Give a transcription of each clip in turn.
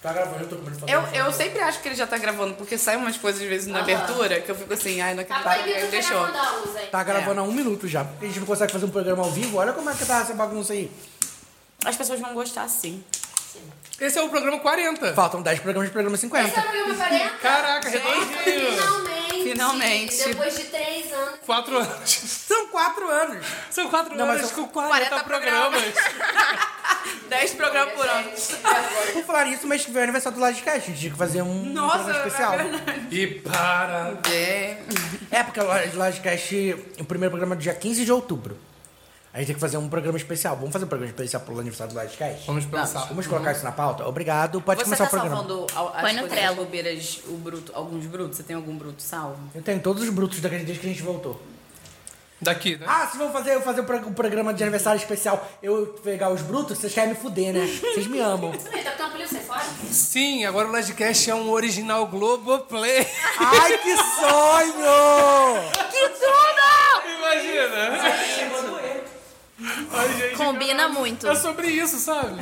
Tá gravando, eu tô comendo fazer Eu, eu sempre acho que ele já tá gravando, porque saem umas coisas às vezes na abertura que eu fico assim, ai, não Tá acredito que proibido ele deixou. Tá gravando há um minuto já. A gente não consegue fazer um programa ao vivo. Olha como é que tá essa bagunça aí. As pessoas vão gostar sim. Esse é o programa 40. Faltam 10 programas de programa Esse é 50. o programa 40? Caraca, redondinho. Finalmente. Finalmente. Depois de três anos. Quatro anos. São 4 anos. São quatro Não, mas anos são com 40, 40 programas. 10 programas por ano. Vou falar nisso, mas que veio o aniversário do Lodcast. A gente tinha que fazer um Nossa, programa especial. é verdade. E para. É. É, porque o Lodcast, o primeiro programa é dia 15 de outubro. A gente tem que fazer um programa especial. Vamos fazer um programa especial pro aniversário do Lodcast? Vamos pensar. Vamos colocar isso na pauta? Obrigado. Pode Você começar tá o programa. salvando al- as Põe no das bobeiras, o bruto, alguns brutos? Você tem algum bruto salvo? Eu tenho todos os brutos daquele desde que a gente voltou. Daqui, né? Ah, se vão fazer, eu fazer um pro- programa de aniversário especial, eu pegar os brutos, vocês querem me fuder, né? Vocês me amam. Sim, agora o Lodcast é um original Globoplay. Ai, que sonho! Que tudo! Imagina. Ai, gente, Combina cara, muito. É sobre isso, sabe?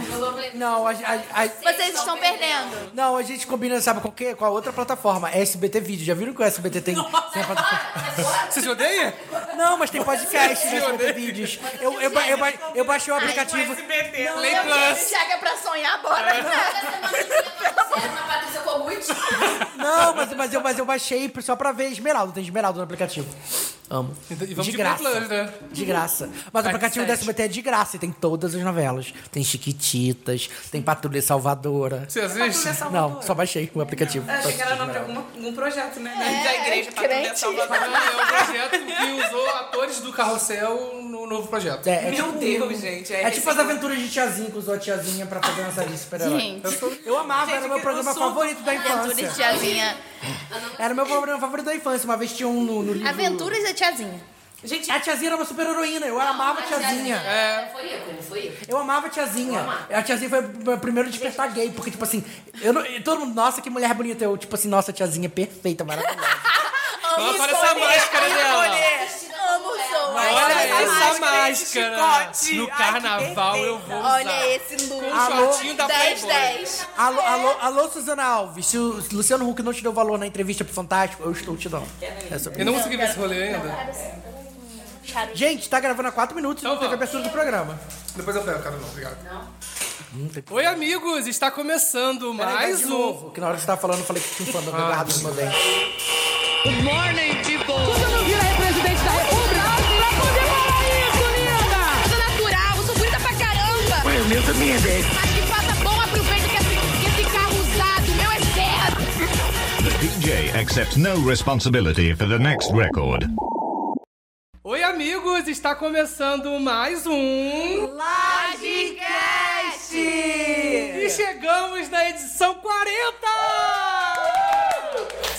Não, a, a- a- Vocês estão perdendo. não, a gente combina, sabe com o quê? Com a outra plataforma, SBT Vídeo. Já viram que o SBT tem, tem a plataforma? Você se odeia? Não, mas tem podcast no SBT Vídeos. Eu, eu, eu, ba- eu baixei o aplicativo. Play Eu Plus. já que é pra sonhar, bora. Kogut. Não, mas, mas, eu, mas eu baixei só pra ver Esmeralda. Tem Esmeralda no aplicativo. Amo. E vamos de de graça. Play Plus, né? De graça. Mas o aplicativo do SBT é de graça e tem todas as novelas. Tem Chiquititas, tem Patrulha Salvadora. Você assiste? Não, só baixei o aplicativo. Eu achei que era nome de algum projeto, né? da igreja pra crente. tudo Salvador. Não, é um projeto que usou atores do Carrossel no novo projeto. É, é Meu tipo, Deus, gente. É tipo as aventuras de tiazinha que usou a tiazinha pra fazer uma série de super-herói. Gente, Eu amava, Gente, era o meu programa eu sou- favorito da aventuras infância. de tiazinha. Era o meu programa favorito da infância. Uma vez tinha um no, no livro. Aventuras da tiazinha. Gente, A tiazinha era uma super-heroína. Eu amava a tiazinha. É. Foi eu, foi eu. Eu amava a tiazinha. A tiazinha foi o meu primeiro despertar gay, porque, tipo assim, eu não, todo mundo, nossa, que mulher bonita. Eu, tipo assim, nossa, tiazinha perfeita, maravilhosa. Olha essa máscara dela. Amo o som. Olha essa máscara. No carnaval eu vou usar. Olha esse look. Com o shortinho da 10, Playboy. 10. Alô, alô, alô, Suzana Alves. Se o Luciano Huck não te deu valor na entrevista pro Fantástico, eu estou te dando. É Eu não consegui ver esse rolê ainda. Gente, tá gravando há 4 minutos e Então não teve abertura do programa. Depois eu pego, cara, não, obrigado. Hum, tem que- Oi, amigos, está começando Peraí, vai mais um. novo, que na hora que você tava falando, eu falei que tinha um fã do agarrado no meu dente. Você não vira aí presidente da República pra poder falar isso, linda! sou natural, eu sou bonita pra caramba. O meu também é 10. Mas que faça bom aproveito que esse, que esse carro usado, meu é zero. The DJ accepts no responsibility for the next record. Oi, amigos, está começando mais um. Lagecast! E chegamos na edição 40!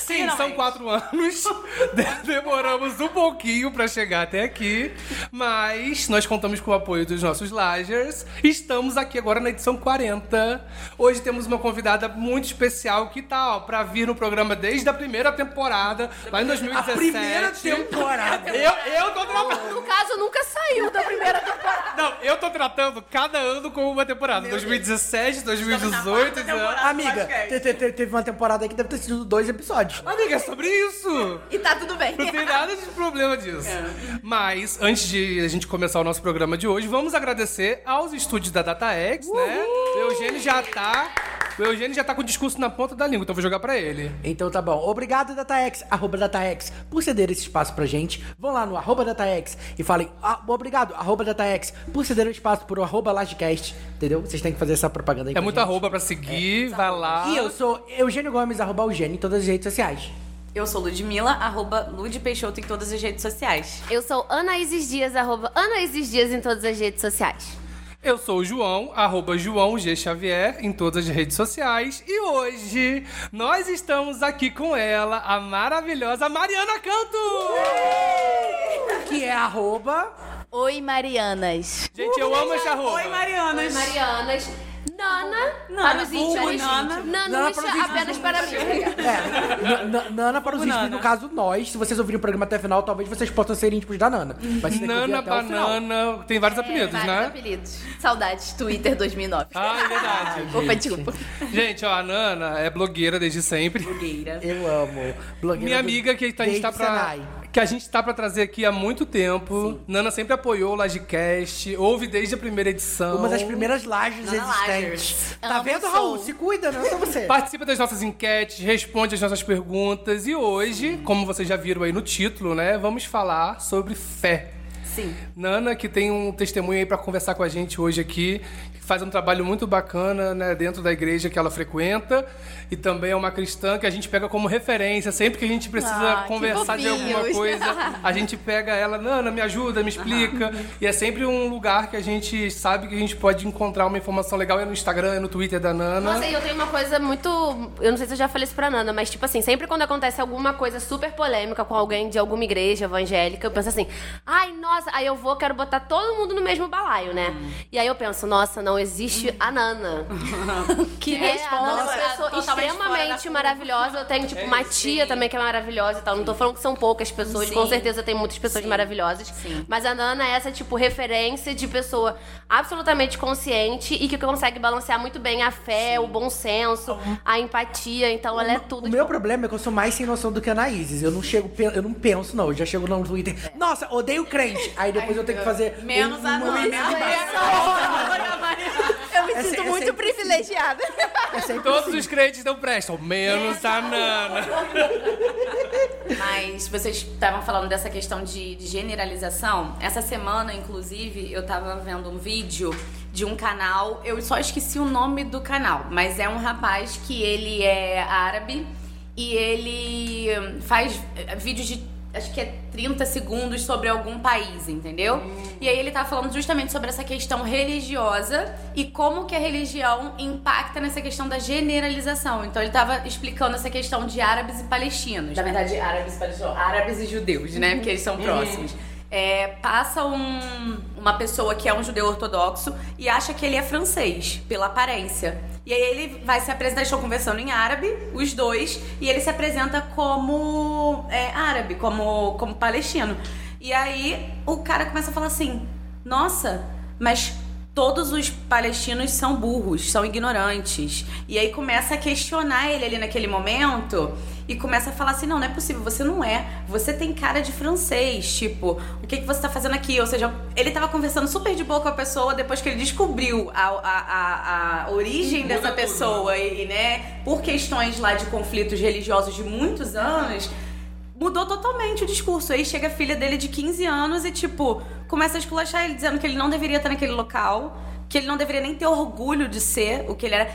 Sim, são quatro anos. De- Demoramos um pouquinho pra chegar até aqui, mas nós contamos com o apoio dos nossos Lagers. Estamos aqui agora na edição 40. Hoje temos uma convidada muito especial que tá, ó, pra vir no programa desde a primeira temporada, lá em 2017. A primeira temporada. Eu, eu tô tratando. No caso, nunca saiu da primeira temporada. Não, eu tô tratando cada ano como uma temporada. 2017, 2018, 19. Amiga, te- te- te- teve uma temporada aí que deve ter sido dois episódios. Amiga, é sobre isso. E tá tudo bem. Não tem nada de problema disso. Mas, antes de a gente começar o nosso programa de hoje, vamos agradecer aos estúdios da DataX, né? O Eugênio já tá. O Eugênio já tá com o discurso na ponta da língua, então eu vou jogar pra ele. Então tá bom. Obrigado, DataX, arroba DataX, por ceder esse espaço pra gente. Vão lá no arroba DataX e falem, ah, obrigado, arroba DataX, por ceder o espaço pro arroba Lagecast. Entendeu? Vocês têm que fazer essa propaganda aí É gente. arroba pra seguir, vai lá. E eu sou Eugênio Gomes, arroba Eugênio, em todas as redes sociais. Eu sou Ludmilla, arroba Lud Peixoto em todas as redes sociais. Eu sou Ana Isis Dias, arroba Ana Isis Dias em todas as redes sociais. Eu sou o João, arroba João G. Xavier, em todas as redes sociais. E hoje nós estamos aqui com ela, a maravilhosa Mariana Canto! Que é arroba... Oi, Marianas. Gente, eu amo esse arroba. Oi, Marianas. Marianas. Nana, Nana, para os íntimos. Nana. Nana Nanuxa para os íntimos. apenas para mim. É, Na- Na- Nana para os íntimos, Nana. no caso nós, se vocês ouvirem o programa até o final, talvez vocês possam ser íntimos da Nana. Mas Nana, até o final. banana, tem vários apelidos, Vários né? apelidos. Saudades, Twitter 2009. Ah, é verdade. Opa, desculpa. Gente, ó, a Nana é blogueira desde sempre. Blogueira. Eu amo. Blogueira Minha do- amiga que a gente tá pra. Senai. Que a gente tá pra trazer aqui há muito tempo. Nana sempre apoiou o Lagecast, ouve desde a primeira edição. Uma das primeiras lajes Nana existentes. Lagers. Tá Amo vendo, sou. Raul? Se cuida, não é só você. Participa das nossas enquetes, responde as nossas perguntas. E hoje, como vocês já viram aí no título, né? Vamos falar sobre fé. Sim. Nana, que tem um testemunho aí pra conversar com a gente hoje aqui, que faz um trabalho muito bacana, né, dentro da igreja que ela frequenta, e também é uma cristã que a gente pega como referência, sempre que a gente precisa Ah, conversar de alguma coisa, a gente pega ela, Nana, me ajuda, me explica, e é sempre um lugar que a gente sabe que a gente pode encontrar uma informação legal, é no Instagram, é no Twitter da Nana. Nossa, e eu tenho uma coisa muito. Eu não sei se eu já falei isso pra Nana, mas, tipo assim, sempre quando acontece alguma coisa super polêmica com alguém de alguma igreja evangélica, eu penso assim, ai, nossa, aí eu vou, quero botar todo mundo no mesmo balaio, né? E aí eu penso, nossa, não existe a Nana. que é a Nana, é uma pessoa extremamente maravilhosa. Eu tenho, tipo, uma tia também que é maravilhosa e tal. Não tô falando que são poucas pessoas, Sim. com certeza tem muitas pessoas Sim. maravilhosas. Sim. Mas a Nana é essa, tipo, referência de pessoa absolutamente consciente e que consegue balancear muito bem a fé, o bom senso, a empatia. Então ela é tudo. O tipo, meu problema é que eu sou mais sem noção do que a Anaíses. Eu não chego, eu não penso, não. Eu já chego no Twitter. Nossa, odeio crente. Aí depois eu tenho que fazer. Menos um a Nana. movimento Eu me É sinto se- é muito privilegiada. É sempre Todos assim. os crentes não prestam, menos a Nana. Mas vocês estavam falando dessa questão de, de generalização. Essa semana, inclusive, eu tava vendo um vídeo de um canal. Eu só esqueci o nome do canal, mas é um rapaz que ele é árabe e ele faz vídeos de. Acho que é 30 segundos sobre algum país, entendeu? E aí ele tá falando justamente sobre essa questão religiosa e como que a religião impacta nessa questão da generalização. Então ele tava explicando essa questão de árabes e palestinos. Na verdade, árabes e palestinos, árabes e judeus, né? Porque eles são próximos. É, passa um- uma pessoa que é um judeu ortodoxo e acha que ele é francês, pela aparência. E aí ele vai se apresentar, estão conversando em árabe, os dois, e ele se apresenta como é, árabe, como, como palestino. E aí o cara começa a falar assim: Nossa, mas todos os palestinos são burros, são ignorantes. E aí começa a questionar ele ali naquele momento e começa a falar assim: não, não é possível, você não é. Você tem cara de francês. Tipo, o que, que você tá fazendo aqui? Ou seja, ele tava conversando super de boa com a pessoa depois que ele descobriu a, a, a, a origem dessa pessoa e, né, por questões lá de conflitos religiosos de muitos anos mudou totalmente o discurso. Aí chega a filha dele de 15 anos e, tipo, começa a esculachar ele, dizendo que ele não deveria estar naquele local, que ele não deveria nem ter orgulho de ser o que ele era.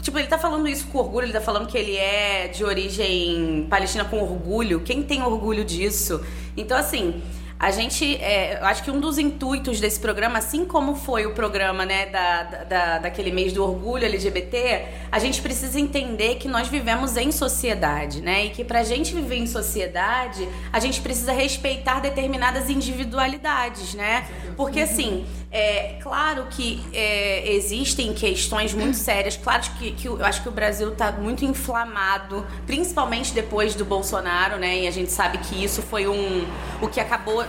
Tipo, ele tá falando isso com orgulho, ele tá falando que ele é de origem palestina com orgulho. Quem tem orgulho disso? Então, assim. A gente, é, acho que um dos intuitos desse programa, assim como foi o programa, né, da, da, daquele mês do orgulho LGBT, a gente precisa entender que nós vivemos em sociedade, né, e que pra gente viver em sociedade, a gente precisa respeitar determinadas individualidades, né, porque assim, é claro que é, existem questões muito sérias, claro que, que eu acho que o Brasil tá muito inflamado, principalmente depois do Bolsonaro, né, e a gente sabe que isso foi um, o que acabou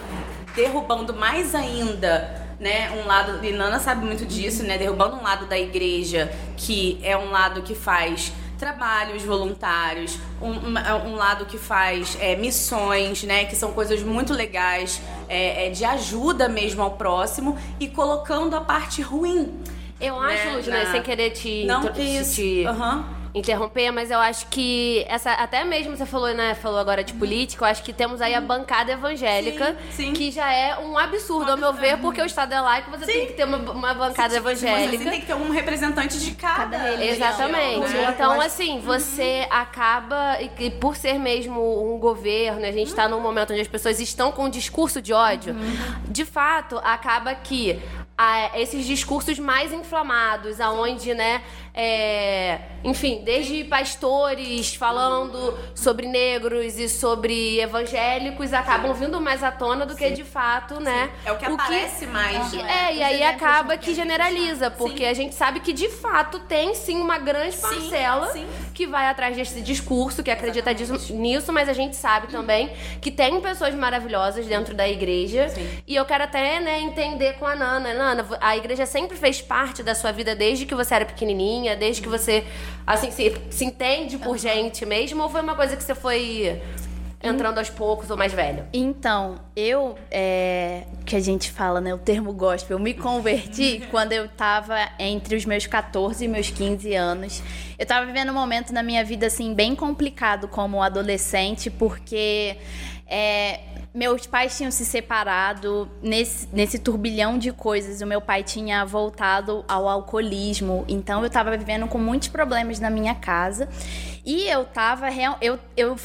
derrubando mais ainda né, um lado, e Nana sabe muito disso, né, derrubando um lado da igreja, que é um lado que faz trabalhos voluntários, um, um- um lado que faz é, missões, né, que são coisas muito legais, é, é, de ajuda mesmo ao próximo, e colocando a parte ruim. Eu né, acho, Ludmilla, na- sem querer te, Não, que isso. te Aham. Interromper, mas eu acho que essa até mesmo você falou, né, falou agora de política, eu acho que temos aí a bancada evangélica, Uhum. Sim, sim. que já é um absurdo, ao meu ver, porque o Estado é laico, você tem que ter uma, uma bancada evangélica. Você tem que ter um representante de cada, religião, Exatamente. né? Então, assim, você acaba, e, e por ser mesmo um governo, a gente está num momento onde as pessoas estão com um discurso de ódio, de fato, acaba que ah, esses discursos mais inflamados, aonde, né, é, enfim, desde pastores falando sobre negros e sobre evangélicos acabam vindo mais à tona do que de fato, né? É o que aparece mais, que- né? É, e aí acaba que generaliza, porque a gente sabe que de fato tem sim uma grande parcela sim. que vai atrás desse discurso, que acredita disso- nisso, mas a gente sabe também que tem pessoas maravilhosas dentro da igreja. E eu quero até, né, entender com a Nana. Nana, a igreja sempre fez parte da sua vida desde que você era pequenininha, desde que você, assim, se, se entende por gente mesmo, ou foi uma coisa que você foi entrando aos poucos ou mais velha? Então, eu, é, que a gente fala, né, o termo gospel, eu me converti quando eu tava entre os meus 14 e meus 15 anos. Eu tava vivendo um momento na minha vida, assim, bem complicado como adolescente, porque é, meus pais tinham se separado nesse, nesse turbilhão de coisas. O meu pai tinha voltado ao alcoolismo, então eu tava vivendo com muitos problemas na minha casa. E eu tava eu, eu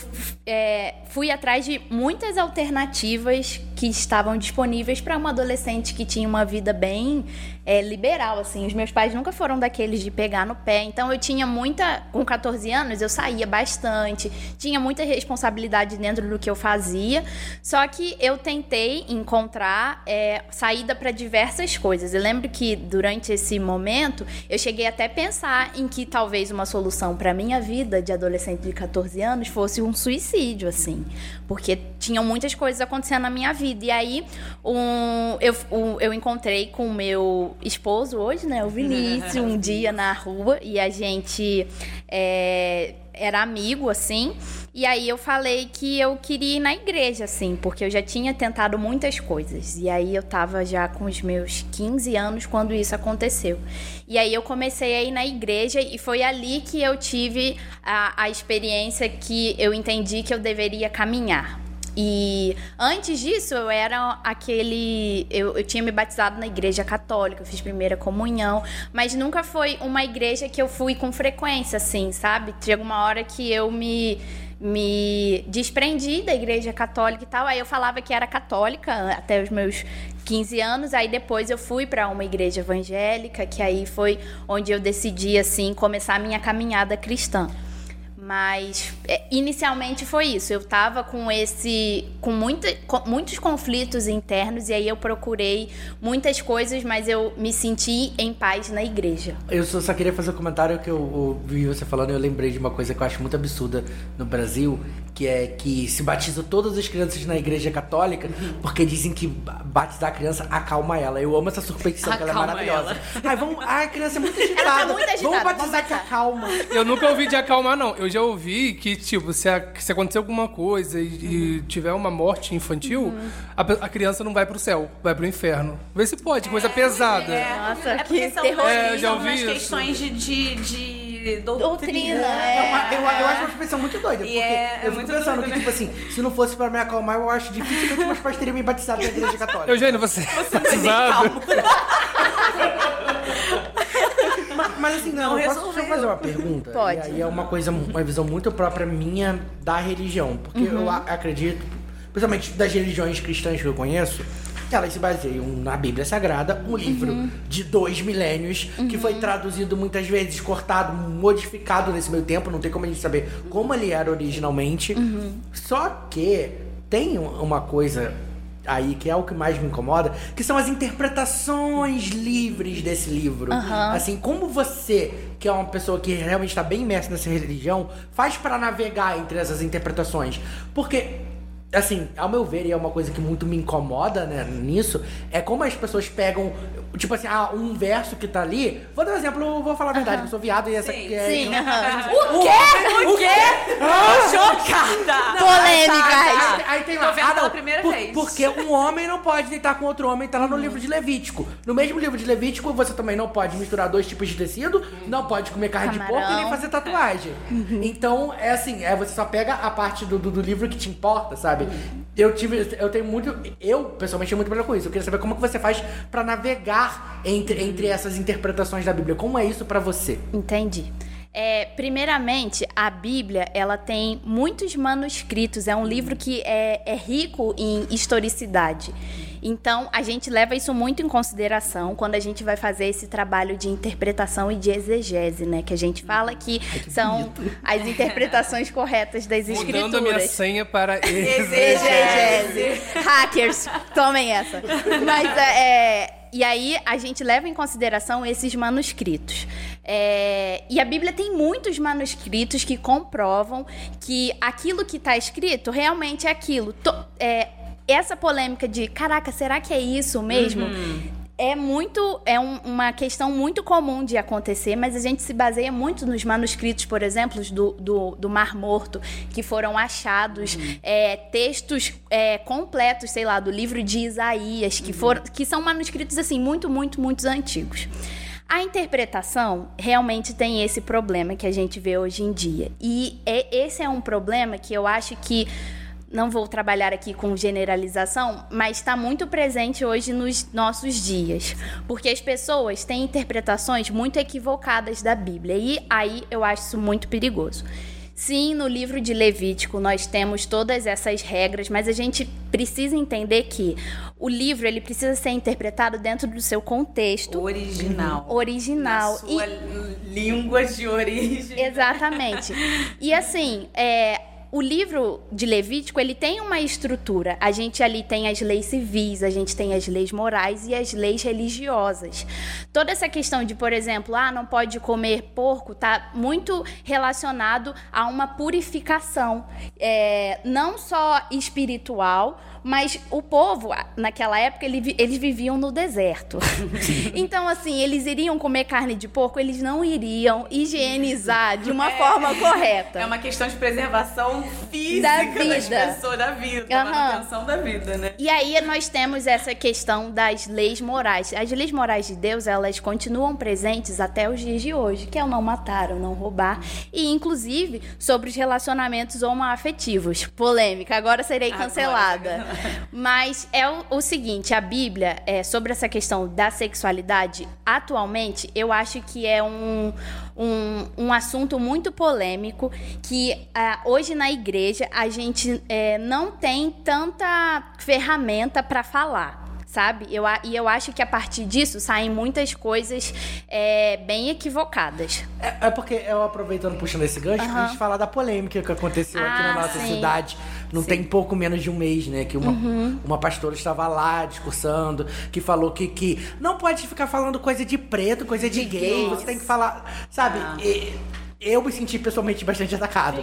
é, fui atrás de muitas alternativas que estavam disponíveis para uma adolescente que tinha uma vida bem é, liberal, assim. Os meus pais nunca foram daqueles de pegar no pé. Então eu tinha muita. Com 14 anos, eu saía bastante, tinha muita responsabilidade dentro do que eu fazia. Só que eu tentei encontrar é, saída para diversas coisas. Eu lembro que durante esse momento eu cheguei até a pensar em que talvez uma solução para minha vida de adolescente de 14 anos fosse um suicídio, assim. Porque tinham muitas coisas acontecendo na minha vida. E aí um, eu, um, eu encontrei com o meu esposo hoje, né? O Vinícius, um dia na rua. E a gente é, era amigo, assim. E aí eu falei que eu queria ir na igreja, assim, porque eu já tinha tentado muitas coisas. E aí eu tava já com os meus 15 anos quando isso aconteceu. E aí eu comecei a ir na igreja e foi ali que eu tive a, a experiência que eu entendi que eu deveria caminhar. E antes disso, eu era aquele. Eu, eu tinha me batizado na igreja católica, eu fiz primeira comunhão, mas nunca foi uma igreja que eu fui com frequência, assim, sabe? Chega uma hora que eu me me desprendi da igreja católica e tal. Aí eu falava que era católica até os meus 15 anos. Aí depois eu fui para uma igreja evangélica, que aí foi onde eu decidi assim começar a minha caminhada cristã. Mas é, inicialmente foi isso. Eu tava com esse. com, muita, com muitos conflitos internos, e aí eu procurei muitas coisas, mas eu me senti em paz na igreja. Eu só, só queria fazer um comentário que eu ouvi você falando e eu lembrei de uma coisa que eu acho muito absurda no Brasil, que é que se batiza todas as crianças na igreja católica porque dizem que ba- batizar a criança acalma ela. Eu amo essa superstição, que ela é Acalma maravilhosa. Ai, vamos, ai, a criança é muito agitada. muito agitada, Vamos vamos batizar que batizar. acalma. Eu nunca ouvi de acalmar, não. Eu já ouvi que, tipo, se, a- se acontecer alguma coisa e, e tiver uma morte infantil, a, pe- a criança não vai pro céu, vai pro inferno. Vê se pode, coisa pesada. Nossa, É porque que são, terror. É, eu já são ouvi umas isso. questões de, de, de doutrina. Doutrina, É é. uma- eu, eu acho uma expressão muito doida. E Porque é- é eu fico muito pensando doido, que, né? tipo assim, se não fosse pra me acalmar, eu acho dificilmente meus pais teriam me batizado na igreja católica. Eugênio, você, você batizado? Mas, mas assim, não, Não eu posso só fazer uma pergunta? Pode. E aí é uma coisa, uma visão muito própria minha da religião. Porque eu a- acredito, principalmente das religiões cristãs que eu conheço, elas se baseiam na Bíblia Sagrada, um livro de dois milênios, que foi traduzido muitas vezes, cortado, modificado nesse meio tempo, não tem como a gente saber como ele era originalmente. Só que tem um- uma coisa aí que é o que mais me incomoda, que são as interpretações livres desse livro. Assim, como você, que é uma pessoa que realmente está bem imersa nessa religião, faz para navegar entre essas interpretações? Porque assim, ao meu ver, e é uma coisa que muito me incomoda, né, nisso, é como as pessoas pegam, tipo assim, ah, um verso que tá ali. Vou dar um exemplo, eu vou falar a verdade, que eu sou viado e essa Sim. aqui é. Sim. O quê? O quê? Chocada! Polêmicas. Aí, aí tem lá, ah, não, primeira por- vez. Porque um homem não pode deitar com outro homem, tá lá no livro de Levítico. No mesmo livro de Levítico, você também não pode misturar dois tipos de tecido, não pode comer carne de porco e nem Camarão. fazer tatuagem. Então, é assim, é, você só pega a parte do, do, do livro que te importa, sabe? Eu tive, eu tenho muito, eu pessoalmente tenho muito problema com isso. Eu queria saber como que você faz pra navegar entre, entre essas interpretações da Bíblia. Como é isso pra você? Entendi. É, primeiramente, a Bíblia ela tem muitos manuscritos. É um livro que é, é rico em historicidade. Então, a gente leva isso muito em consideração quando a gente vai fazer esse trabalho de interpretação e de exegese, né? Que a gente fala que são as interpretações corretas das escrituras. Mudando a minha senha para Exegese. Hackers, tomem essa. Mas é, é, e aí a gente leva em consideração esses manuscritos. É, e a Bíblia tem muitos manuscritos que comprovam que aquilo que está escrito realmente é aquilo. To- é, essa polêmica de caraca, será que é isso mesmo? É muito, é um- uma questão muito comum de acontecer, mas a gente se baseia muito nos manuscritos, por exemplo, do, do, do Mar Morto, que foram achados, é, textos é, completos, sei lá, do livro de Isaías, que foram, que são manuscritos assim muito, muito, muito antigos. A interpretação realmente tem esse problema que a gente vê hoje em dia. E é- esse é um problema que eu acho que não vou trabalhar aqui com generalização, mas está muito presente hoje nos nossos dias. Porque as pessoas têm interpretações muito equivocadas da Bíblia. E aí eu acho isso muito perigoso. Sim, no livro de Levítico nós temos todas essas regras, mas a gente precisa entender que o livro ele precisa ser interpretado dentro do seu contexto Original. original. Na sua E- língua de origem. Exatamente. E assim, é, o livro de Levítico, ele tem uma estrutura. A gente ali tem as leis civis, a gente tem as leis morais e as leis religiosas. Toda essa questão de, por exemplo, ah, não pode comer porco, tá muito relacionado a uma purificação, é, não só espiritual, mas o povo, naquela época, ele eles viviam no deserto. então, assim, eles iriam comer carne de porco, eles não iriam higienizar de uma forma correta. É uma questão de preservação física Da das vida. pessoas, da vida, da Aham. manutenção da vida, né? E aí nós temos essa questão das leis morais. As leis morais de Deus, elas continuam presentes até os dias de hoje, que é o não matar, o não roubar, e inclusive sobre os relacionamentos homoafetivos. Polêmica, agora serei cancelada. Mas é o, o seguinte, a Bíblia, é, sobre essa questão da sexualidade, atualmente, eu acho que é um, um, um assunto muito polêmico que ah, hoje na igreja a gente é, não tem tanta ferramenta para falar. Sabe? Eu, e eu acho que a partir disso saem muitas coisas é, bem equivocadas. É, é porque eu aproveitando, puxando esse gancho, pra gente falar da polêmica que aconteceu aqui na Ah, nossa sim. cidade. Não tem pouco menos de um mês, né? Que uma, uma pastora estava lá discursando, que falou que, que não pode ficar falando coisa de preto, coisa de, gay, você tem que falar. Sabe? E- eu me senti pessoalmente bastante atacado.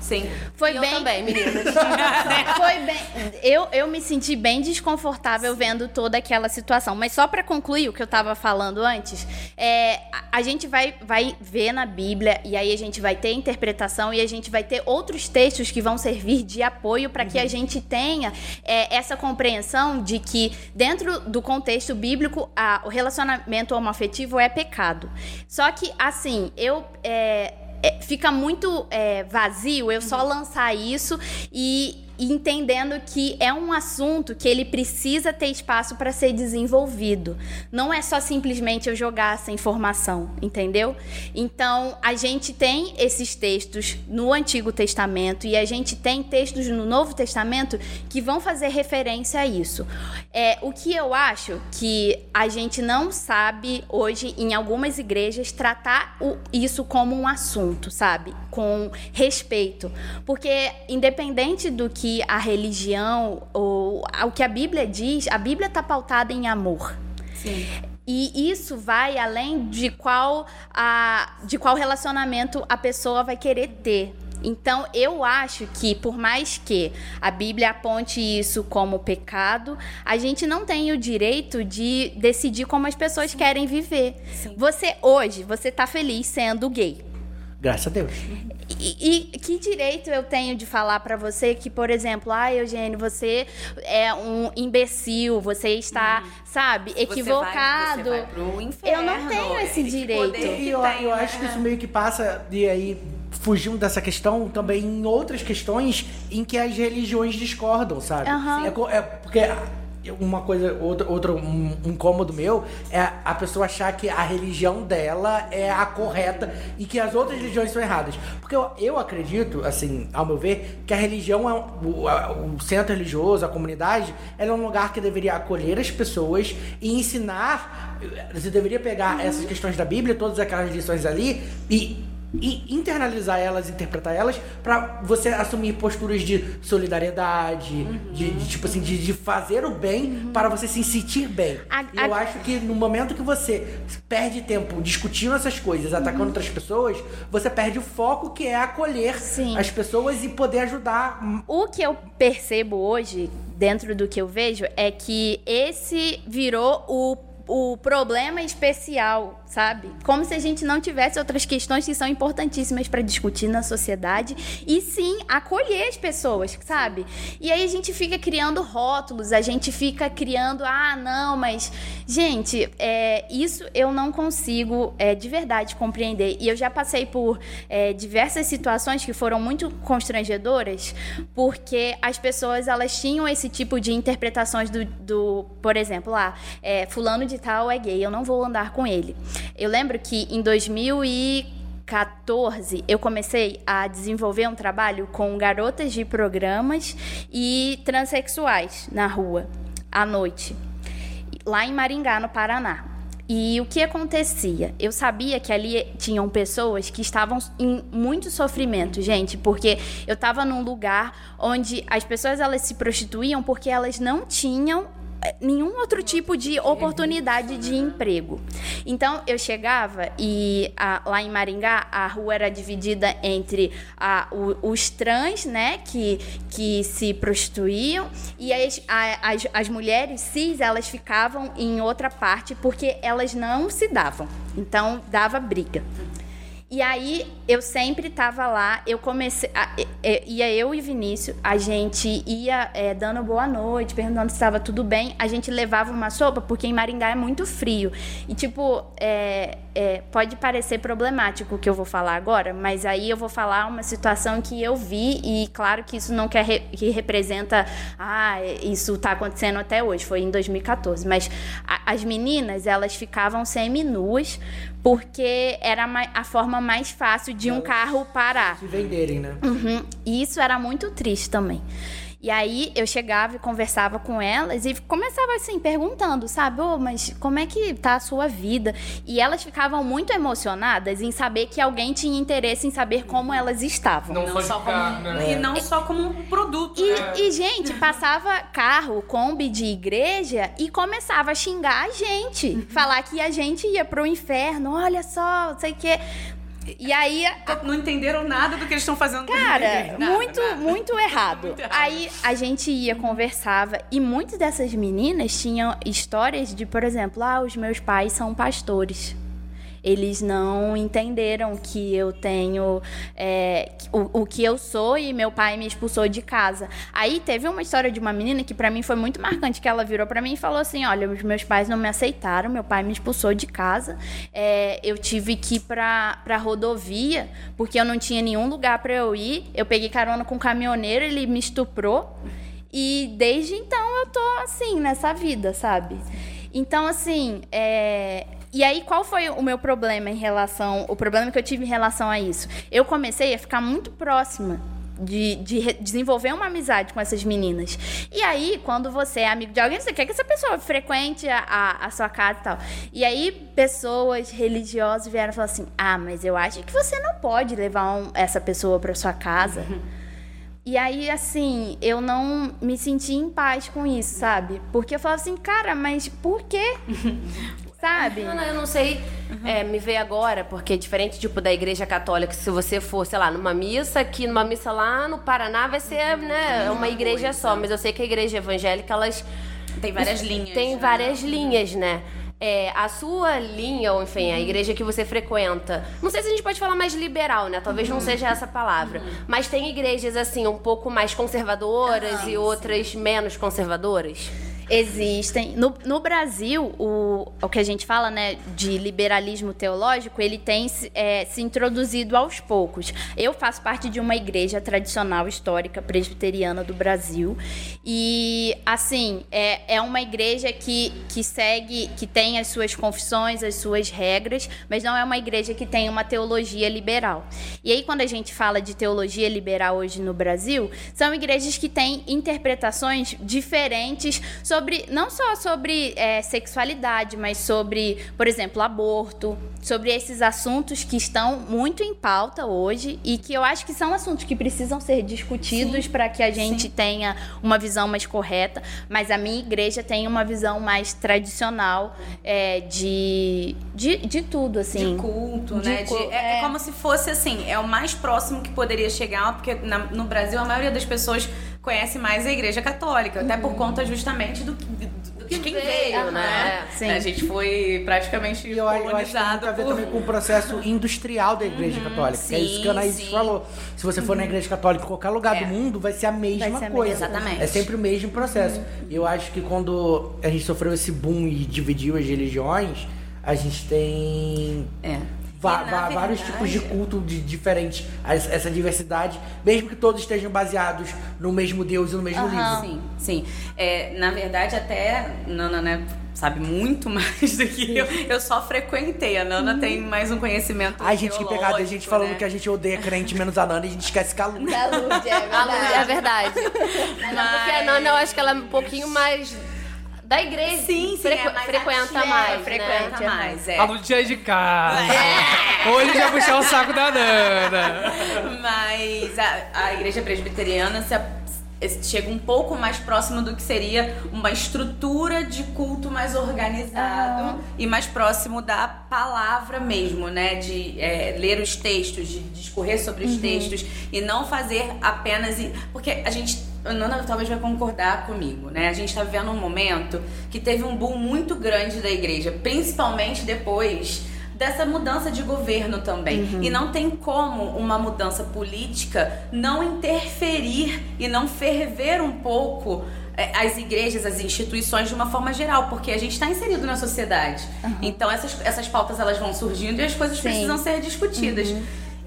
Sim. Foi eu bem. também, meninas. Foi bem. Eu, eu me senti bem desconfortável vendo toda aquela situação. Mas só pra concluir o que eu tava falando antes, é, a, a gente vai, vai ver na Bíblia e aí a gente vai ter interpretação e a gente vai ter outros textos que vão servir de apoio para que a gente tenha é, essa compreensão de que dentro do contexto bíblico a- o relacionamento homoafetivo é pecado. Só que assim eu é, é, fica muito é, vazio eu só lançar isso e entendendo que é um assunto que ele precisa ter espaço para ser desenvolvido. Não é só simplesmente eu jogar essa informação, entendeu? Então, a gente tem esses textos no Antigo Testamento e a gente tem textos no Novo Testamento que vão fazer referência a isso. É, o que eu acho que a gente não sabe hoje em algumas igrejas tratar o- isso como um assunto, sabe? Com respeito. Porque independente do que a religião ou o que a Bíblia diz, a Bíblia está pautada em amor. Sim. E isso vai além de qual, a, de qual relacionamento a pessoa vai querer ter. Então, eu acho que, por mais que a Bíblia aponte isso como pecado, a gente não tem o direito de decidir como as pessoas querem viver. Você, hoje, você tá feliz sendo gay. Graças a Deus. E, e que direito eu tenho de falar pra você que, por exemplo, ah, Eugênio, você é um imbecil, você está, sabe, equivocado. Você vai, você vai pro inferno. Eu não tenho esse direito. E eu, tem, eu né? acho que isso meio que passa de aí fugindo dessa questão também em outras questões em que as religiões discordam, sabe? Aham. É, é porque uma coisa, outro, outro um, incômodo meu é a pessoa achar que a religião dela é a correta e que as outras religiões são erradas. Porque eu, eu acredito, assim, ao meu ver, que a religião é o, a- o centro religioso, a comunidade, ela é um lugar que deveria acolher as pessoas e ensinar. Você deveria pegar essas questões da Bíblia, todas aquelas lições ali e e internalizar elas, interpretar elas, pra você assumir posturas de solidariedade, de, de, tipo assim, de, de fazer o bem para você se sentir bem. A- eu a- acho que no momento que você perde tempo discutindo essas coisas, atacando outras pessoas, você perde o foco que é acolher Sim. as pessoas e poder ajudar. O que eu percebo hoje, dentro do que eu vejo, é que esse virou o, o problema especial, sabe? Como se a gente não tivesse outras questões que são importantíssimas para discutir na sociedade e sim acolher as pessoas, sabe? E aí a gente fica criando rótulos, a gente fica criando, ah, não, mas. Gente, é, isso eu não consigo é, de verdade compreender. E eu já passei por é, diversas situações que foram muito constrangedoras, porque as pessoas elas tinham esse tipo de interpretações do, do por exemplo, ah, é, fulano de tal é gay, eu não vou andar com ele. Eu lembro que em 2014 eu comecei a desenvolver um trabalho com garotas de programas e transexuais na rua à noite lá em Maringá, no Paraná. E o que acontecia? Eu sabia que ali tinham pessoas que estavam em muito sofrimento, gente, porque eu estava num lugar onde as pessoas elas se prostituíam porque elas não tinham nenhum outro tipo de oportunidade de emprego. Então eu chegava e a- lá em Maringá a rua era dividida entre a- o- os trans, né, que, que se prostituíam e as, a- as, as mulheres cis elas ficavam em outra parte porque elas não se davam. Então dava briga. E aí eu sempre tava lá, eu comecei. a- ia eu e Vinícius, a gente ia é, dando boa noite, perguntando se estava tudo bem. A gente levava uma sopa, porque em Maringá é muito frio. E, tipo, é, é, pode parecer problemático o que eu vou falar agora, mas aí eu vou falar uma situação que eu vi, e claro que isso não quer re- que representa. Ah, isso tá acontecendo até hoje, foi em 2014. Mas a- as meninas, elas ficavam semi-nuas, porque era a forma mais fácil de um carro parar. Se venderem, né? Uhum. E isso era muito triste também. E aí eu chegava e conversava com elas e começava assim, perguntando, sabe, ô, mas como é que tá a sua vida? E elas ficavam muito emocionadas em saber que alguém tinha interesse em saber como elas estavam. Não, Não só só ficar, como, né? E não só como um produto, E, né? e, gente, passava carro, Kombi de igreja e começava a xingar a gente. Falar que a gente ia pro inferno, olha só, não sei o quê. E aí Não entenderam nada do que eles estão fazendo. Cara, Nada, muito, nada. muito errado. Muito errado. Aí a gente ia, conversava, e muitas dessas meninas tinham histórias de, por exemplo, ah, os meus pais são pastores. Eles não entenderam que eu tenho é, o, o que eu sou e meu pai me expulsou de casa. Aí teve uma história de uma menina que pra mim foi muito marcante, que ela virou pra mim e falou assim: olha, os meus pais não me aceitaram, meu pai me expulsou de casa, é, eu tive que ir pra, pra rodovia porque eu não tinha nenhum lugar pra eu ir. Eu peguei carona com um caminhoneiro, ele me estuprou. E desde então eu tô assim, nessa vida, sabe? Então, assim, é... E aí, qual foi o meu problema em relação... O problema que eu tive em relação a isso? Eu comecei a ficar muito próxima de, de desenvolver uma amizade com essas meninas. E aí, quando você é amigo de alguém, você quer que essa pessoa frequente a, a, sua casa e tal. E aí, pessoas religiosas vieram falar assim: Ah, mas eu acho que você não pode levar um- essa pessoa para sua casa. E aí, assim, eu não me senti em paz com isso, sabe? Porque eu falava assim, cara, mas por quê? sabe? Não, não, eu não sei é, me ver agora, porque diferente, tipo, da igreja católica, se você for, sei lá, numa missa, que numa missa lá no Paraná vai ser, né, uma igreja só. Mas eu sei que a igreja evangélica, elas... Tem várias linhas. Tem né? várias linhas, né? É, a sua linha, ou enfim, a igreja que você frequenta, não sei se a gente pode falar mais liberal, né? Talvez não seja essa palavra. Mas tem igrejas, assim, um pouco mais conservadoras e outras menos conservadoras. Existem. No, no Brasil, o, o que a gente fala, né, de liberalismo teológico, ele tem se- é, se introduzido aos poucos. Eu faço parte de uma igreja tradicional, histórica, presbiteriana do Brasil. E, assim, é, é uma igreja que, que segue, que tem as suas confissões, as suas regras, mas não é uma igreja que tem uma teologia liberal. E aí, quando a gente fala de teologia liberal hoje no Brasil, são igrejas que têm interpretações diferentes sobre, não só sobre é, sexualidade, mas sobre, por exemplo, aborto, sobre esses assuntos que estão muito em pauta hoje e que eu acho que são assuntos que precisam ser discutidos para que a gente tenha uma visão mais correta. Mas a minha igreja tem uma visão mais tradicional é, de, de, de tudo, assim. de culto, De né? De- é, é é. como se fosse assim, é o mais próximo que poderia chegar, porque na- no Brasil a maioria das pessoas conhece mais a Igreja Católica, até por conta justamente do, do, do que quem veio, veio, né? né? Sim. A gente foi praticamente E eu, acho- eu acho que tem muito colonizado a ver por... também com o processo industrial da Igreja Católica. que é isso que a sim, Anaís sim. falou. Se você for na Igreja Católica em qualquer lugar É. do mundo, vai ser a mesma ser coisa. Exatamente. É sempre o mesmo processo. E eu acho que quando a gente sofreu esse boom e dividiu as religiões, a gente tem É. va- E, na va- vários verdade- tipos de culto de, diferentes. Essa diversidade, mesmo que todos estejam baseados no mesmo Deus e no mesmo livro. Sim, sim. É, na verdade, até Nana, né, sabe muito mais do que eu. Eu só frequentei. A Nana tem mais um conhecimento Ai, gente, que pegada. A gente falando né? que a gente odeia crente menos a Nana e a gente esquece que a Lud, é A Lu- é verdade. verdade. Porque a Nana, eu acho que ela é um pouquinho mais da igreja. Sim, sim, Frequ- é mais frequenta ativa, mais, frequenta né? mais, é. A Lud já é de casa. Hoje vai puxar o saco da Nana. Mas a, a igreja presbiteriana se a- chega um pouco mais próximo do que seria uma estrutura de culto mais organizado e mais próximo da palavra mesmo, né? De é, ler os textos, de discorrer sobre os textos e não fazer apenas. Porque a gente. A Nana talvez vai concordar comigo, né? A gente tá vivendo um momento que teve um boom muito grande da igreja, principalmente depois dessa mudança de governo também. E não tem como uma mudança política não interferir e não ferver um pouco é, as igrejas, as instituições de uma forma geral, porque a gente está inserido na sociedade. Então essas, essas pautas elas vão surgindo e as coisas Sim. precisam ser discutidas.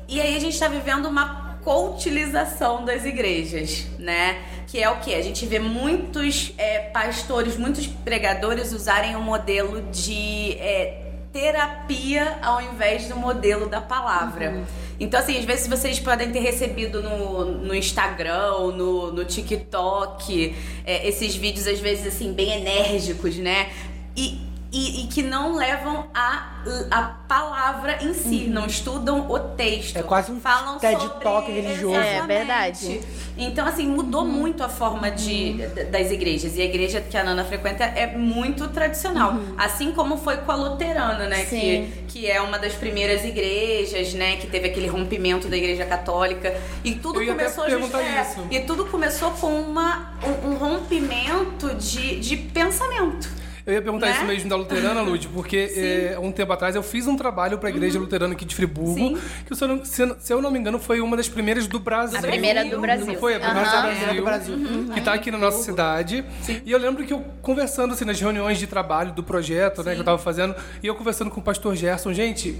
E aí a gente está vivendo uma coutilização das igrejas, né? Que é o que? A gente vê muitos é, pastores, muitos pregadores usarem o modelo de é, terapia ao invés do modelo da palavra. Então, assim, às vezes vocês podem ter recebido no, no Instagram ou no, no TikTok é, esses vídeos, às vezes, assim, bem enérgicos, né? E, e, e que não levam a, a palavra em si, não estudam o texto. É quase um Falam TED sobre- Talk religioso. É, Exatamente. verdade. Então, assim, mudou muito a forma de, d- das igrejas. E a igreja que a Nana frequenta é muito tradicional. Assim como foi com a luterana, né? Sim. Que, que é uma das primeiras igrejas, né? Que teve aquele rompimento da igreja católica. E tudo Eu ia até começou perguntar é, isso. E tudo começou com uma, um, um rompimento de, de pensamento. Eu ia perguntar Né? isso mesmo da Luterana, Lud, porque é, um tempo atrás eu fiz um trabalho pra Igreja Luterana aqui de Friburgo, Sim. que se eu, não, se, se eu não me engano foi uma das primeiras do Brasil. A primeira do Brasil. Não foi? A primeira Aham. do Brasil. do Brasil. Que tá aqui na nossa cidade. E eu lembro que eu conversando assim nas reuniões de trabalho do projeto, né, que eu tava fazendo, e eu conversando com o pastor Gerson, gente.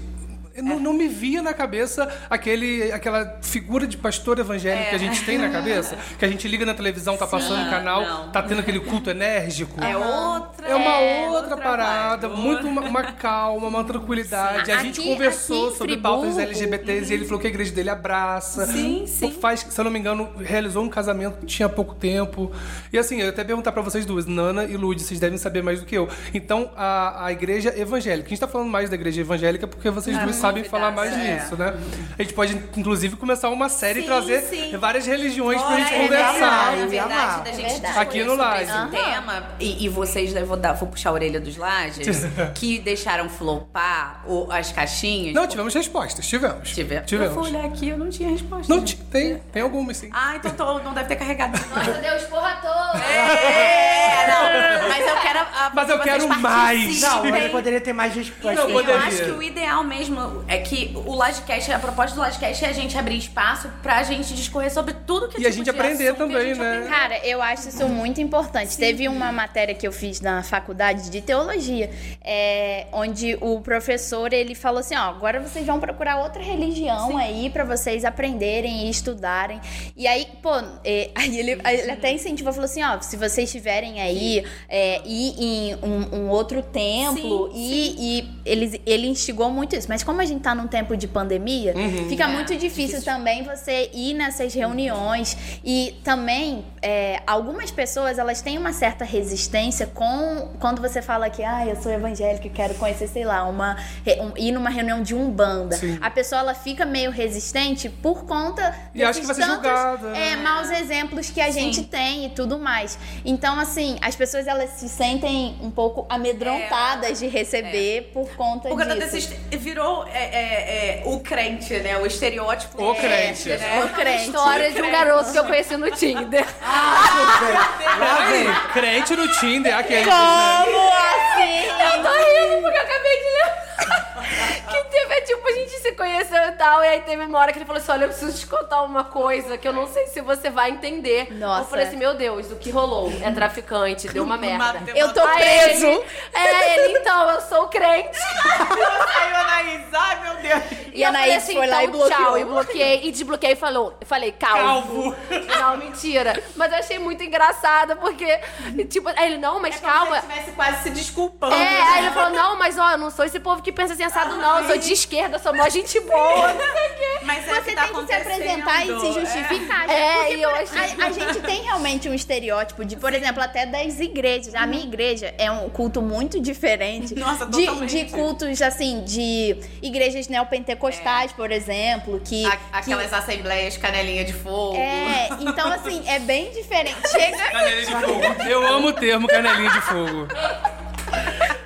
Eu Não, não me via na cabeça aquele, aquela figura de pastor evangélico que a gente tem na cabeça. Que a gente liga na televisão, tá passando o canal, não. tá tendo aquele culto enérgico. É outra. É uma é outra, parada, vibe. muito uma, uma calma, uma tranquilidade. Sim. A gente Aqui- conversou aqui sobre Friburgo, pautas LGBTs e ele falou que a igreja dele abraça. Sim, sim. Faz, se eu não me engano, realizou um casamento tinha pouco tempo. E assim, eu ia até perguntar pra vocês duas, Nana e Lud, vocês devem saber mais do que eu. Então, a, a igreja evangélica. A gente tá falando mais da igreja evangélica porque vocês Ah, duas sabem novidades, falar mais é. disso, né? A gente pode, inclusive, começar uma série e trazer sim. várias religiões pra Olha, gente é conversar. verdade, amar. verdade, da É gente verdade. Aqui no Laje. esse tema, e, e vocês, eu vou, dar, vou puxar a orelha dos lajes, que deixaram flopar o- as caixinhas. Não, tivemos respostas, tivemos. Tive- Tivemos. Eu fui olhar aqui, eu não tinha resposta. Não, tem, tem algumas sim. Ah, então tô- não deve ter carregado. Nossa, Deus, porra toda. É, não, mas eu quero. a- Mas eu quero mais. Não, mas poderia ter mais respostas. Não, Eu acho que o ideal mesmo, falando é que o Lodcast, a proposta do Lodcast é a gente abrir espaço pra gente discorrer sobre tudo que E a tipo gente de aprender também, gente né? Cara, eu acho isso muito importante. Teve uma matéria que eu fiz na faculdade de teologia, é, onde o professor ele falou assim, ó, agora vocês vão procurar outra religião aí pra vocês aprenderem e estudarem. E aí, pô, é, aí ele, ele até incentivou, falou assim, ó, se vocês estiverem aí é, ir em um, um outro templo e, e ele, ele instigou muito isso. Mas como a gente tá num tempo de pandemia, fica muito difícil, também você ir nessas reuniões. E também é, algumas pessoas elas têm uma certa resistência com quando você fala que ah eu sou evangélica e quero conhecer sei lá uma um- ir numa reunião de umbanda. Sim. a pessoa ela fica meio resistente por conta E desses que vai ser tantos, julgada, é, né? maus exemplos que a gente tem e tudo mais. Então assim as pessoas elas se sentem um pouco amedrontadas de receber por conta Por conta disso. desses. Virou é, é, é, o crente, né? O estereótipo. O é, crente. né? O crente. História de um garoto que eu conheci no Tinder. Peraí, crente no Tinder, aquele. né? como assim Eu tô rindo porque eu acabei de ler. Que teve, tipo, a gente se conheceu e tal. E aí teve uma hora que ele falou assim: Olha, eu preciso te contar uma coisa que eu não sei se você vai entender. Nossa. Eu falei assim: Meu Deus, o que rolou? É traficante, deu uma merda. eu tô Aí preso Ele, é, ele, então, eu sou crente. Saiu a Anaís. Ai, meu Deus. E a Anaís foi lá e bloqueou. Tchau, e bloqueei, e desbloqueei e falou, eu falei, calvo. Não, mentira. Mas eu achei muito engraçado, porque, tipo, aí ele, não, mas calma. Se tivesse quase se desculpando. É, aí ele falou, não, mas ó, eu não sou esse povo que pensa assim, assado, não. Eu sou de esquerda, sou mó gente boa, não sei o quê. Mas é Você que tá tem que se apresentar e se justificar. É, Porque e eu achei- a, a gente tem realmente um estereótipo de, por exemplo, até das igrejas. A minha igreja é um culto muito diferente Nossa, de, de cultos, assim, de igrejas neopentecostais, por exemplo, que... A- que- aquelas assembleias canelinha de fogo. é, então assim, é bem diferente. Chega Canelinha de fogo. Eu amo o termo canelinha de fogo.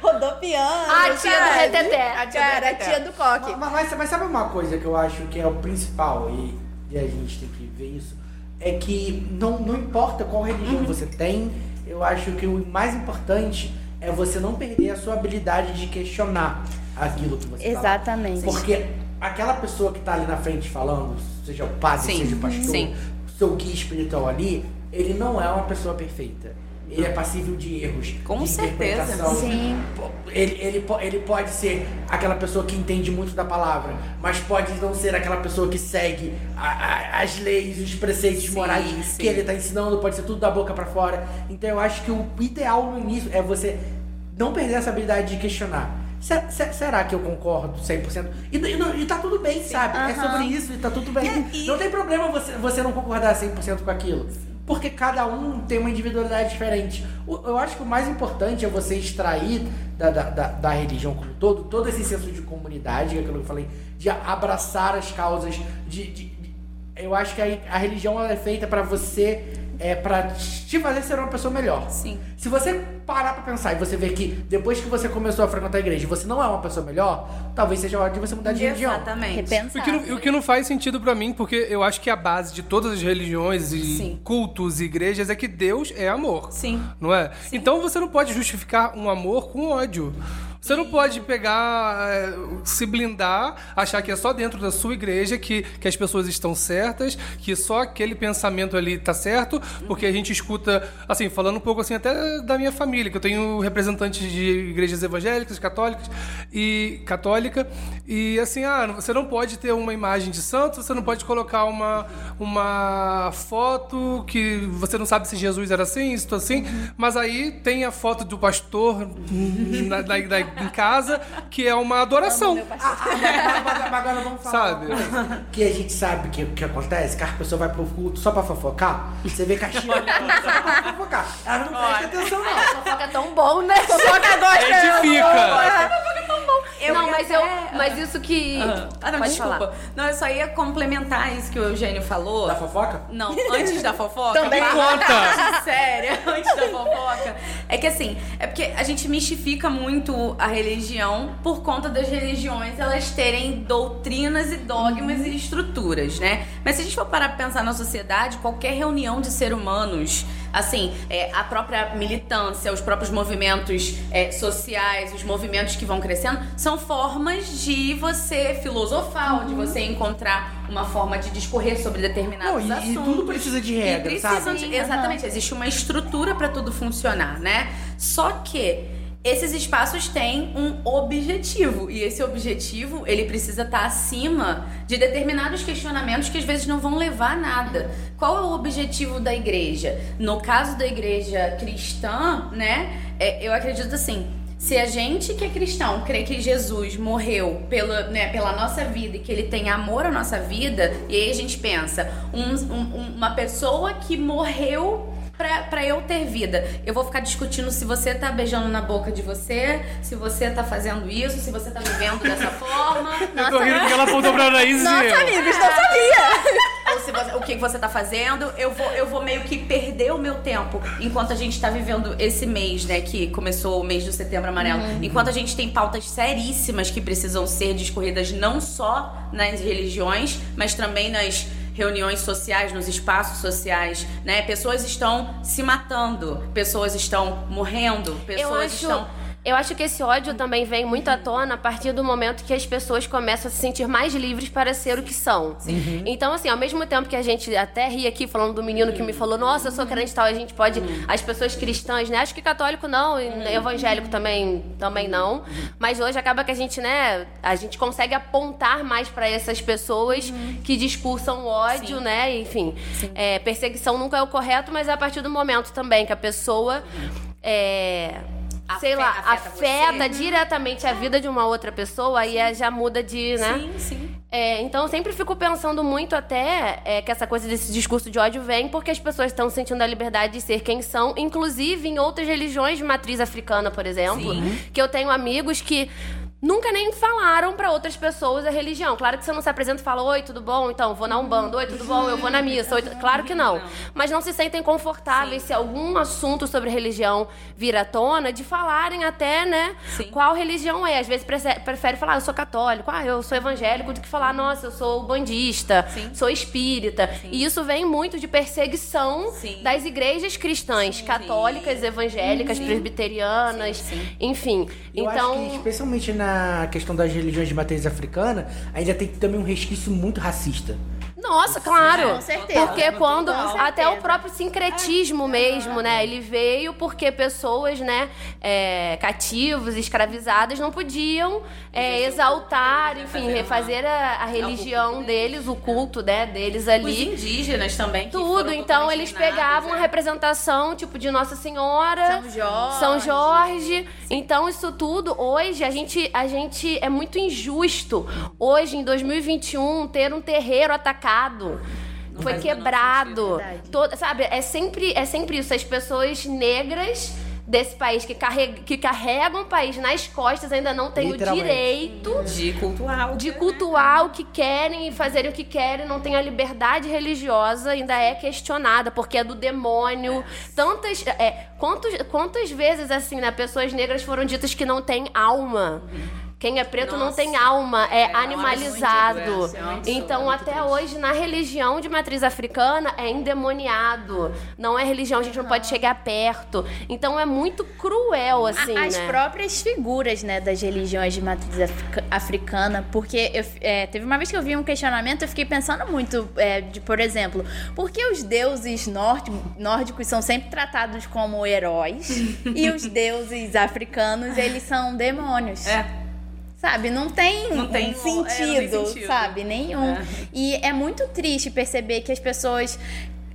Rodopiando. A tia do sabe? reteté. A Cara, a tia do coque. Mas, mas- mas sabe uma coisa que eu acho que é o principal e, e a gente tem que ver isso? É que não, não importa qual religião você tem, eu acho que o mais importante é você não perder a sua habilidade de questionar aquilo que você fala. Exatamente. Porque aquela pessoa que tá ali na frente falando, seja o padre, Sim, seja o pastor, sim. o seu guia espiritual ali, ele não é uma pessoa perfeita. Ele é passível de erros. Com de certeza. interpretação. Sim. Ele, ele, ele pode ser aquela pessoa que entende muito da palavra, mas pode não ser aquela pessoa que segue a- a- as leis, os preceitos Sim, morais sim. que ele tá ensinando, pode ser tudo da boca pra fora. Então eu acho que o ideal no início é você não perder essa habilidade de questionar. Se- se- será que eu concordo 100%? E, e, não- e tá tudo bem, sabe? É sobre isso e tá tudo bem. E- e- Não tem problema você, você não concordar 100% com aquilo. Porque cada um tem uma individualidade diferente. Eu acho que o mais importante é você extrair da, da, da, da religião como um todo, todo esse senso de comunidade, aquilo que eu falei, de abraçar as causas, de... de- eu acho que a, a religião é feita pra você, é para te fazer ser uma pessoa melhor. Sim. Se você parar pra pensar e você ver que depois que você começou a frequentar a igreja, você não é uma pessoa melhor, talvez seja a hora de você mudar de religião. Exatamente. Repensar. O que, não, o que não faz sentido pra mim, porque eu acho que a base de todas as religiões e Sim. cultos e igrejas é que Deus é amor. Sim. Não é? Então você não pode justificar um amor com ódio. Você não pode pegar, é, se blindar, achar que é só dentro da sua igreja que, que as pessoas estão certas, que só aquele pensamento ali tá certo, porque a gente escuta, assim, falando um pouco assim até da minha família, que eu tenho representantes de igrejas evangélicas, católicas e católica, e assim, ah, você não pode ter uma imagem de santo, você não pode colocar uma, uma foto que você não sabe se Jesus era assim, isso assim, mas aí tem a foto do pastor na- na- na- em casa, que é uma adoração. Ah, ah, agora vamos falar Sabe? que a gente sabe que que acontece, que a pessoa vai pro culto só pra fofocar. Você vê caixinha no culto só pra fofocar. Ela não presta atenção, não. Fofoca é tão bom, né? Fofoca gosta. Edifica. Eu não, mas até- eu. Mas isso que. Ah, não, Pode desculpa. falar. Não, eu só ia complementar isso que o Eugênio falou. Da fofoca? Não, antes da fofoca. Também conta. Séria, antes da fofoca. É que assim, é porque a gente mistifica muito a religião por conta das religiões elas terem doutrinas e dogmas e estruturas, né? Mas se a gente for parar pra pensar na sociedade, qualquer reunião de seres humanos, assim, é, a própria militância, os próprios movimentos é, sociais, os movimentos que vão crescendo, são formas de você filosofar, de você encontrar uma forma de discorrer sobre determinados Não, e- e assuntos. tudo precisa de E regra, precisam sabe? de- exatamente, existe uma estrutura para tudo funcionar, né? Só que esses espaços têm um objetivo e esse objetivo ele precisa estar acima de determinados questionamentos que às vezes não vão levar a nada. Qual é o objetivo da igreja? No caso da igreja cristã, né? é, eu acredito assim. Se a gente que é cristão crê que Jesus morreu pela, né, pela nossa vida e que ele tem amor à nossa vida, e aí a gente pensa, um- um- uma pessoa que morreu pra, pra eu ter vida. Eu vou ficar discutindo se você tá beijando na boca de você, se você tá fazendo isso, se você tá vivendo dessa forma. Eu tô rindo porque ela apontou pra e Nossa, eu. amigos, não sabia! Ou se você- o que você tá fazendo, eu vou, eu vou meio que perder o meu tempo enquanto a gente tá vivendo esse mês, né? Que começou o mês do setembro amarelo. Enquanto a gente tem pautas seríssimas que precisam ser discorridas não só nas religiões, mas também nas reuniões sociais, nos espaços sociais, né? Pessoas estão se matando, pessoas estão morrendo, pessoas acho, estão eu acho que esse ódio também vem muito à tona a partir do momento que as pessoas começam a se sentir mais livres para ser o que são. Então, assim, ao mesmo tempo que a gente até ri aqui falando do menino que me falou, nossa, eu sou crente tal, a gente pode. As pessoas cristãs, né? Acho que católico não, e evangélico também, também não. Mas hoje acaba que a gente, né? A gente consegue apontar mais para essas pessoas que discursam ódio, né? Enfim. É, perseguição nunca é o correto, mas é a partir do momento também que a pessoa. É, sei lá, afeta afeta, você. diretamente a vida de uma outra pessoa, aí é- já muda de, né? Sim, sim. É, então eu sempre fico pensando muito até é, que essa coisa desse discurso de ódio vem porque as pessoas estão sentindo a liberdade de ser quem são, inclusive em outras religiões de matriz africana, por exemplo, que eu tenho amigos que nunca nem falaram pra outras pessoas a religião. Claro que você não se apresenta e fala, oi, tudo bom? Então, vou na Umbanda, oi, tudo bom? Eu vou na missa. Oi, tu-" claro que não. Mas não se sentem confortáveis se algum assunto sobre religião vir à tona, de falarem até, né, Sim. qual religião é. Às vezes prefere falar, "Ah, eu sou católico, ah, eu sou evangélico, do que falar, nossa, eu sou bandista, sou espírita. E isso vem muito de perseguição Sim. das igrejas cristãs, católicas, evangélicas, presbiterianas, Sim, sim. enfim. Eu então, acho que, especialmente na questão das religiões de matriz africana, ainda tem também um resquício muito racista. Nossa, claro. Com certeza. Porque quando até o próprio sincretismo mesmo, né? Ele veio porque pessoas, né, é, cativos, escravizadas, não podiam é, exaltar, enfim, refazer a, a religião deles, o culto, né, deles Os ali. indígenas também. Tudo, então eles pegavam a é. representação, tipo, de Nossa Senhora, São Jorge. São Jorge. Então, isso tudo, hoje, a gente, a gente é muito injusto. Hoje, em 2021, ter um terreiro atacado. Foi faz o menor quebrado. Verdade. Todo- sabe, é sempre, é sempre isso. As pessoas negras desse país que, carreg que carregam o país nas costas ainda não têm o direito De cultuar. de cultuar o que querem e fazerem o que querem, não tem a liberdade religiosa, ainda é questionada, porque é do demônio. Tantas. É, quantos, quantas vezes, assim, né, pessoas negras foram ditas que não têm alma? Quem é preto não Nossa. tem alma, é, É, animalizado. é então, até triste. hoje, na religião de matriz africana, é endemoniado. Não é religião, a gente não pode chegar perto. Então, é muito cruel, assim, As né? próprias figuras, né, das religiões de matriz africa- africana, porque eu, é, teve uma vez que eu vi um questionamento, eu fiquei pensando muito, é, de, por exemplo, por que os deuses norte, nórdicos são sempre tratados como heróis e os deuses africanos, eles são demônios? É. Sabe, não tem, Não tem- um é, não tem sentido, sentido. sabe? Nenhum. É. E é muito triste perceber que as pessoas.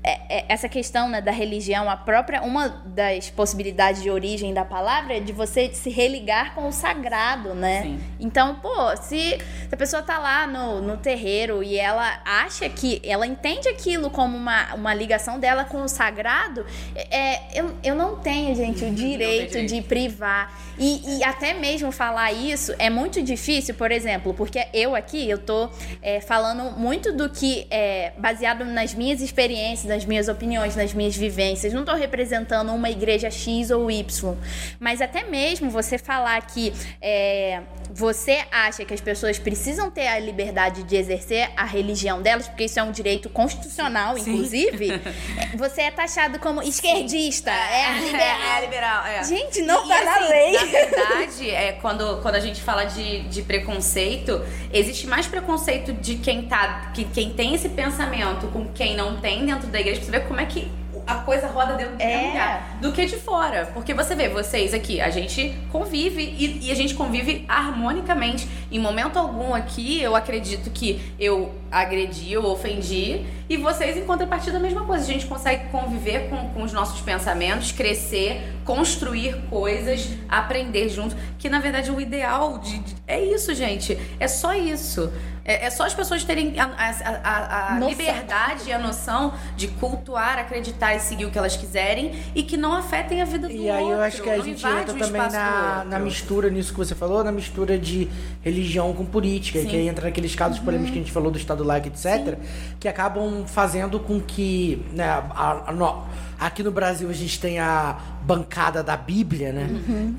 é- é- essa questão né, da religião, a própria. Uma das possibilidades de origem da palavra é de você se religar com o sagrado, né? Sim. Então, pô, se, a pessoa tá lá no, no terreiro e ela acha que. Ela entende aquilo como uma, uma ligação dela com o sagrado, é, eu, eu não tenho, gente, o direito. de privar. E, e até mesmo falar isso é muito difícil, por exemplo, porque eu aqui, eu tô é, falando muito do que é baseado nas minhas experiências, nas minhas opiniões, nas minhas vivências. Não tô representando uma igreja X ou Y. Mas até mesmo você falar que é, você acha que as pessoas precisam ter a liberdade de exercer a religião delas, porque isso é um direito constitucional, inclusive, você é taxado como esquerdista. É, a liberal. É, liberal, é. Gente, não E, tá na assim, lei. Verdade, é, quando, quando a gente fala de, de preconceito, existe mais preconceito de quem tá. Que, quem tem esse pensamento com quem não tem dentro da igreja, pra você ver como é que a coisa roda dentro do É. lugar do que de fora. Porque você vê, vocês aqui, a gente convive e, e a gente convive harmonicamente. Em momento algum aqui, eu acredito que eu agredi, eu ofendi, e vocês, em contrapartida, a mesma coisa. A gente consegue conviver com, com os nossos pensamentos, crescer, construir coisas, aprender junto. Que na verdade o ideal de, de- é isso, gente. É só isso. É, é só as pessoas terem a, a- a- a liberdade e a noção de cultuar, acreditar e seguir o que elas quiserem e que não afetem a vida do E outro. aí eu acho que a gente entra também na, na mistura nisso que você falou, na mistura de religião com política, que aí entra naqueles casos polêmicos que a gente falou do Estado laico, etc., que acabam fazendo com que, né, a- a- no- aqui no Brasil a gente tem a bancada da Bíblia, né,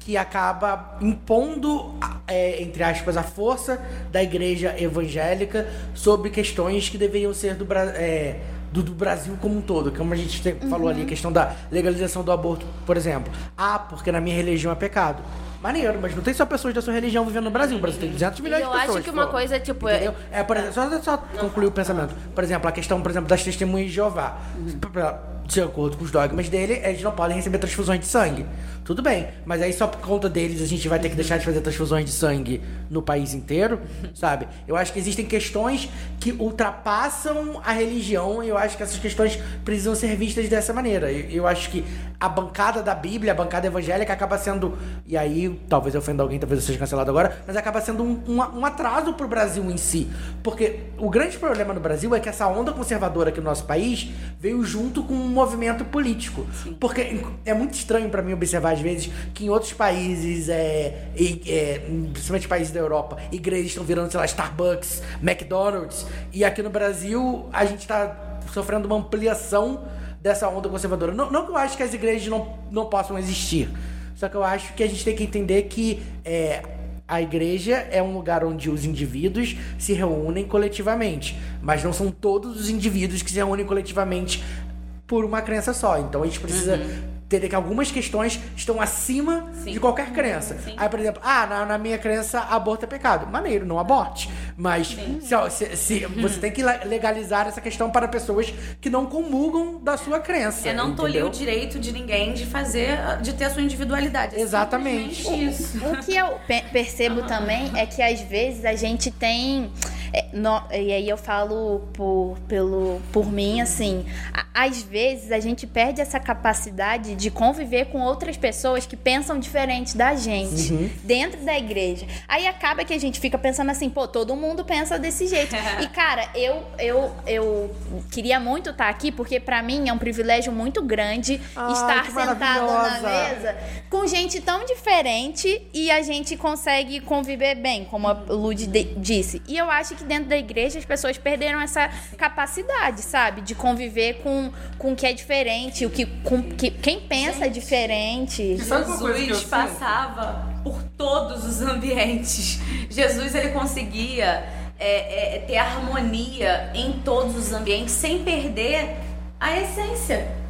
que acaba impondo, é, entre aspas, a força da igreja evangélica sobre questões que deveriam ser do Brasil. do, do Brasil como um todo, como a gente te- falou ali, a questão da legalização do aborto, por exemplo. Ah, porque na minha religião é pecado. Maneiro, mas não tem só pessoas da sua religião vivendo no Brasil. O Brasil tem 200 milhões eu de pessoas. acho que uma pô. coisa, tipo, é- Entendeu? É, por exemplo, só, só concluir o pensamento. Por exemplo, a questão, por exemplo, das testemunhas de Jeová. Pra- De acordo com os dogmas dele, eles não podem receber transfusões de sangue. Tudo bem, mas aí só por conta deles a gente vai ter que deixar de fazer transfusões de sangue no país inteiro, sabe? Eu acho que existem questões que ultrapassam a religião e eu acho que essas questões precisam ser vistas dessa maneira. Eu, eu acho que a bancada da Bíblia, a bancada evangélica, acaba sendo. E aí, talvez eu ofenda alguém, talvez eu seja cancelado agora, mas acaba sendo um, um, um atraso pro Brasil em si. Porque o grande problema no Brasil é que essa onda conservadora aqui no nosso país veio junto com um movimento político. Porque é muito estranho pra mim observar, às vezes, que em outros países, é, é, principalmente países da Europa, igrejas estão virando, sei lá, Starbucks, McDonald's, e aqui no Brasil a gente tá sofrendo uma ampliação dessa onda conservadora. Não, não que eu acho que as igrejas não, não possam existir, só que eu acho que a gente tem que entender que é, a igreja é um lugar onde os indivíduos se reúnem coletivamente, mas não são todos os indivíduos que se reúnem coletivamente por uma crença só. Então a gente precisa entender que algumas questões estão acima de qualquer crença. Aí, por exemplo, ah, na, na minha crença, aborto é pecado. Maneiro, não aborte. Mas se, se- se- você tem que le- legalizar essa questão para pessoas que não comulgam da sua crença. É não entendeu? o direito de ninguém de fazer, de ter a sua individualidade. É Exatamente. isso. O que eu pe- percebo também é que às vezes a gente tem. É, no- e aí eu falo por, pelo, por mim, assim. a- às vezes a gente perde essa capacidade de conviver com outras pessoas que pensam diferente da gente dentro da igreja. Aí acaba que a gente fica pensando assim, pô, todo mundo pensa desse jeito. e cara, eu, eu, eu queria muito estar aqui porque pra mim é um privilégio muito grande Ai, estar sentado na mesa com gente tão diferente e a gente consegue conviver bem, como a Lud disse. E eu acho que dentro da igreja as pessoas perderam essa capacidade, sabe? De conviver com, com o que é diferente, o que, com que, quem pensa diferente. Que eu Jesus passava por todos os ambientes. Jesus ele conseguia é, é, ter harmonia em todos os ambientes sem perder a essência.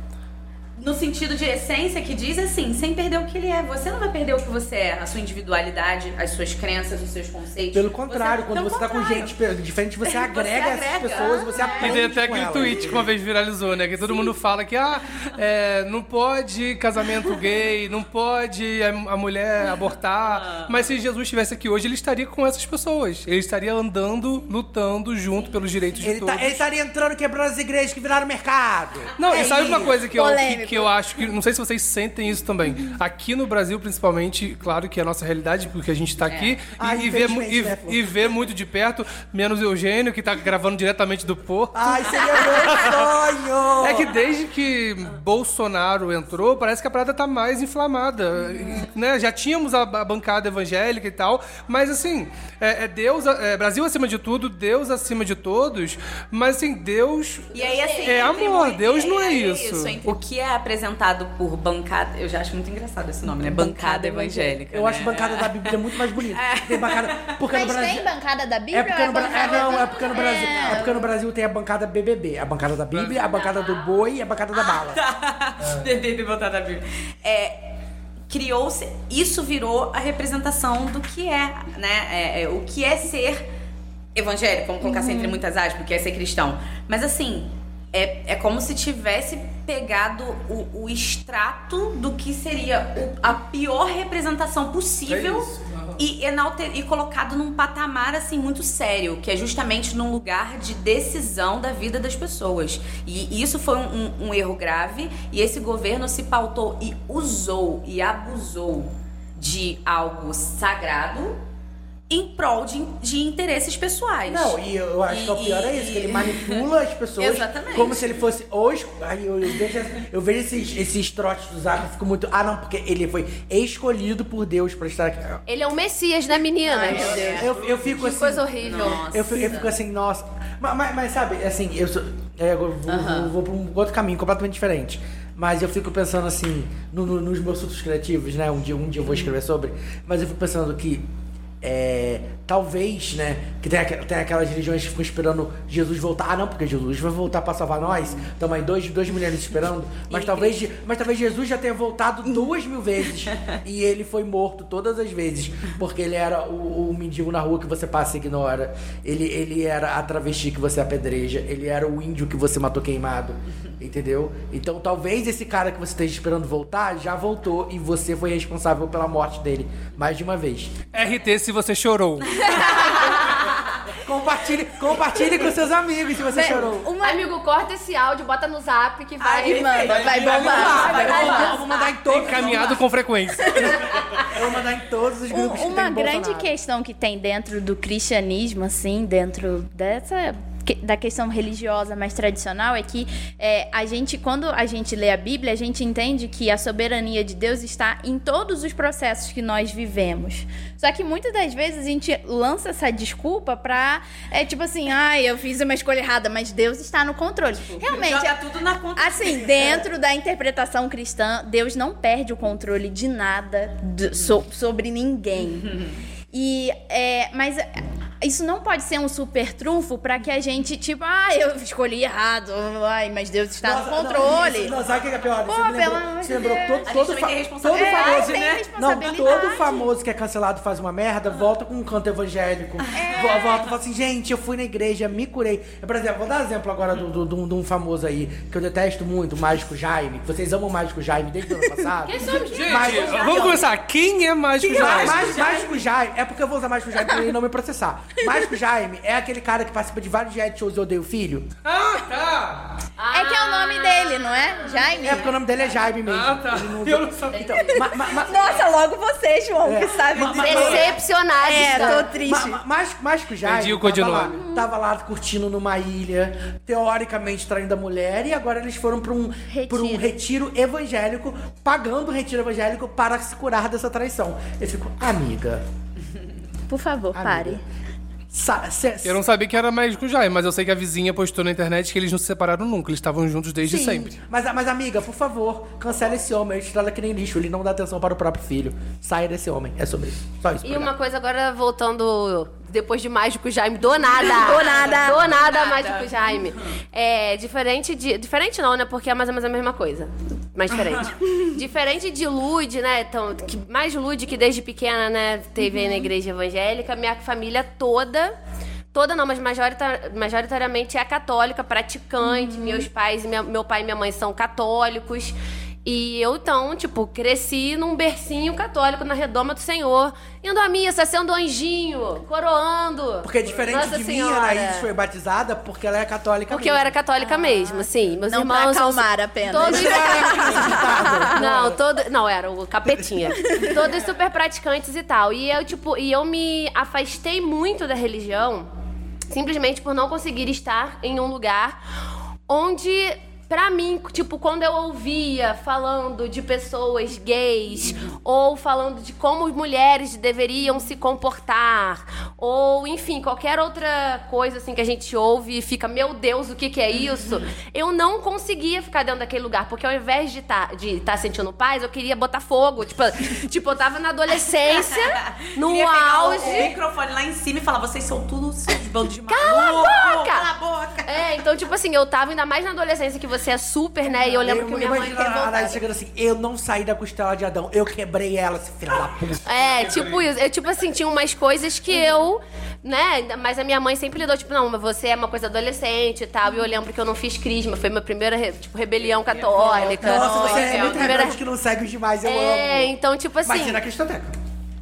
No sentido de essência que diz assim, sem perder o que ele é. Você não vai perder o que você é, a sua individualidade, as suas crenças, os seus conceitos. Pelo contrário, quando pelo você tá com contrário. gente diferente, você Você agrega essas agrega. pessoas, você Ah, E aprende tem até aquele elas. tweet que uma vez viralizou, né? Que todo mundo fala que ah, é, não pode casamento gay, não pode a, mulher abortar. Mas se Jesus estivesse aqui hoje, ele estaria com essas pessoas. Ele estaria andando, lutando junto pelos direitos de Ele, tá, todos. ele estaria entrando quebrando as igrejas que viraram mercado. Não, É e sabe uma isso. coisa que eu, que, que eu acho que. Não sei se vocês sentem isso também. Aqui no Brasil, principalmente, claro que é a nossa realidade, porque a gente tá aqui e, Ah, e, vê, e, né, e vê muito de perto, menos o Eugênio, que tá gravando diretamente do Porto. Ai, seria meu sonho! É que desde que Bolsonaro entrou, parece que a parada tá mais inflamada. Né? Já tínhamos a, a bancada evangélica e tal, mas assim, é, é Deus, é Brasil acima de tudo, Deus acima de todos, mas assim, Deus E aí, assim, é amor, muito- Deus não é isso. entre O que é apresentado por bancada. Eu já acho muito engraçado esse nome, né? Bancada, evangélica. Eu né? acho bancada da Bíblia muito mais bonita. Tem bancada. Porque Mas no Brasil. tem bancada da Bíblia? É porque, no, Bra- é, bancada não, é porque no Brasil. É porque no Brasil tem a bancada BBB, a bancada da Bíblia, a bancada do boi e a bancada da bala. Bebê botar da Bíblia. É, criou-se. Isso virou a representação do que é, né? É, é, o que é ser evangélico, vamos colocar assim entre muitas aspas, porque é ser cristão. Mas assim. É, é como se tivesse pegado o, o extrato do que seria o- a pior representação possível É e, enalte- e colocado num patamar assim muito sério, que é justamente num lugar de decisão da vida das pessoas. E isso foi um, um- um erro grave e esse governo se pautou e usou e abusou de algo sagrado em prol de, de interesses pessoais. Não, e eu acho que o pior é isso, que ele manipula as pessoas Exatamente. como se ele fosse hoje. Aí eu, eu vejo, eu vejo esses, esses trotes do Zap e fico muito. Ah, não, porque ele foi escolhido por Deus pra estar aqui. Ele é o Messias, né, menina? Ai, meu Deus. Eu, eu fico Que assim. coisa horrível. Nossa. Eu fico, eu fico assim, nossa. Mas, mas- mas sabe, assim, eu sou. é, eu vou, vou, vou pra um outro caminho completamente diferente. Mas eu fico pensando assim, no- no- nos meus surtos criativos, né? Um dia, um dia eu vou escrever sobre. Mas eu fico pensando que. É, talvez, né? Que tem, tem aquelas religiões que ficam esperando Jesus voltar. Ah, não, porque Jesus vai voltar pra salvar nós. Estamos aí dois, dois milênios esperando. Mas talvez, mas talvez Jesus já tenha voltado duas mil vezes. e ele foi morto todas as vezes. Porque ele era o, o mendigo na rua que você passa e ignora. Ele, ele era a travesti que você apedreja. Ele era o índio que você matou queimado. Entendeu? Então talvez esse cara que você esteja esperando voltar já voltou e você foi responsável pela morte dele mais de uma vez. RT se você chorou. Compartilhe, compartilhe com seus amigos se você chorou. Uma... Amigo, corta esse áudio, bota no zap que vai. Aí manda, vai bombar. Eu vou- eu vou mandar em todos os Encaminhado com frequência. Eu vou mandar em todos os Um- grupos que uma tem grande Bolsonaro. questão que tem dentro do cristianismo, assim, dentro dessa da questão religiosa mais tradicional é que é, a gente, quando a gente lê a Bíblia, a gente entende que a soberania de Deus está em todos os processos que nós vivemos. Só que muitas das vezes a gente lança essa desculpa pra, é tipo assim, ai, eu fiz uma escolha errada, mas Deus está no controle. Realmente, Joga tudo na conta. Assim, dentro da interpretação cristã, Deus não perde o controle de nada do- so- sobre ninguém. E, é, mas é, isso não pode ser um super trunfo pra que a gente, tipo, ah, eu escolhi errado, ai, mas Deus está Nossa, no controle. Não, isso- não, sabe o que é pior? Pô, você me lembrou, amor você de lembrou Deus. todo, todo, fa- todo responsabilidade. É, famoso. tem Não, todo famoso que é cancelado faz uma merda, volta com um canto evangélico. É. Vo- Volta e fala assim, gente, eu fui na igreja, me curei. Eu, Por exemplo, vou dar exemplo agora do- do- do- de um famoso aí, que eu detesto muito, o Mágico Jaime. Vocês amam o Mágico Jaime desde o ano passado. Quem somos? Gente, Mágico Jaime. vamos começar. Quem é Mágico Sim, Jaime? Mágico, Mágico Jaime, é porque eu vou usar Mágico Jaime pra ele não me processar. Mágico Jaime é aquele cara que participa de vários reality shows e odeia o filho. Ah, tá! É que é o nome dele, não é? Jaime? É porque o nome dele é Jaime mesmo. Ah, tá. Ele não usa- Eu não sabia. Então, ma- ma- ma- Nossa, logo você, João, É. que sabe dizer. Decepcionado. É, tô triste. Ma- ma- Mágico, Mágico Jaime Entendi o tava lá, codinome. tava lá curtindo numa ilha, teoricamente traindo a mulher, e agora eles foram pra um Retiro. pra um retiro evangélico, pagando o retiro evangélico para se curar dessa traição. Eu fico, amiga, Por favor, amiga, pare. Sa- Eu não sabia que era Mágico Jaime, mas eu sei que a vizinha postou na internet que eles não se separaram nunca. Eles estavam juntos desde Sim, sempre. Mas, mas, amiga, por favor, cancela esse homem. Ele estrada que nem lixo. Ele não dá atenção para o próprio filho. Saia desse homem. É sobre isso. Só isso. E uma coisa agora, voltando depois de Mágico Jaime, do nada. do nada. Do nada, Mágico Jaime. É, diferente de... Diferente não, né? Porque é mais ou menos a mesma coisa. Mas diferente. diferente de Lude, né? Então, que, mais Lude que desde pequena, né? Teve aí na igreja evangélica. Minha família toda... Toda não, mas majorita- majoritariamente é católica, praticante. Meus pais, minha- meu pai e minha mãe são católicos. E eu, então, tipo, cresci num bercinho católico na redoma do Senhor, indo à missa, sendo anjinho, coroando. Porque diferente Nossa de mim, Senhora. a Anaís foi batizada porque ela é católica Porque eu mesmo. era católica mesmo, sim. Meus Não pra irmãos. acalmar apenas. Todos. Não, todo. Não, era o capetinha. Todos super praticantes e tal. E eu, tipo, e eu me afastei muito da religião simplesmente por não conseguir estar em um lugar onde. Pra mim, tipo, quando eu ouvia falando de pessoas gays, ou falando de como mulheres deveriam se comportar, ou enfim, qualquer outra coisa assim que a gente ouve e fica, meu Deus, o que, que é isso? Eu não conseguia ficar dentro daquele lugar, porque ao invés de estar de tá sentindo paz, eu queria botar fogo. Tipo, tipo eu tava na adolescência, no Queria pegar o- auge. O microfone lá em cima e falar: vocês são tudo seus bandos de maluco. Cala a boca! Cala a boca! É, então, tipo assim, eu tava ainda mais na adolescência que você é super, né? E eu lembro que minha mãe a Anaís chegando assim, eu não saí da costela de Adão, eu quebrei ela, esse filho da puta. É, tipo isso. Eu, tipo assim, tinha umas coisas que eu, né? Mas a minha mãe sempre lidou, tipo, não, mas você é uma coisa adolescente e tal. E eu lembro que eu não fiz crisma, foi minha primeira, tipo, rebelião católica. Nossa, você é Minha muito primeira- rebelde que não segue os demais, eu É, amo. então, tipo assim. Mas você na cristoteca.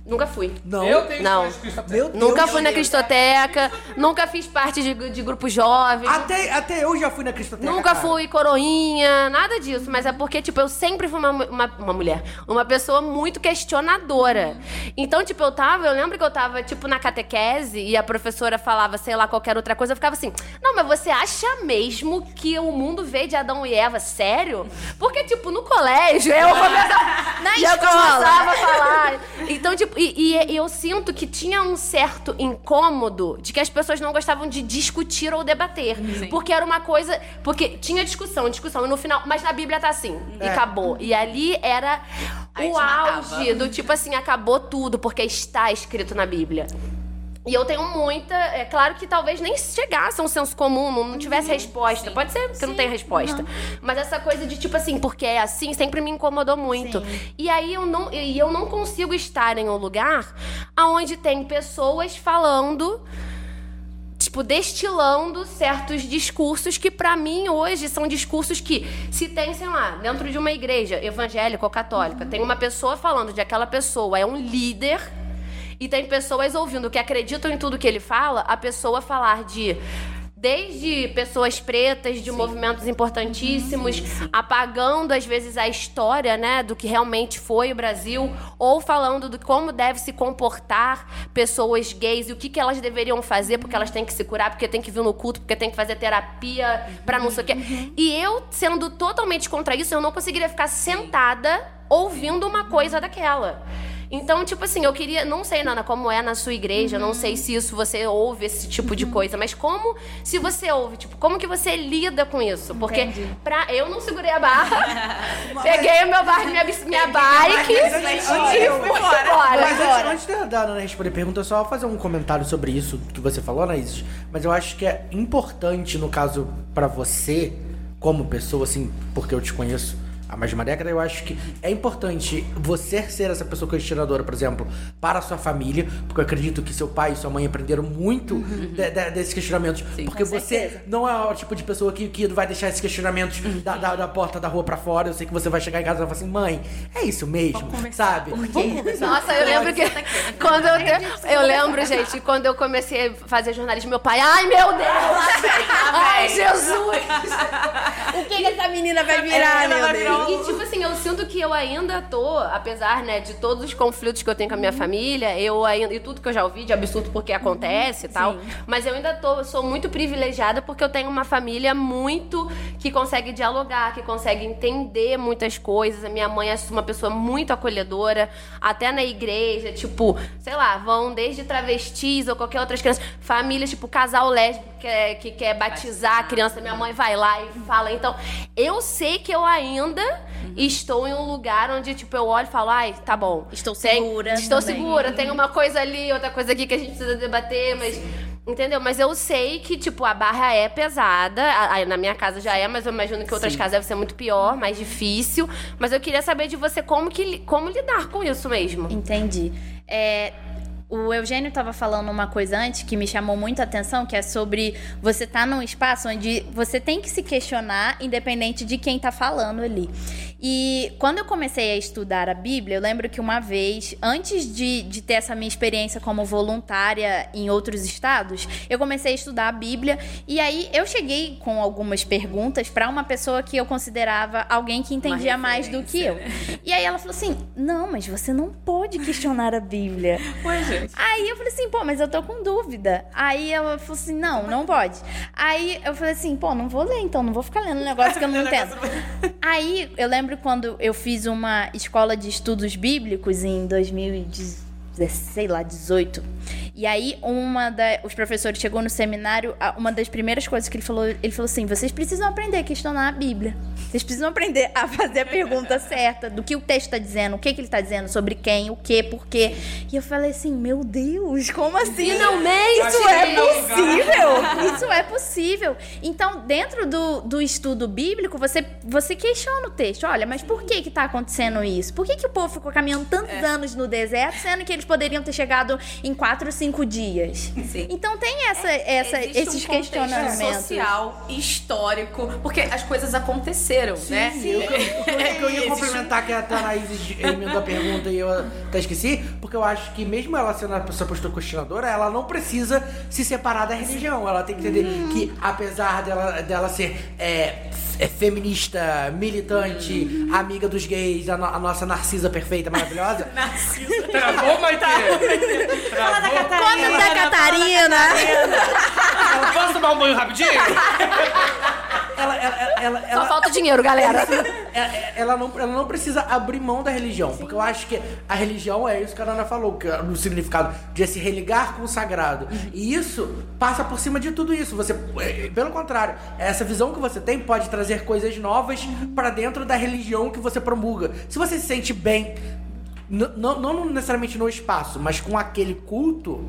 Nunca fui. Não. Eu tenho Não. Meu Deus. Nunca fui na Cristoteca, nunca fiz parte de, de grupo jovem. Até, até eu já fui na cristoteca. Nunca cara. fui coroinha, nada disso. Mas é porque, tipo, eu sempre fui uma, uma, uma mulher. Uma pessoa muito questionadora. Então, tipo, eu tava... Eu lembro que eu tava, tipo, na catequese e a professora falava, sei lá, qualquer outra coisa. Eu ficava assim, não, mas você acha mesmo que o mundo veio de Adão e Eva? Sério? Porque, tipo, no colégio, eu começava... Na e eu escola. começava a falar. Então, tipo, e, e eu sinto que tinha um certo incômodo de que as pessoas não gostavam de discutir ou debater. Porque era uma coisa. Porque tinha discussão, discussão, e no final. Mas na Bíblia tá assim, e acabou. E ali era Aí o te matava. auge do tipo assim, acabou tudo, porque está escrito na Bíblia. E eu tenho muita. É claro que talvez nem chegasse a um senso comum, não, tivesse resposta. Pode ser que não tenha resposta. Mas essa coisa de tipo assim, porque é assim, sempre me incomodou muito. E aí eu não, e eu não consigo estar em um lugar onde tem pessoas falando tipo, destilando certos discursos que, pra mim, hoje, são discursos que, se tem, sei lá, dentro de uma igreja evangélica ou católica, tem uma pessoa falando de aquela pessoa é um líder. E tem pessoas ouvindo que acreditam em tudo que ele fala, a pessoa falar de. Desde pessoas pretas, de movimentos importantíssimos, apagando às vezes a história, né, do que realmente foi o Brasil, ou falando do como deve se comportar pessoas gays e o que, que elas deveriam fazer, porque elas têm que se curar, porque tem que vir no culto, porque tem que fazer terapia pra não sei o quê. E eu, sendo totalmente contra isso, eu não conseguiria ficar sentada ouvindo uma coisa daquela. Então, tipo assim, eu queria. Não sei, Nana, como é na sua igreja, não sei se isso você ouve esse tipo de coisa, mas como, se você ouve, tipo, como que você lida com isso? Porque pra, eu não segurei a barra, peguei o meu bar, minha, minha bike e antes- fui embora. Mas antes, antes da, da Ana responder a pergunta, eu só vou fazer um comentário sobre isso que você falou, Anaís. Mas eu acho que é importante, no caso, pra você, como pessoa, assim, porque eu te conheço há mais de uma década, eu acho que é importante você ser essa pessoa questionadora, por exemplo, para a sua família, porque eu acredito que seu pai e sua mãe aprenderam muito de- de- desses questionamentos. porque você não é o tipo de pessoa que, que vai deixar esses questionamentos da, da, da porta da rua pra fora. Eu sei que você vai chegar em casa e vai falar assim, mãe, é isso mesmo, sabe? Nossa, eu lembro que quando eu, te- eu lembro, gente, quando eu comecei a fazer jornalismo, meu pai, ai meu Deus! Ai, Jesus! O que, que essa menina vai virar, meu Deus? E tipo assim, eu sinto que eu ainda tô, apesar, né, de todos os conflitos que eu tenho com a minha família, eu ainda, e tudo que eu já ouvi de absurdo porque acontece e tal, mas eu ainda tô, sou muito privilegiada porque eu tenho uma família muito que consegue dialogar, que consegue entender muitas coisas. A minha mãe é uma pessoa muito acolhedora, até na igreja, tipo, sei lá, vão desde travestis ou qualquer outras crianças, famílias, tipo, casal lésbico quer, que quer batizar a criança, minha mãe vai lá e fala. Então, eu sei que eu ainda estou em um lugar onde, tipo, eu olho e falo, ai, tá bom. Estou Tem- segura Estou também. segura. Tem uma coisa ali, outra coisa aqui que a gente precisa debater, mas. Entendeu? Mas eu sei que, tipo, a barra é pesada. A- a- Na minha casa já é, mas eu imagino que outras casas deve ser muito pior, mais difícil. Mas eu queria saber de você como, que, como lidar com isso mesmo. Entendi. É, O Eugênio estava falando uma coisa antes que me chamou muito a atenção, que é sobre você estar num espaço onde você tem que se questionar, independente de quem está falando ali. E quando eu comecei a estudar a Bíblia, eu lembro que uma vez, antes de, de ter essa minha experiência como voluntária em outros estados, eu comecei a estudar a Bíblia e aí eu cheguei com algumas perguntas para uma pessoa que eu considerava alguém que entendia mais do que eu. E aí ela falou assim: Não, mas você não pode questionar a Bíblia. Ué, gente. Aí eu falei assim, pô, mas eu tô com dúvida. Aí ela falou assim, não, não pode. Aí eu falei assim, pô, não vou ler então, não vou ficar lendo um negócio que eu não entendo. Aí eu lembro quando eu fiz uma escola de estudos bíblicos em 2010, sei lá, 18. E aí uma da, os professores chegou no seminário, uma das primeiras coisas que ele falou, ele falou assim: "Vocês precisam aprender a questionar a Bíblia. Vocês precisam aprender a fazer a pergunta certa do que o texto está dizendo, o que que ele está dizendo, sobre quem, o que, por quê". E eu falei assim: "Meu Deus, como assim? Finalmente! Isso é possível! Isso é possível. Então, dentro do, do estudo bíblico, você, você questiona o texto. Olha, mas por que que tá acontecendo isso? Por que que o povo ficou caminhando tantos anos no deserto, sendo que eles poderiam ter chegado em quatro, cinco dias? Sim. Então, tem essa, essa, Existe esses um questionamentos. social, histórico, porque as coisas aconteceram, né? Eu, eu, eu, eu ia complementar que a Tanaís emendou a pergunta e eu até esqueci, porque eu acho que mesmo ela sendo essa postura questionadora, ela não precisa se separar da religião. Ela tem que entender que, apesar dela, dela ser é, é feminista, militante, amiga dos gays, a, no- a nossa Narcisa perfeita, maravilhosa, Travou, Maite? Travou? Conta da Catarina! Posso tomar um banho rapidinho? ela, ela, ela, ela, Só ela- falta dinheiro, galera. Ela não, ela não precisa abrir mão da religião. Porque eu acho que a religião é isso que a Ana falou, que é no significado de se religar com o sagrado. E isso passa por cima de tudo isso. Você, é, pelo contrário, essa visão que você tem pode trazer coisas novas pra dentro da religião que você promulga. Se você se sente bem, não não necessariamente no espaço, mas com aquele culto.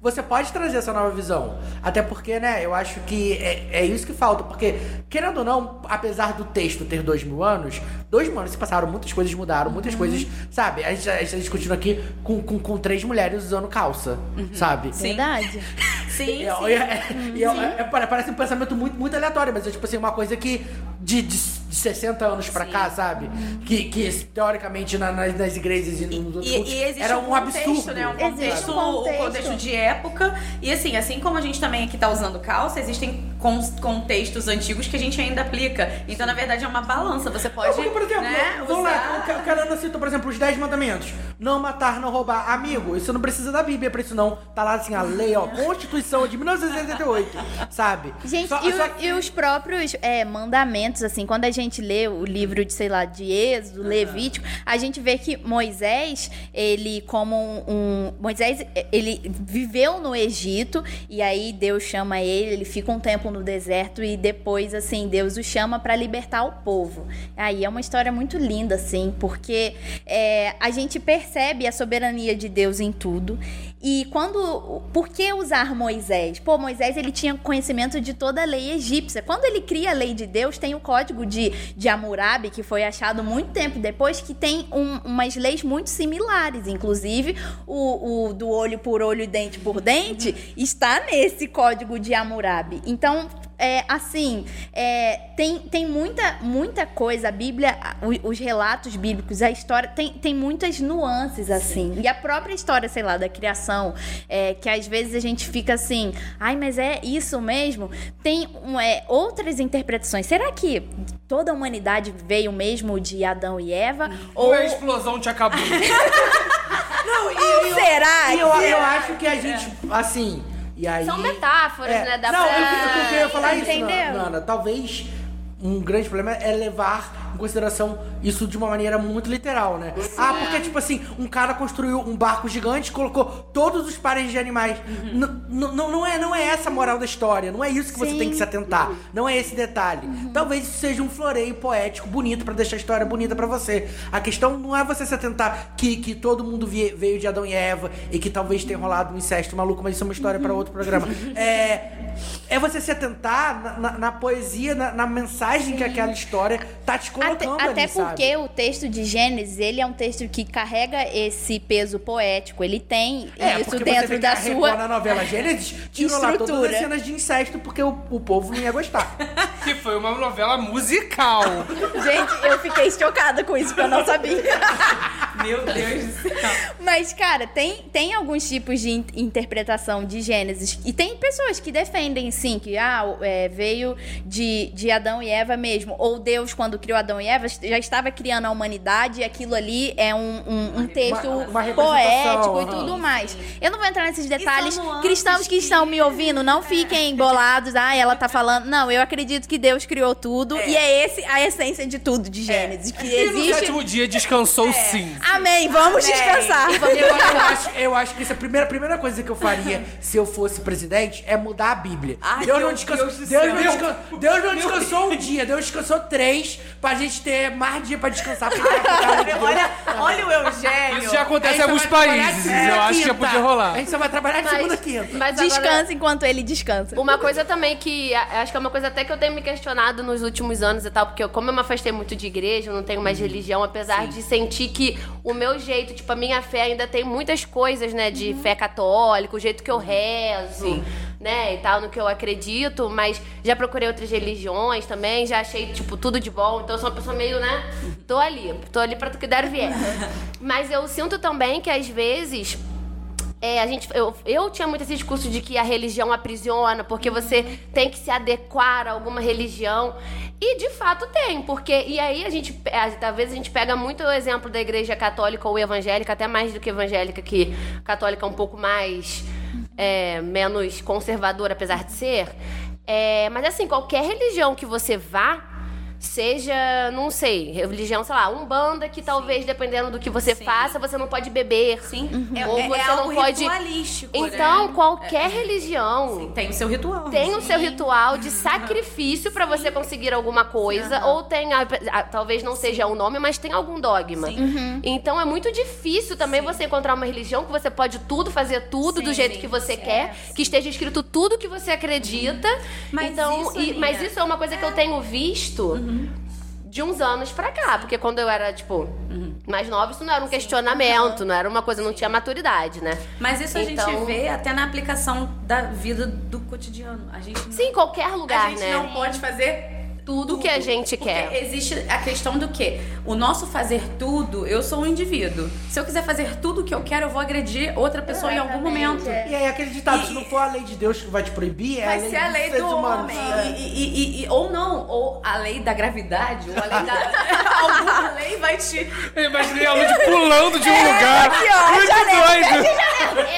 Você pode trazer essa nova visão. Até porque, né, eu acho que é, é isso que falta. Porque, querendo ou não, apesar do texto ter dois mil anos, dois mil anos se passaram, muitas coisas mudaram, muitas coisas, sabe? A gente, a gente tá discutindo aqui com, com, com três mulheres usando calça, sabe? Verdade. Sim, é- sim. e é- e é- é- pare- parece um pensamento muito, muito aleatório, mas é tipo assim, uma coisa que de, de, de 60 anos pra cá, sabe? Que, que teoricamente na- nas, nas igrejas e nos outros E, cultos e existe era um, um contexto, absurdo. né? Um Existe contexto, um um contexto. contexto de época. E assim, assim como a gente também aqui tá usando calça, existem con- contextos antigos que a gente ainda aplica. Então, na verdade, é uma balança. Você pode. Porque, por exemplo, né, vamos lá, usar- o Ca- o Carana citou, por exemplo, os 10 mandamentos. Não matar, não roubar. Amigo, isso não precisa da Bíblia pra isso não. Tá lá assim, a lei, ó, Constituição de 1988, sabe? Gente, Só- e, só e os próprios é, mandamentos, assim, quando a gente lê o livro de, sei lá, de Êxodo, Levítico, a gente vê que Moisés, ele como um, um- Moisés, ele viveu no Egito, e aí Deus chama ele, ele fica um tempo no deserto, e depois, assim, Deus o chama para libertar o povo. Aí é uma história muito linda, assim, porque é, a gente percebe a soberania de Deus em tudo, e quando. Por que usar Moisés? Pô, Moisés ele tinha conhecimento de toda a lei egípcia. Quando ele cria a lei de Deus, tem o código de, de Hammurabi, que foi achado muito tempo depois, que tem um- umas leis muito similares. Inclusive, o, o do olho por olho e dente por dente está nesse código de Hammurabi. Então, é, assim, é, tem, tem muita, muita coisa. A Bíblia, o- os relatos bíblicos, a história, tem, tem muitas nuances, assim. E a própria história, sei lá, da criação, é, que às vezes a gente fica assim, ai, mas é isso mesmo? Tem um, é, outras interpretações. Será que toda a humanidade veio mesmo de Adão e Eva? Ou Ou, a explosão te acabou? Não, e, ou eu- será? E eu, eu acho que a gente, assim, e aí... São metáforas, É, né? Dá não, pra... eu, eu, eu queria falar isso, Entendeu? Nana. Talvez um grande problema é levar em consideração isso de uma maneira muito literal, né? Ah, porque, tipo assim, um cara construiu um barco gigante e colocou todos os pares de animais. N- Não, é, não é essa a moral da história. Não é isso que você Sim. tem que se atentar. Não é esse detalhe. Talvez isso seja um floreio poético, bonito, pra deixar a história bonita pra você. A questão não é você se atentar que, que todo mundo vie- veio de Adão e Eva e que talvez tenha rolado um incesto maluco, mas isso é uma história pra outro programa. É, é você se atentar na, na- na poesia, na, na mensagem que aquela história tá te colocando até ali, porque sabe? o texto de Gênesis, ele é um texto que carrega esse peso poético. Ele tem É, isso porque dentro da sua na novela Gênesis, tirou lá todas as estrutura. cenas de incesto porque o, o povo não ia gostar. Que foi uma novela musical. Gente, eu fiquei chocada com isso, que eu não sabia. Meu Deus do céu. Mas, cara, tem, tem alguns tipos de in- interpretação de Gênesis. E tem pessoas que defendem, sim, que ah, é, veio de, de Adão e Eva mesmo. Ou Deus, quando criou Adão e Eva, já estava criando a humanidade e aquilo ali é um, um, um texto Uma- uma poético e tudo mais. Eu não vou entrar nesses detalhes. Cristãos que estão me ouvindo, não fiquem bolados. Ah, ela tá falando. Não, eu acredito que Deus criou tudo. E é esse a essência de tudo de Gênesis. Que E no existe. sétimo dia descansou sim. Amém. Vamos descansar. Eu, eu acho, eu acho que isso é a primeira, primeira coisa que eu faria se eu fosse presidente é mudar a Bíblia. Ai, Deus, meu não descansou, Deus Deus, céu. não descansou, Deus não descansou um dia, Deus descansou três pra gente ter mais dia pra descansar. Olha, olha o Eugênio. Isso já acontece em alguns países. Eu acho que já podia rolar. A gente só vai trabalhar de segunda a quinta. mas agora- Descansa enquanto ele descansa. Uma coisa também que acho que é uma coisa até que eu tenho me questionado nos últimos anos e tal, porque eu, como eu me afastei muito de igreja, eu não tenho mais religião, apesar de sentir que o meu jeito, tipo, a minha fé ainda tem muitas coisas, né, de fé católica, o jeito que eu rezo, né, e tal, no que eu acredito, mas já procurei outras religiões também, já achei, tipo, tudo de bom, então eu sou uma pessoa meio, né, tô ali, tô ali pra tu que der vier. mas eu sinto também que às vezes é, a gente, eu, eu tinha muito esse discurso de que a religião aprisiona, porque você tem que se adequar a alguma religião. E de fato tem, porque. E aí a gente. Talvez a gente pega muito o exemplo da igreja católica ou evangélica, até mais do que evangélica, que católica é um pouco mais. É, menos conservadora, apesar de ser. É, mas assim, qualquer religião que você vá. Seja, não sei, religião, sei lá, umbanda que talvez, dependendo do que você faça, você não pode beber. Sim. É, Ou é- é você algo não pode. ritualístico, Então, né? qualquer religião Tem o seu ritual. tem o seu ritual de sacrifício pra você conseguir alguma coisa, ou tem, a- a- talvez não seja o nome, mas tem algum dogma. Então é muito difícil também você encontrar uma religião que você pode tudo, fazer tudo do Sim, jeito sim. que você É, quer, que esteja escrito tudo que você acredita. Mas então, isso, e- mas isso é uma coisa que eu tenho visto de uns anos pra cá. Porque quando eu era, tipo, mais nova, isso não era um questionamento, não era uma coisa, não tinha maturidade, né? Mas isso a Então- gente vê até na aplicação da vida do cotidiano. A gente não, Sim, em qualquer lugar, a gente né? não pode fazer Tudo que a gente Porque quer. existe a questão do quê? O nosso fazer tudo, eu sou um indivíduo. Se eu quiser fazer tudo o que eu quero, eu vou agredir outra pessoa em algum momento. E aí aquele ditado, se não for a lei de Deus que vai te proibir, é Vai a lei ser a lei do humanos. homem. E, e- e- e- ou não, ou a lei da gravidade, ou a lei da. alguma lei vai te. Eu imaginei a Lud pulando de um lugar. Muito doido.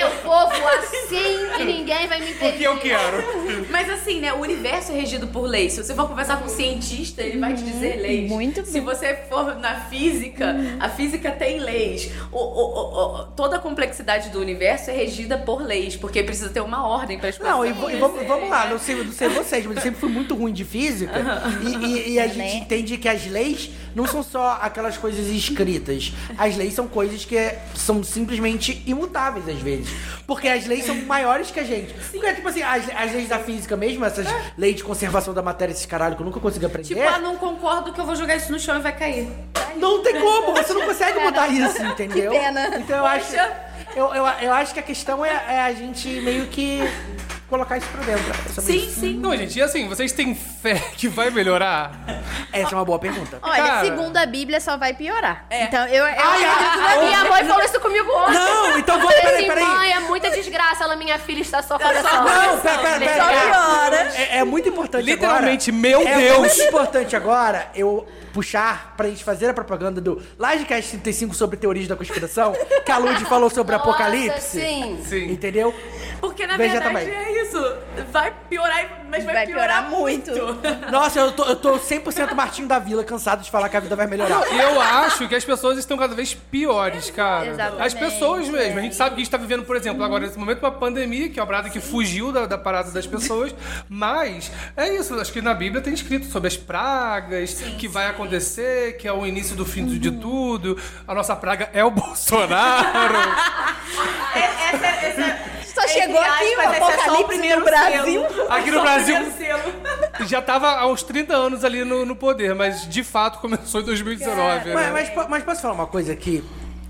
Eu vou voar assim e ninguém vai me impedir. Porque eu quero. Mas assim, né? O universo é regido por leis. Se você for conversar com um cientista, ele vai te dizer leis. muito Se você for na física, a física tem leis. O- o- o- o- toda a complexidade do universo é regida por leis, porque precisa ter uma ordem para as coisas. Não, e, e vamos, vamos lá, não sei, não sei vocês, mas eu sempre fui muito ruim de física. E, e- e a gente entende que as leis não são só aquelas coisas escritas. As leis são coisas que é- são simplesmente imutáveis às vezes. Porque as leis são maiores que a gente. Porque, tipo assim, as, as leis da física mesmo, essas leis de conservação da matéria, esses caralho que eu nunca aprender. Tipo, ah, não concordo que eu vou jogar isso no chão e vai cair. Não tem como, você não consegue mudar isso, entendeu? Que pena. Então eu acho. Eu, eu, eu acho que a questão é, é a gente meio que colocar isso pra dentro. é Sim, isso. sim. Não, gente, e assim, vocês têm fé que vai melhorar? Essa é uma boa pergunta. Olha, Cara. segundo a Bíblia, só vai piorar. Então, eu, eu Ai, acredito na ai, Minha mãe falou isso comigo ontem. Não, então vamos, peraí, assim, peraí. mãe, é muita desgraça. Ela, minha filha, está só começando. Não, pera, pera, pera. Só piora. É, é muito importante Literalmente, agora. meu é Deus. muito importante agora eu puxar pra gente fazer a propaganda do Livecast 35 sobre teorias da conspiração, que a Lud falou sobre Nossa, apocalipse. sim. Sim. Entendeu? Porque na Veja verdade também. é isso. Vai piorar, mas vai, Vai piorar, piorar muito. Nossa, eu tô, eu tô 100% Martinho da Vila, cansado de falar que a vida vai melhorar. E eu acho que as pessoas estão cada vez piores, cara. Exatamente. As pessoas mesmo. A gente sabe que a gente tá vivendo, por exemplo, agora nesse momento uma pandemia, que é uma parada que fugiu da, da parada das pessoas. Mas é isso, acho que na Bíblia tem escrito sobre as pragas, que vai acontecer, que é o início do fim de tudo. A nossa praga é o Bolsonaro. Essa, essa, Só chegou aqui o aspas, esse é apocalipse o primeiro no Brasil. selo. Aqui no Só o Brasil- já tava há uns 30 anos ali no, no poder, mas de fato começou em 2019. Mas, né? mas, po- mas posso falar uma coisa que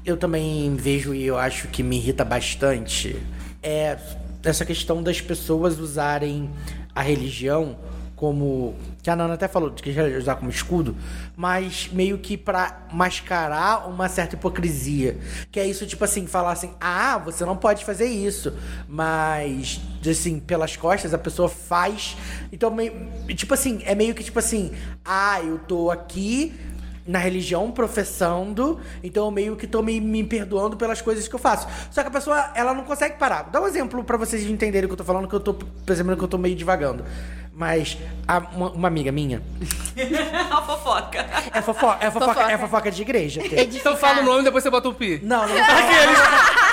eu também vejo e eu acho que me irrita bastante? É essa questão das pessoas usarem a religião como. Que a Nana até falou que já usar como escudo, mas meio que pra mascarar uma certa hipocrisia. Que é isso, tipo assim, falar assim, ah, você não pode fazer isso. Mas, assim, pelas costas a pessoa faz. Então, meio, tipo assim, é meio que tipo assim, ah, eu tô aqui na religião professando, então eu meio que tô me, me perdoando pelas coisas que eu faço. Só que a pessoa, ela não consegue parar. Dá um exemplo pra vocês entenderem o que eu tô falando, que eu tô percebendo que eu tô meio divagando. Mas a- uma, uma amiga minha A fofoca. é fofoca, é fofoca, Fofoca. é fofoca de igreja. Então fala o nome e depois você bota o pi. Não, não, não.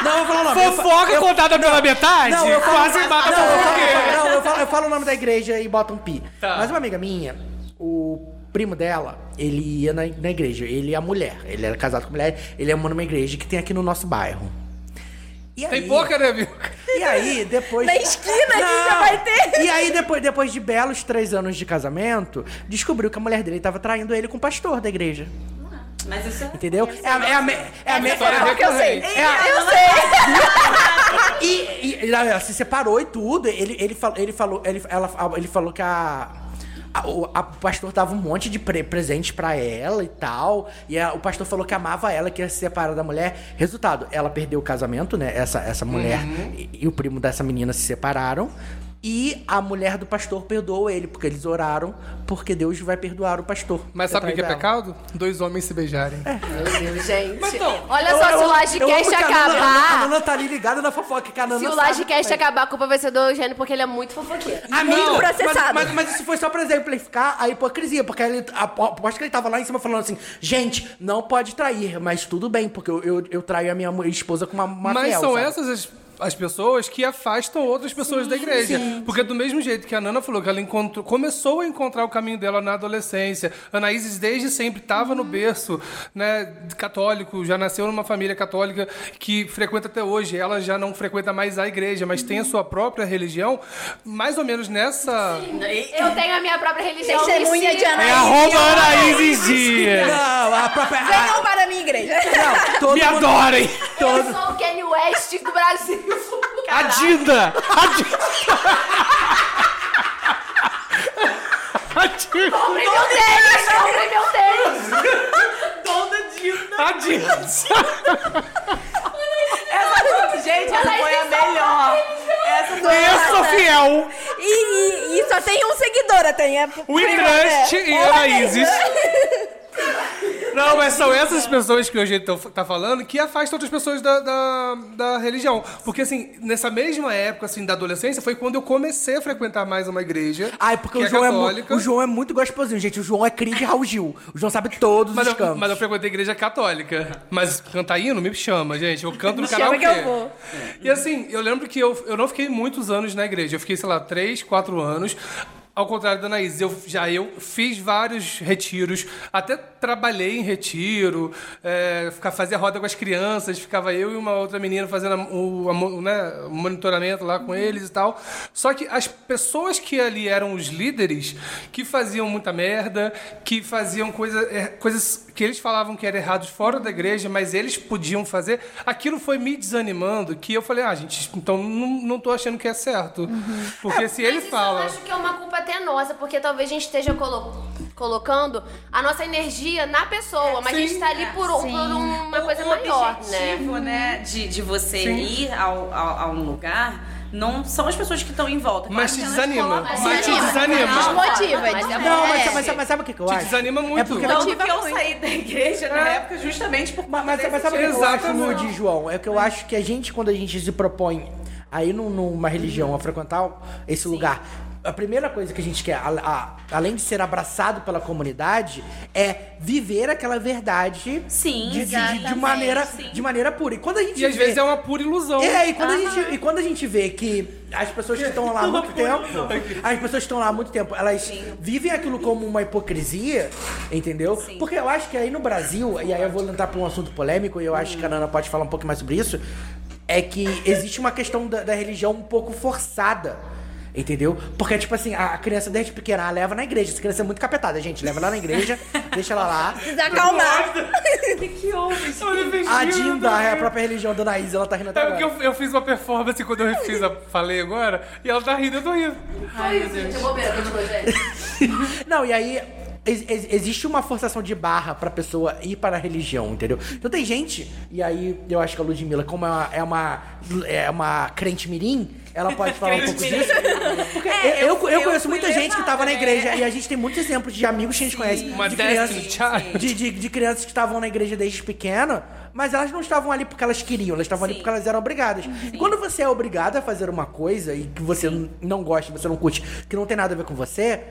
Não, eu vou falar o nome. Eu Fofoca eu- contada pela metade? Não, eu falo, quase mata não, a eu falo, não, eu falo, eu falo o nome da igreja e bota um pi. Tá. Mas uma amiga minha, o primo dela, ele ia na, na igreja. Ele é a mulher. Ele era casado com mulher. Ele é numa igreja que tem aqui no nosso bairro. E Tem aí- pouca, né, viu? E aí, depois. Na esquina aqui já vai ter. E aí, depois, depois de belos três anos de casamento, descobriu que a mulher dele estava traindo ele com o pastor da igreja. Mas isso é. Entendeu? É a, é a, me- é a, me- história é a- que eu sei. é a- Eu sei. E, e- e ela se separou e tudo. Ele, ele, falou, ele falou, ele, ela, ele falou que a. a- o, a- o pastor dava um monte de pre presente pra ela e tal. E a- o pastor falou que amava ela, que ia se separar da mulher. Resultado, ela perdeu o casamento, né? Essa, essa mulher e, e o primo dessa menina se separaram. E a mulher do pastor perdoou ele, porque eles oraram, porque Deus vai perdoar o pastor. Mas ter sabe o que é pecado? Dois homens se beijarem. Meu Deus, gente. então, Olha Eu- só, eu- se o Lagecast que a Nana- A acabar. Nana tá ali ligada na fofoca, que a Nana Se o Lagecast acabar, a culpa vai ser do Eugênio, porque ele é muito fofoqueiro. Ah, Muito não, processado. Mas, mas, mas isso foi só pra exemplificar a hipocrisia, porque ele, a- aposto que ele tava lá em cima falando assim, gente, não pode trair, mas tudo bem, porque eu, eu, eu traio a minha esposa com uma, uma Mas fiel, são sabe? essas as, as pessoas que afastam outras pessoas da igreja. Porque do mesmo jeito que a Nana falou que ela encontrou, começou a encontrar o caminho dela na adolescência. A Anaíses desde sempre estava no berço, né, católico, já nasceu numa família católica que frequenta até hoje. Ela já não frequenta mais a igreja, mas tem a sua própria religião. Mais ou menos nessa Eu tenho a minha própria religião. Testemunha de. É arroba Anaíses Dias. Não, a própria... a- Venham para a minha igreja. não, todo Me mundo- adorem! Eu sou o Kanye West do Brasil. A Dinda! A Dinda! A Dinda! Comprei meu tênis, comprei meu tênis. Toda Dinda. A Dinda! Essa, gente, essa foi a melhor. Essa foi Eu sou fiel! E, e- e só tem um seguidora, tem a O Trust e Ela Anaíses. Não, mas são essas pessoas que hoje estão tá falando que afastam outras pessoas da, da, da religião. Porque, assim, nessa mesma época, assim, da adolescência, foi quando eu comecei a frequentar mais uma igreja. Ai, porque que o João, é mu- católica. o João é muito gostosinho, gente. O João é cria de Raul Gil. O João sabe todos Mas os eu, campos. mas eu frequentei igreja católica. Mas cantar hino me chama, gente. Eu canto no Me canal chama que eu vou. E assim, eu lembro que eu, eu não fiquei muitos anos na igreja. Eu fiquei, sei lá, três, quatro anos. Ao contrário da Anaís, eu já eu fiz vários retiros, até trabalhei em retiro, é, fazia roda com as crianças, ficava eu e uma outra menina fazendo o, né, o monitoramento lá com eles e tal. Só que as pessoas que ali eram os líderes, que faziam muita merda, que faziam coisa, é, coisas que eles falavam que eram errados fora da igreja, mas eles podiam fazer, aquilo foi me desanimando, que eu falei, ah, gente, então não, não tô achando que é certo. Porque se ele fala... eu acho que é uma culpa até nossa, porque talvez a gente esteja colo- colocando a nossa energia na pessoa, mas a gente tá ali por, um- por uma coisa o maior, objetivo, né, de, de você ir ao, ao, a um lugar não são as pessoas que estão em volta. Mas te desanima. Mas te Desanima. Desmotiva, Mas é desmotiva. Não, mas, É. mas, mas sabe o que, que eu Te acho? desanima muito. É porque Tanto Motiva que eu muito. saí da igreja na época justamente por Mas, mas, mas sabe o que eu acho, Exatamente. Nude, João? É que eu acho que a gente, quando a gente se propõe a ir num- numa religião, a frequentar esse lugar, a primeira coisa que a gente quer, a- a- além de ser abraçado pela comunidade, é viver aquela verdade Sim, de, de- de- maneira, sim. de maneira pura. E quando a gente E às vê- vezes é uma pura ilusão. É, e quando, a gente, e quando a gente vê que as pessoas que estão lá há muito tempo, as pessoas que estão lá há muito tempo, elas vivem aquilo como uma hipocrisia, entendeu? Porque eu acho que aí no Brasil, e aí eu vou entrar para um assunto polêmico, e eu acho que a Nana pode falar um pouco mais sobre isso, é que existe uma questão da, da religião um pouco forçada. Entendeu? Porque, tipo assim, a criança desde pequena, ela leva na igreja. Essa criança é muito capetada, gente. Leva lá na igreja, deixa ela lá. Precisa acalmar. que houve? A Dinda, é a própria religião da Anaís, ela tá rindo até É porque agora. eu, eu fiz uma performance quando eu fiz a, falei agora, e ela tá rindo, eu tô rindo. Ai, meu Deus. Eu vou ver, continua, gente. Não, e aí ex- ex- existe uma forçação de barra pra pessoa ir para a religião, entendeu? Então tem gente, e aí eu acho que a Ludmilla, como é uma, é uma, é uma crente mirim, ela pode falar um pouco disso. Porque eu, eu, eu eu conheço muita gente que tava na levada, né? igreja, e a gente tem muitos exemplos de amigos que a gente conhece. Uma de crianças, de, de, de crianças que estavam na igreja desde pequena, mas elas não estavam ali porque elas queriam, elas estavam ali porque elas eram obrigadas. E quando você é obrigada a fazer uma coisa e que você não gosta, você não curte, que não tem nada a ver com você,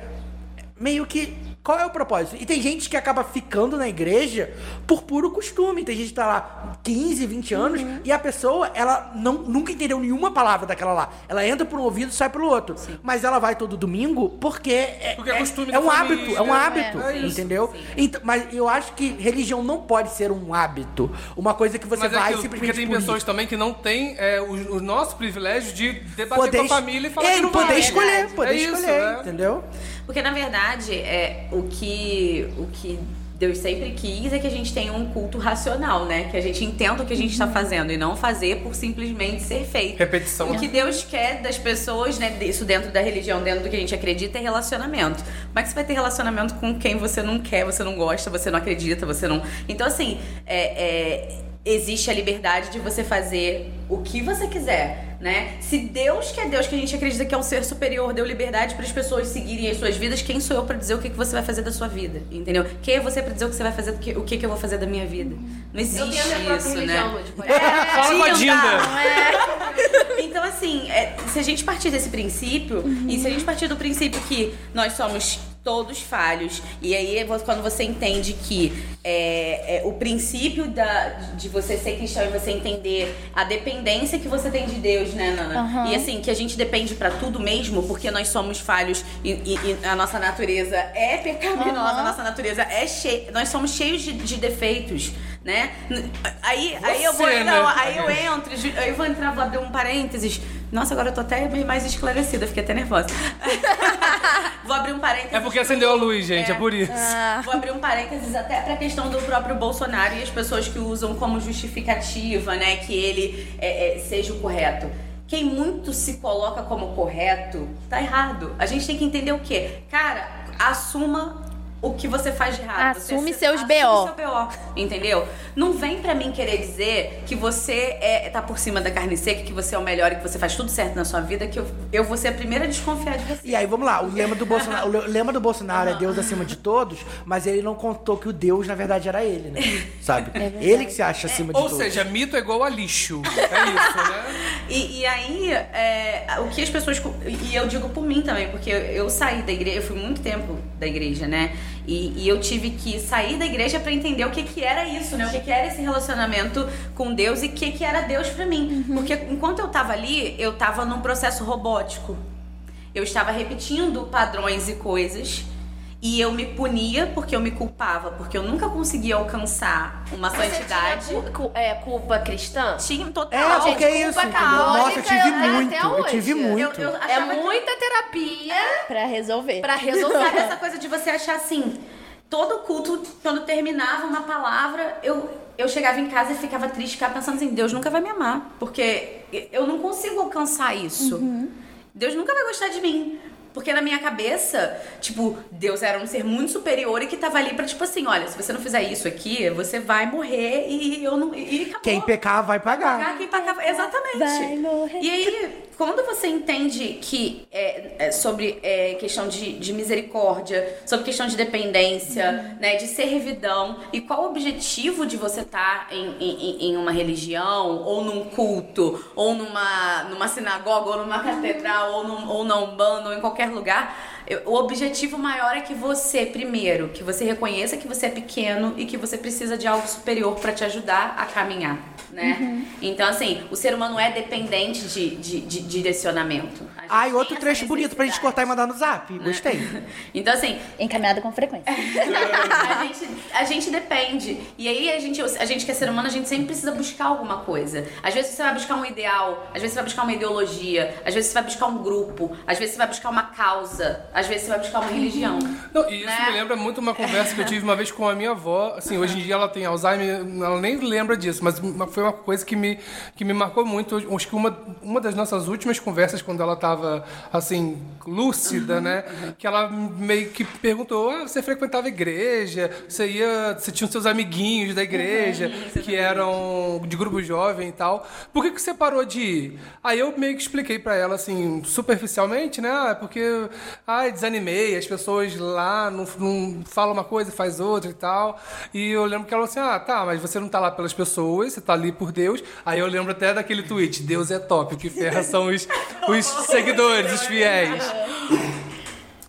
meio que. Qual é o propósito? E tem gente que acaba ficando na igreja por puro costume. Tem gente que tá lá 15, 20 anos e a pessoa, ela não, nunca entendeu nenhuma palavra daquela lá. Ela entra por um ouvido e sai pelo outro. Mas ela vai todo domingo porque é, Porque é costume é da um família. hábito. É um hábito. É entendeu? Então, mas eu acho que religião não pode ser um hábito. Uma coisa que você Mas é vai aquilo, simplesmente porque tem pessoas também que não têm é, o, o nosso privilégio de debater Poder com a família e falar é, que não poder vai. escolher, poder É isso, escolher, né? entendeu? Porque na verdade, é, o que o que Deus sempre quis é que a gente tenha um culto racional, né? Que a gente entenda o que a gente está fazendo e não fazer por simplesmente ser feito. Repetição. O que Deus quer das pessoas, né? Isso dentro da religião, dentro do que a gente acredita, é relacionamento. Como é que você vai ter relacionamento com quem você não quer, você não gosta, você não acredita, você não. Então, assim, é, é, existe a liberdade de você fazer o que você quiser, né? Se Deus, que é Deus, que a gente acredita que é um ser superior, deu liberdade para as pessoas seguirem as suas vidas, quem sou eu para dizer o que, que você vai fazer da sua vida? Entendeu? Quem é você para dizer o que você vai fazer, o que, o que, que eu vou fazer da minha vida? Não Eu existe tenho isso, religião, né? tipo, Fala com a Dinda. Então, assim, é, se a gente partir desse princípio, e se a gente partir do princípio que nós somos todos falhos, e aí quando você entende que é, é, o princípio da, de você ser cristão e você entender a dependência que você tem de Deus, né, Nana? Aham. E assim, que a gente depende pra tudo mesmo, porque nós somos falhos e, e- e a nossa natureza é pecaminosa, a nossa natureza é cheia. Nós somos cheios de, de defeitos, né? Aí, aí eu vou. Você, não, né? aí eu entro, eu vou entrar, vou abrir um parênteses. Nossa, agora eu tô até bem mais esclarecida, fiquei até nervosa. vou abrir um parênteses. É porque acendeu a luz, gente, é, por isso. Vou abrir um parênteses até pra questão do próprio Bolsonaro e as pessoas que usam como justificativa, né, que ele é, é, seja o correto. Quem muito se coloca como correto, tá errado. A gente tem que entender o quê? Cara, assuma o que você faz de errado. Assume Você- seus assume BO. seu BO, entendeu? Não vem pra mim querer dizer que você é, tá por cima da carne seca, que você é o melhor e que você faz tudo certo na sua vida, que eu, eu vou ser a primeira a desconfiar de você. E aí, vamos lá. O lema do Bolsonaro, o le- lema do Bolsonaro é Deus acima de todos, mas ele não contou que o Deus, na verdade, era ele, né? Sabe? ele que se acha acima de Ou todos. seja, mito é igual a lixo. É isso, né? E, e aí, é, o que as pessoas. E eu digo por mim também, porque eu, eu saí da igreja, eu fui muito tempo da igreja, né? E, e eu tive que sair da igreja pra entender o que, que era isso, né? O que, que era esse relacionamento com Deus e o que, que era Deus pra mim. Porque enquanto eu tava ali, eu tava num processo robótico. Eu estava repetindo padrões e coisas. E eu me punia porque eu me culpava, porque eu nunca conseguia alcançar uma santidade. Você tinha cu- é, culpa cristã? Tinha total. É, gente, porque é culpa isso, entendeu? católica, Nossa, eu tive eu muito, até eu tive hoje. muito. Eu- eu É achava que- muita terapia Pra resolver. pra Sabe resolver. essa coisa de você achar assim, todo culto, quando terminava uma palavra, eu, eu chegava em casa e ficava triste, ficava pensando assim, Deus nunca vai me amar, porque eu não consigo alcançar isso. Deus nunca vai gostar de mim. Porque na minha cabeça, tipo, Deus era um ser muito superior e que tava ali pra, tipo assim, olha, se você não fizer isso aqui, você vai morrer e eu não. E acabou. Quem pecar vai pagar. Pagar quem pagava. Exatamente. Vai morrer. E aí, quando você entende que é, é sobre é, questão de, de misericórdia, sobre questão de dependência, né, de servidão, e qual o objetivo de você estar em, em, em uma religião, ou num culto, ou numa, numa sinagoga, ou numa catedral, ou, num, ou na Umbanda, ou em qualquer lugar, eu- o objetivo maior é que você, primeiro, que você reconheça que você é pequeno e que você precisa de algo superior para te ajudar a caminhar, né? Então, assim, o ser humano é dependente de, de, de direcionamento. Ai, outro trecho bonito pra gente cortar e mandar no zap. Gostei. Então, assim, Encaminhada com frequência. a gente, a gente depende. E aí a gente, a gente que é ser humano, a gente sempre precisa buscar alguma coisa. Às vezes você vai buscar um ideal, às vezes você vai buscar uma ideologia, às vezes você vai buscar um grupo, às vezes você vai buscar uma causa, às vezes você vai buscar uma religião. Não, e isso Né? me lembra muito uma conversa que eu tive uma vez com a minha avó. Assim, hoje em dia ela tem Alzheimer, ela nem lembra disso, mas foi uma coisa que me, que me marcou muito. Acho que uma, uma das nossas últimas conversas, quando ela estava, assim, lúcida, né? Que ela meio que perguntou: ah, você frequentava igreja? Você ia. Você tinha os seus amiguinhos da igreja, que eram de grupo jovem e tal. Por que, que você parou de ir? Aí eu meio que expliquei pra ela, assim, superficialmente, né? Ah, porque. Ai, desanimei, as pessoas lá não, não falam uma coisa e faz outra e tal. E eu lembro que ela falou assim: ah, tá, mas você não tá lá pelas pessoas, você tá ali por Deus. Aí eu lembro até daquele tweet: Deus é top, o que ferra são os, os seguidores, os fiéis.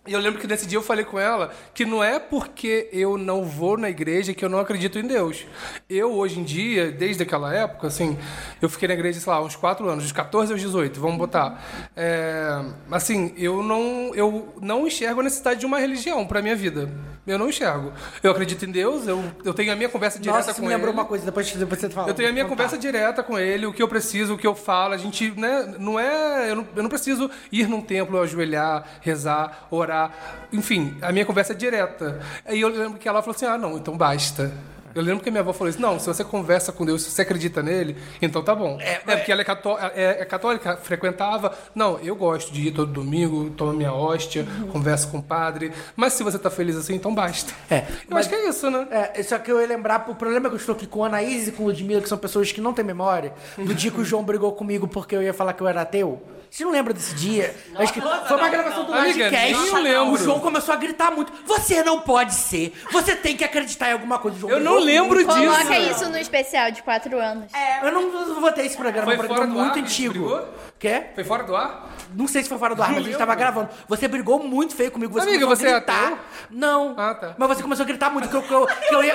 E eu lembro que nesse dia eu falei com ela que não é porque eu não vou na igreja que eu não acredito em Deus. Eu, hoje em dia, desde aquela época, assim, eu fiquei na igreja, sei lá, uns 4 anos, dos 14 aos 18, vamos botar. É, assim, eu não, eu não enxergo a necessidade de uma religião pra minha vida. Eu não enxergo. Eu acredito em Deus, eu, eu tenho a minha conversa direta Nossa, com me lembrou ele. uma coisa, depois, depois você fala. Eu tenho a minha conversa direta com ele, o que eu preciso, o que eu falo. A gente, né, não é. Eu não, eu não preciso ir num templo, ajoelhar, rezar, orar. Enfim, a minha conversa é direta. Aí eu lembro que ela falou assim: ah, não, então basta. Eu lembro que a minha avó falou isso: não, se você conversa com Deus, se você acredita nele, então tá bom. É, porque ela é, cató- é- é católica, frequentava. Não, eu gosto de ir todo domingo, tomo minha hóstia, converso com o padre. Mas se você tá feliz assim, então basta. É, Eu acho que é isso, né? É, só que eu ia lembrar, o problema é que eu estou aqui com a Anaís e com o Ludmilla, que são pessoas que não têm memória, do dia que o João brigou comigo porque eu ia falar que eu era ateu. Você não lembra desse dia? Acho que foi uma gravação do Amiga, Lodcast. nem eu lembro. O João começou a gritar muito. Você não pode ser. Você tem que acreditar em alguma coisa. João Eu não lembro muito. disso. Coloca isso no especial de 4 anos. Eu não, não vou ter esse programa, Foi é um programa fora do muito antigo. brigou? Quê? Foi fora do ar? Não sei se foi fora do ar, mas a gente tava gravando. Você brigou muito feio comigo. Você Amiga, começou você é a gritar. ateu? Não. Ah, tá. Mas você começou a gritar muito que eu, que eu, que eu ia.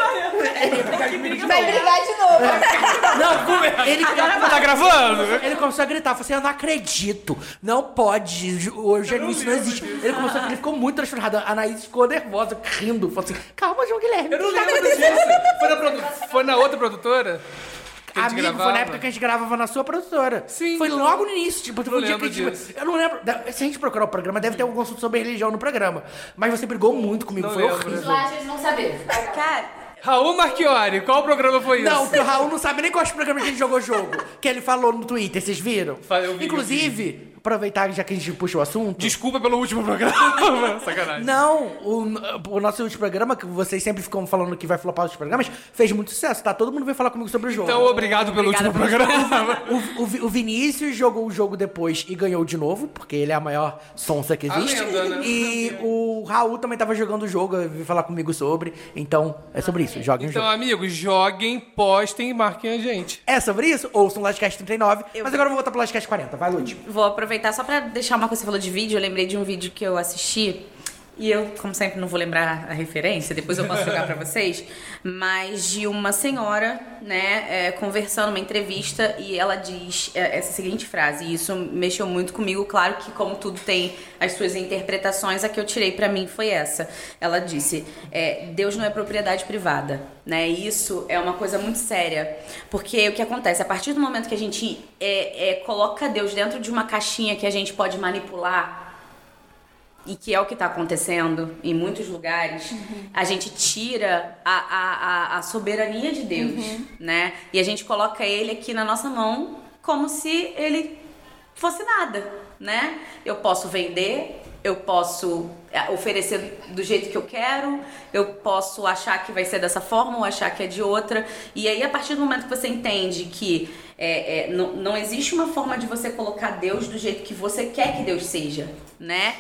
Ele ia brigar de Vai novo. brigar de novo. Não, ele, Tá gravando? ele começou a gritar, falou assim, eu não acredito, não pode, o Eugênio, isso não existe. Ele começou, ele ficou muito transtornado, a Anaís ficou nervosa, rindo, falou assim, calma, João Guilherme. Eu não lembro disso. Foi na, produ- foi na outra produtora? Que a gente Amigo, foi gravava? na época que a gente gravava na sua produtora. Sim, Foi então. logo no início. Tipo, foi o dia que a gente- disso. Eu não lembro. Se a gente procurar o programa, deve ter algum assunto sobre religião no programa. Mas você brigou muito comigo, Não foi lembro. horrível. Lá vocês vão saber. Cara, Raul Marchiori, qual programa foi isso? Não, porque o Raul não sabe nem qual programa que a gente jogou jogo. Que ele falou no Twitter, vocês viram? Fa- eu vi, Inclusive, aproveitar já que a gente puxa o assunto. Desculpa pelo último programa. Sacanagem. Não, o, o nosso último programa, que vocês sempre ficam falando que vai flopar os programas, fez muito sucesso, tá? Todo mundo veio falar comigo sobre o jogo. Então, obrigado pelo último programa. O, o o Vinícius jogou o jogo depois e ganhou de novo, porque ele é a maior sonsa que existe. lenda, né? E o Raul também tava jogando o jogo, veio falar comigo sobre. Então, é sobre isso. Joguem o Então, jogo. amigos, joguem, postem e marquem a gente. É sobre isso? Ouçam o Lastcast 39. Mas agora eu vou voltar pro Lastcast 40. Vai, Lud. vou aproveitar só pra deixar uma coisa que você falou de vídeo. Eu lembrei de um vídeo que eu assisti. E eu, como sempre, não vou lembrar a referência, depois eu posso jogar pra vocês. Mas de uma senhora, né, é, conversando numa entrevista e ela diz é, essa seguinte frase. E isso mexeu muito comigo. Claro que, como tudo tem as suas interpretações, a que eu tirei pra mim foi essa. Ela disse: é, Deus não é propriedade privada. Né? Isso é uma coisa muito séria. Porque o que acontece? A partir do momento que a gente é, é, coloca Deus dentro de uma caixinha que a gente pode manipular e que é o que está acontecendo em muitos lugares, a gente tira a, a, a, soberania de Deus, né? E a gente coloca ele aqui na nossa mão como se ele fosse nada, né? Eu posso vender, eu posso é, oferecer do jeito que eu quero, eu posso achar que vai ser dessa forma ou achar que é de outra. E aí, a partir do momento que você entende que é, é, não, não existe uma forma de você colocar Deus do jeito que você quer que Deus seja, né?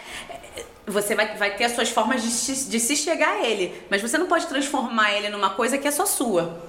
Você vai, vai ter as suas formas de, de se chegar a Ele, mas você não pode transformar Ele numa coisa que é só sua,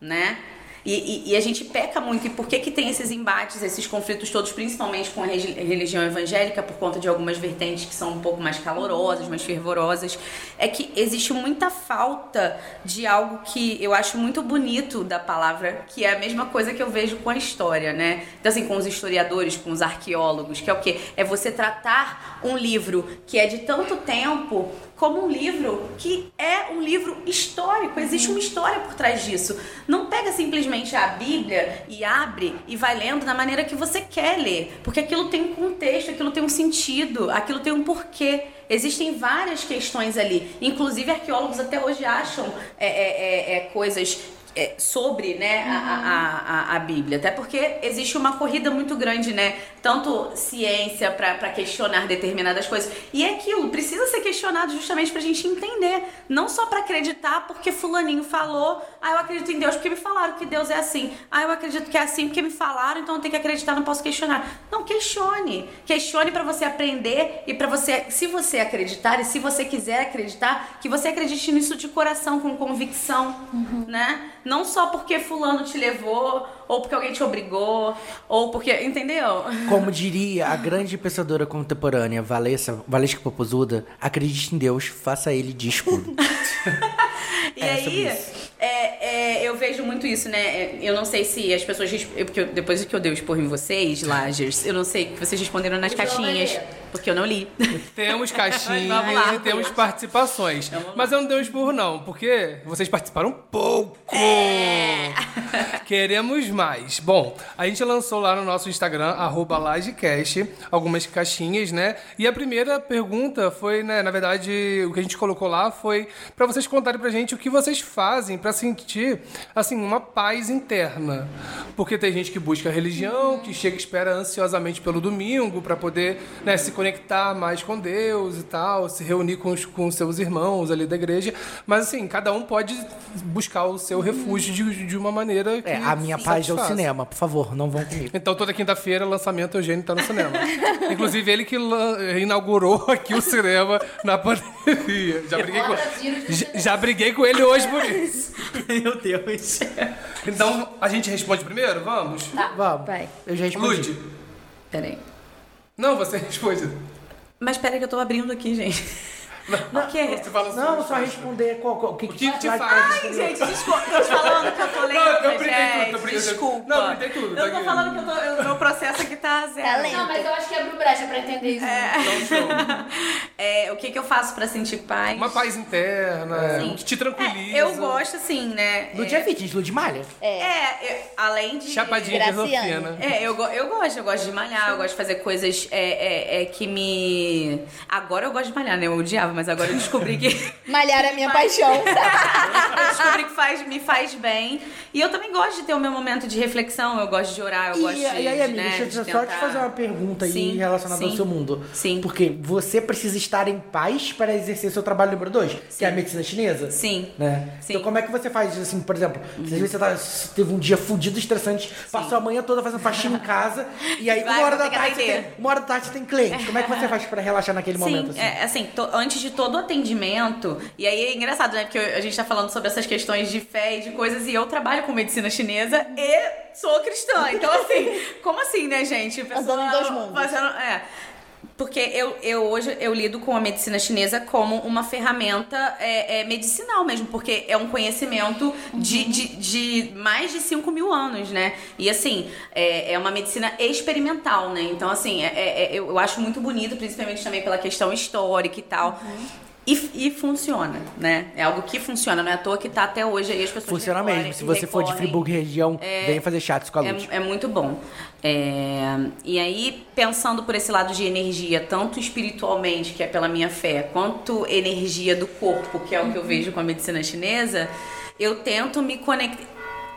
né? E, e- e a gente peca muito. E por que, que tem esses embates, esses conflitos todos, principalmente com a religião evangélica, por conta de algumas vertentes que são um pouco mais calorosas, mais fervorosas? É que existe muita falta de algo que eu acho muito bonito da palavra, que é a mesma coisa que eu vejo com a história, né? Então, assim, com os historiadores, com os arqueólogos, que é o quê? É você tratar um livro que é de tanto tempo como um livro que é um livro histórico, existe uma história por trás disso. Não pega simplesmente a Bíblia e abre e vai lendo da maneira que você quer ler, porque aquilo tem um contexto, aquilo tem um sentido, aquilo tem um porquê. Existem várias questões ali. Inclusive, arqueólogos até hoje acham é, é, é, é, coisas é, sobre né, a, a, a, a Bíblia. Até porque existe uma corrida muito grande, né? Tanto ciência para questionar determinadas coisas. E é aquilo, precisa ser questionado justamente pra gente entender. Não só para acreditar porque fulaninho falou, ah, eu acredito em Deus porque me falaram que Deus é assim. Ah, eu acredito que é assim porque me falaram, então eu tenho que acreditar, não posso questionar. Não, questione. Questione para você aprender e para você, se você acreditar e se você quiser acreditar, que você acredite nisso de coração, com convicção, né? Não só porque fulano te levou, ou porque alguém te obrigou, ou porque. Entendeu? Como diria a grande pensadora contemporânea Valesca, Valesca Popozuda, acredite em Deus, faça ele de escudo. E É, aí, é, é, eu vejo muito isso, né? É, Eu não sei se as pessoas. eu- Porque eu- depois que eu dei o esporro em vocês, Lagers, eu não sei que vocês responderam nas caixinhas. Porque eu não li. Temos caixinhas lá. e temos participações. Mas eu não dei um esporro, não, porque vocês participaram pouco. É. Queremos mais. Bom, a gente lançou lá no nosso Instagram, arroba algumas caixinhas, né? E a primeira pergunta foi, né, na verdade, o que a gente colocou lá foi pra vocês contarem pra gente o que vocês fazem pra sentir, assim, uma paz interna. Porque tem gente que busca religião, que chega e espera ansiosamente pelo domingo pra poder, né, se conectar mais com Deus e tal, se reunir com os com seus irmãos ali da igreja. Mas, assim, cada um pode buscar o seu refúgio de, de uma maneira que É, a minha paz é o satisfaça. cinema, por favor, não vão comigo. Então, toda quinta-feira, lançamento Eugênio tá no cinema. Inclusive, ele que inaugurou aqui o cinema na pandemia. Já briguei com, já, já briguei com ele hoje por isso. Meu Deus. Então, a gente responde primeiro? Vamos? Vamos. Vai. Eu já respondi. Lud. Peraí. Não, você responde. Mas peraí que eu tô abrindo aqui, gente. O quê? Você fala Não, assim, só responder qual, qual- o que, O que te vai- faz? Ai, gente, desculpa. Tô te falando que eu tô lendo, Não, eu gente. tudo, eu. Desculpa. Não, eu briguei tudo, tá Eu tô aqui. falando que eu tô, eu- meu processo aqui tá zero. Tá lento. Não, mas eu acho que abriu brecha pra entender isso. É, o que que eu faço pra sentir paz? Uma paz interna, o que te tranquiliza. É, eu gosto, assim, né? Lud é fitness, Lud malha. É, eu- além de. Chapadinha de endorfina. É, eu, eu gosto, eu gosto de malhar, eu gosto de fazer coisas é, é, é, que me. Agora eu gosto de malhar, né? Eu odiava, mas agora eu descobri que. Malhar é minha paixão. eu descobri que faz, me faz bem. E eu também gosto de ter o meu momento de reflexão, eu gosto de orar, eu E, gosto de. e aí, amiga, né, deixa eu de só te fazer uma pergunta aí Sim, relacionada ao sim. seu mundo. Sim. Porque você precisa estar em paz para exercer seu trabalho número dois, que é a medicina chinesa. Sim. Né? Sim. Então como é que você faz, assim, por exemplo, às vezes você tá- teve um dia fudido, estressante, passou a manhã toda fazendo faxina em casa, e aí Vai, uma hora da tarde você tem, uma hora da tarde você tem cliente. Como é que você faz para relaxar naquele momento, Sim, assim? é, assim, to- antes de todo atendimento, e aí é engraçado, né? Porque a gente tá falando sobre essas questões de fé e de coisas, e eu trabalho com medicina chinesa e sou cristã. Então, assim, como assim, né, gente? A Andando em dois mundos. fazendo- é. Porque eu, eu hoje eu lido com a medicina chinesa como uma ferramenta é, é, medicinal mesmo, porque é um conhecimento de, de, de mais de 5 mil anos, né? E assim, é, é uma medicina experimental, né? Então, assim, é, é- eu, eu acho muito bonito, principalmente também pela questão histórica e tal. E, e funciona, né? É algo que funciona, não é à toa que tá até hoje aí as pessoas Funciona recorrem- mesmo. Se você for de recorrem. Friburgo região, vem fazer chats com a Lud. É, é muito bom. É, e aí, pensando por esse lado de energia, tanto espiritualmente, que é pela minha fé, quanto energia do corpo, que é o que eu vejo com a medicina chinesa, eu tento me conectar.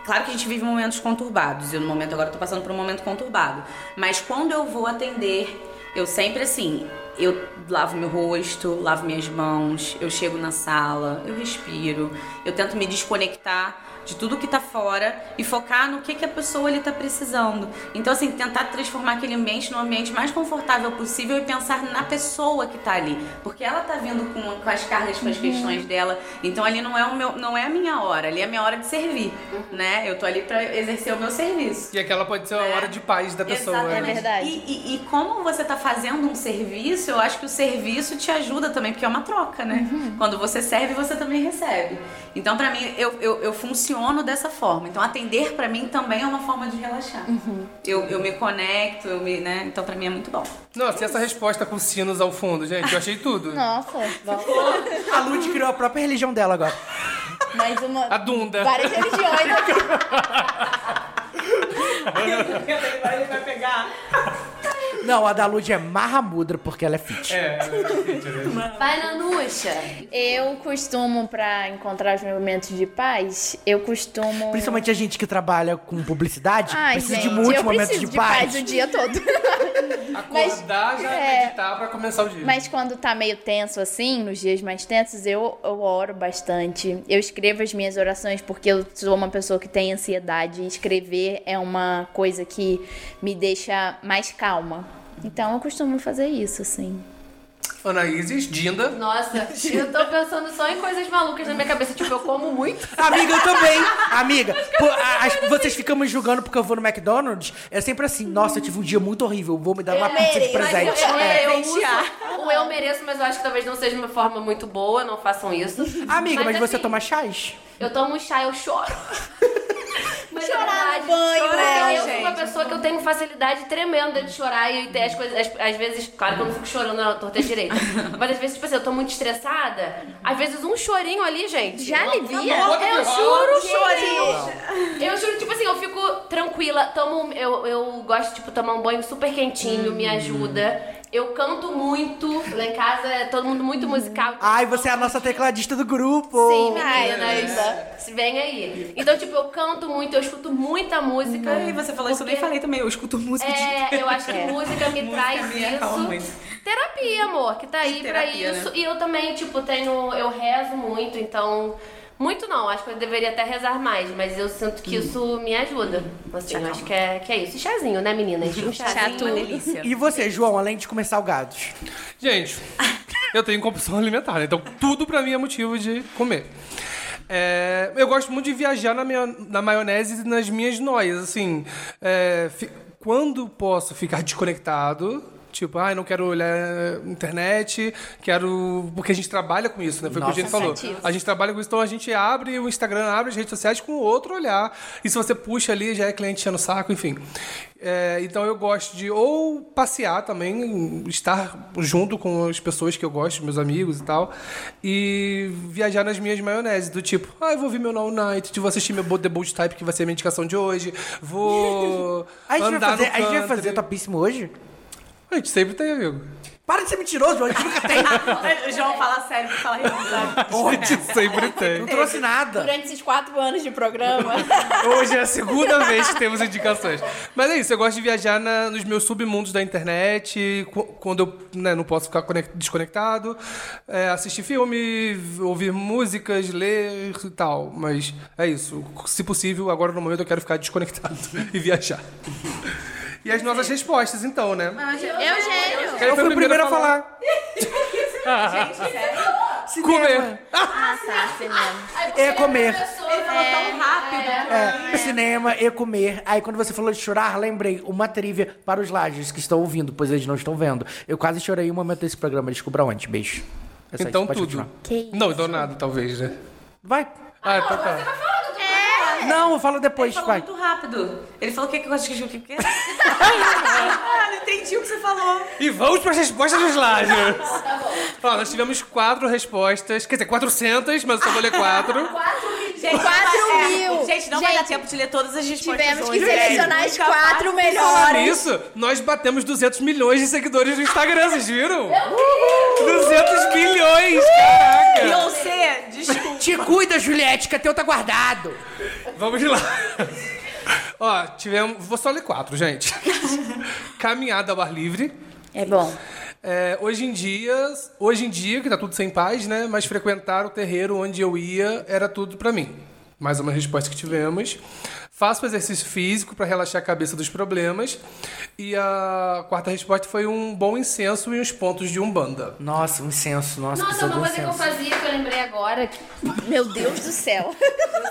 Claro que a gente vive momentos conturbados. Eu, no momento, agora, tô passando por um momento conturbado. Mas quando eu vou atender, eu sempre assim. Eu lavo meu rosto, lavo minhas mãos, eu chego na sala, eu respiro, eu tento me desconectar de tudo que tá fora e focar no que, que a pessoa ali tá precisando. Então, assim, tentar transformar aquele ambiente num ambiente mais confortável possível e pensar na pessoa que tá ali. Porque ela tá vindo com, com as cargas, com as questões dela. Então ali não é o meu, não é a minha hora, ali é a minha hora de servir, né? Eu tô ali pra exercer o meu serviço. E aquela pode ser a hora de paz da pessoa. Exatamente. né? É verdade. E, e- e como você tá fazendo um serviço, eu acho que o serviço te ajuda também, porque é uma troca, né? Quando você serve, você também recebe. Então, pra mim, eu, eu, eu funciono dessa forma. Então, atender pra mim também é uma forma de relaxar. Eu, eu me conecto, eu me, né? Então, pra mim é muito bom. Nossa, e essa resposta com sinos ao fundo, gente? Eu achei tudo. Nossa. A Lud criou a própria religião dela agora. mais uma. A Dunda. Várias religiões aqui. Ele vai pegar. Não, a da Lud é Mahamudra, porque ela é fit. É, Vai, Nanuxa. Eu costumo, pra encontrar os momentos de paz, eu costumo. Principalmente a gente que trabalha com publicidade, Ai, precisa gente, de muitos eu momentos preciso de, de paz. o dia todo. Acordar já é. meditar pra começar o dia. Mas quando tá meio tenso assim, nos dias mais tensos, eu, eu oro bastante. Eu escrevo as minhas orações porque eu sou uma pessoa que tem ansiedade. Escrever é uma coisa que me deixa mais calma. Então eu costumo fazer isso, assim. Anaíses, Dinda. Nossa, eu tô pensando só em coisas malucas na minha cabeça. Tipo, eu como muito. Amiga, eu também. Amiga, pô, a- as- vocês ficam me julgando porque eu vou no McDonald's. É sempre assim, nossa, eu tive um dia muito horrível, vou me dar uma pizza de Mas presente. eu, É. eu, eu uso o eu mereço, mas eu acho que talvez não seja uma forma muito boa, não façam isso. Amiga, mas, você assim, toma chás? Eu tomo chá, eu choro. Mas Chorar é verdade, no banho, porque né, eu sou uma gente? pessoa que eu tenho facilidade tremenda de chorar e ter as coisas. Às, às vezes, claro que eu não fico chorando na torta direita. Mas às vezes, tipo assim, eu tô muito estressada. Às vezes um chorinho ali, gente. Já alivia? Eu, eu juro, Gente. chorinho. Eu juro, tipo assim, eu fico tranquila, tomo. Eu, eu gosto, tipo, tomar um banho super quentinho, me ajuda. Eu canto muito. Lá em casa é todo mundo muito musical. Ai, você é a nossa tecladista do grupo. Sim, Ai, meninas. Se Vem aí. Então, tipo, eu canto muito, eu escuto muita música. E você falou isso, eu nem falei também. Eu escuto música de É, eu acho que música me Música traz isso. muito. Terapia, amor, que tá aí pra Terapia, isso. né? E eu também, tipo, tenho. Eu rezo muito, então. Muito não, acho que eu deveria até rezar mais, mas eu sinto que isso me ajuda. Assim, eu acho que é, que é isso. E chazinho, né, meninas? Um chazinho. uma delícia. E você, João, além de comer salgados? Gente, eu tenho compulsão alimentar, né? então tudo pra mim é motivo de comer. É, eu gosto muito de viajar na, minha, na maionese e nas minhas noias, assim. é, fi- quando posso ficar desconectado, tipo, ai, não quero olhar internet, quero. Porque a gente trabalha com isso, né? Foi o que a gente falou. A gente trabalha com isso, então a gente abre o Instagram, abre as redes sociais com outro olhar. E se você puxa ali, já é cliente enchendo o saco, enfim. É, então eu gosto de ou passear também, estar junto com as pessoas que eu gosto, meus amigos e tal, e viajar nas minhas maioneses, do tipo, ah, eu vou ver meu Now Night, vou assistir meu The Bold Type, que vai ser a minha indicação de hoje, vou A gente, vai andar fazer, no a gente vai fazer topíssimo hoje? A gente sempre tem, amigo. Para de ser mentiroso, João, a gente nunca tem. O João fala sério pra falar realidade. A gente sempre tem. Não trouxe nada. Durante esses quatro anos de programa. Hoje é a segunda vez que temos indicações. Mas é isso, eu gosto de viajar na- nos meus submundos da internet, qu- quando eu né, não posso ficar conec- desconectado, é, assistir filme, ouvir músicas, ler e tal. Mas é isso. Se possível, agora no momento eu quero ficar desconectado e viajar. E as nossas respostas, então, né? Eugênio. Eu fui o primeiro a falar. Comer. Ah, tá, cinema. É comer. Ele falou tão rápido. É, cinema e comer. Aí quando você falou de chorar, lembrei uma trivia para os lajes que estão ouvindo, pois eles não estão vendo. Eu quase chorei um momento desse programa. Descubra onde. Beijo. É só Então tudo. Não, então nada, talvez, né? Vai. Ah, então tá. Não, eu falo depois, Ele falou vai. muito rápido. Ele falou o que que eu gosto de o que que é? Ah, não entendi o que você falou. E vamos para as respostas dos Lagers. Ó, nós tivemos quatro respostas, quer dizer, 400, mas eu só vou ler quatro. Gente, Quatro não vai- mil. É, gente, não vai dar Gente, tempo de ler todas as respostas Tivemos hoje. que selecionar as quatro melhores. nisso, nós batemos 200 milhões de seguidores no Instagram, vocês viram? 200 milhões, caraca! Beyoncé, desculpa. Te cuida, Juliette, que teu tá guardado. Vamos lá. Ó, tivemos. Vou só ler quatro, gente. Caminhada ao ar livre. É bom. É, hoje em dia, hoje em dia, que tá tudo sem paz, né? Mas frequentar o terreiro onde eu ia era tudo pra mim. Mais uma resposta que tivemos. Faço exercício físico para relaxar a cabeça dos problemas. E a quarta resposta foi um bom incenso e uns pontos de umbanda. Nossa, um incenso. Nossa, Nossa, uma um coisa que eu fazia que eu lembrei agora. Meu Deus do céu.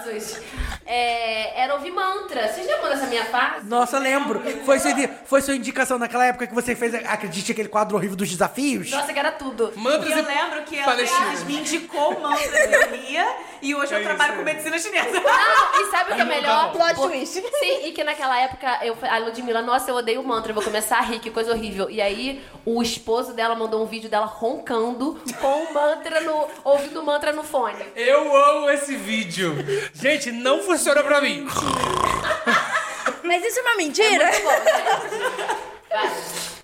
Jesus. É, era ouvir mantra. Vocês lembram dessa minha fase? Nossa, lembro. Foi sua, foi sua indicação naquela época que você fez, acredite, aquele quadro horrível dos desafios? Nossa, que era tudo. Mantras E eu e lembro que a Palestina. Beatriz me indicou o mantra que eu e hoje eu trabalho com medicina chinesa. Não, e sabe o que é melhor? Plot twist. Sim, e que naquela época eu, a Ludmilla, nossa, eu odeio mantra, eu vou começar a rir, que coisa horrível. E aí o esposo dela mandou um vídeo dela roncando com o mantra no. ouvindo o mantra no fone. Eu amo esse vídeo. Gente, não funciona pra mim. Mas isso é uma mentira?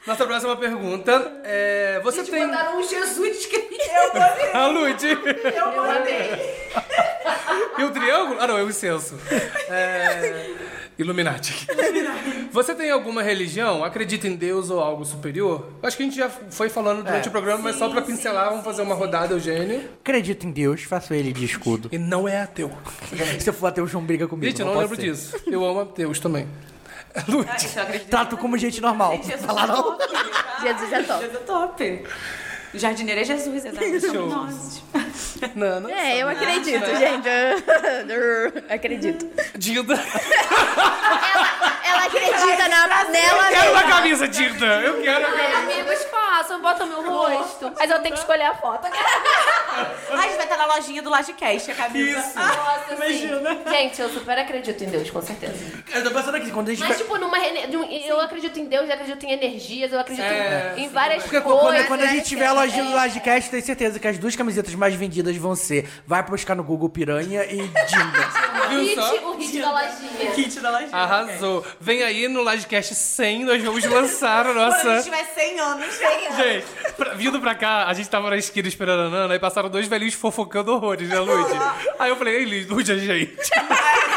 Nossa próxima pergunta é. Você tem. Mandaram um Jesus escrito. A Lud. Eu mandei. E o triângulo? Ah, não, é o incenso. É... Illuminati. Você tem alguma religião? Acredita em Deus ou algo superior? Acho que a gente já foi falando durante É. o programa, mas só pra pincelar, vamos fazer uma rodada, Eugênio. Acredito em Deus, faço ele de escudo. E não é ateu. Se eu for ateu, o João briga comigo. Gente, eu não posso lembro ser. disso. Eu amo ateus também. Lud. Trato como gente normal. Fala não. Jesus é top. Jesus é top. O jardineiro é Jesus, exatamente. Somos. Não, não. É, eu acredito, gente. acredito. Dilda. Ela acredita na, nela Eu quero uma camisa, Dilda. Eu quero. Ai, amigos, façam, botam meu rosto. Mas eu tenho que escolher a foto. Ai, a gente vai estar na lojinha do Lagecast, a camisa. Isso. Nossa, imagina. Gente, eu super acredito em Deus, com certeza. Eu tô pensando aqui, quando a gente. Mas, tipo, numa rene- um- eu acredito em Deus, eu acredito em energias, eu acredito É, em várias Porque coisas. quando, quando a gente tiver a lojinha É. do Lodcast, tenho certeza que as duas camisetas mais vendidas vão ser Vai buscar no Google Piranha e Dinda. O Viu hit, só? o hit da lojinha. Kit da lojinha. Arrasou. Vem aí no Livecast 100, nós vamos lançar a Quando a nossa. gente tiver 100 anos, 100 anos. Gente, pra- vindo pra cá, a gente tava na esquina esperando a Nana, aí passaram dois velhinhos fofocando horrores, né, Lud? Aí eu falei, ei, Lud, a gente. Aí,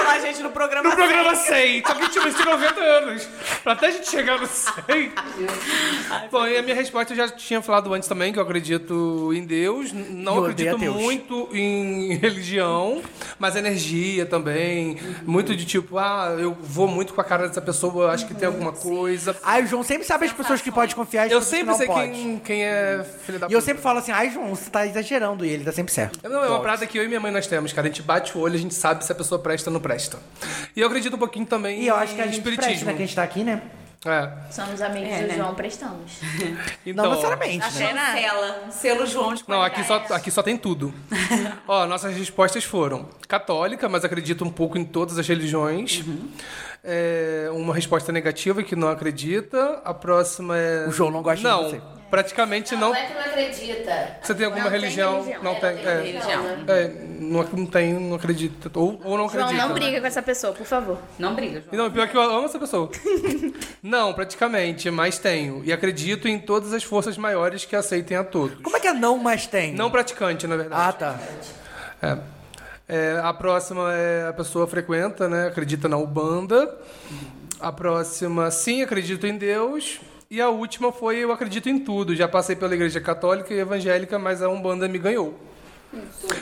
a gente no programa No programa 100, só que tinha 90 anos. Pra até a gente chegar no 100. Bom, e a minha resposta eu já tinha falado antes também, que eu acredito em Deus. Não E odeia acredito Deus. muito em religião, mas energia também. Muito de tipo, ah, eu vou muito com a cara dessa pessoa, acho que tem alguma coisa. Aí o João sempre sabe as pessoas que pode confiar e as Eu pessoas que sempre não sei pode. quem, quem é filho da E eu puta. sempre falo assim, ai João, você tá exagerando. E ele tá sempre certo. Não, é uma parada que eu e minha mãe nós temos, cara. A gente bate o olho, a gente sabe se a pessoa presta ou não presta. E eu acredito um pouquinho também E eu acho que a em gente espiritismo. presta, né? Que a gente tá aqui, né? É. Somos amigos É, do né? João, prestamos. Então, Não necessariamente, né? Chancela. Um selo João de Não, aqui só, qualidade. aqui só tem tudo. Ó, nossas respostas foram católica, mas acredito um pouco em todas as religiões. É, uma resposta negativa que não acredita. A próxima é. O João não gosta de não, você. praticamente não. Não é que não acredita. Você tem alguma Não tem religião? religião. Não É, tem. não tem é. religião, né? É, não, não tem, não acredita. Ou, ou não João, acredita. não briga com essa pessoa, por favor. Não briga, João. Não, pior que eu amo essa pessoa. não, praticamente, mas tenho. E acredito em todas as forças maiores que aceitem a todos. Como é que é não, mas tem? Não praticante, na verdade. Ah, tá. É. É, a próxima é a pessoa frequenta, né? Acredita na Ubanda. A próxima, sim, acredito em Deus. E a última foi eu acredito em tudo. Já passei pela igreja católica e evangélica, mas a Umbanda me ganhou.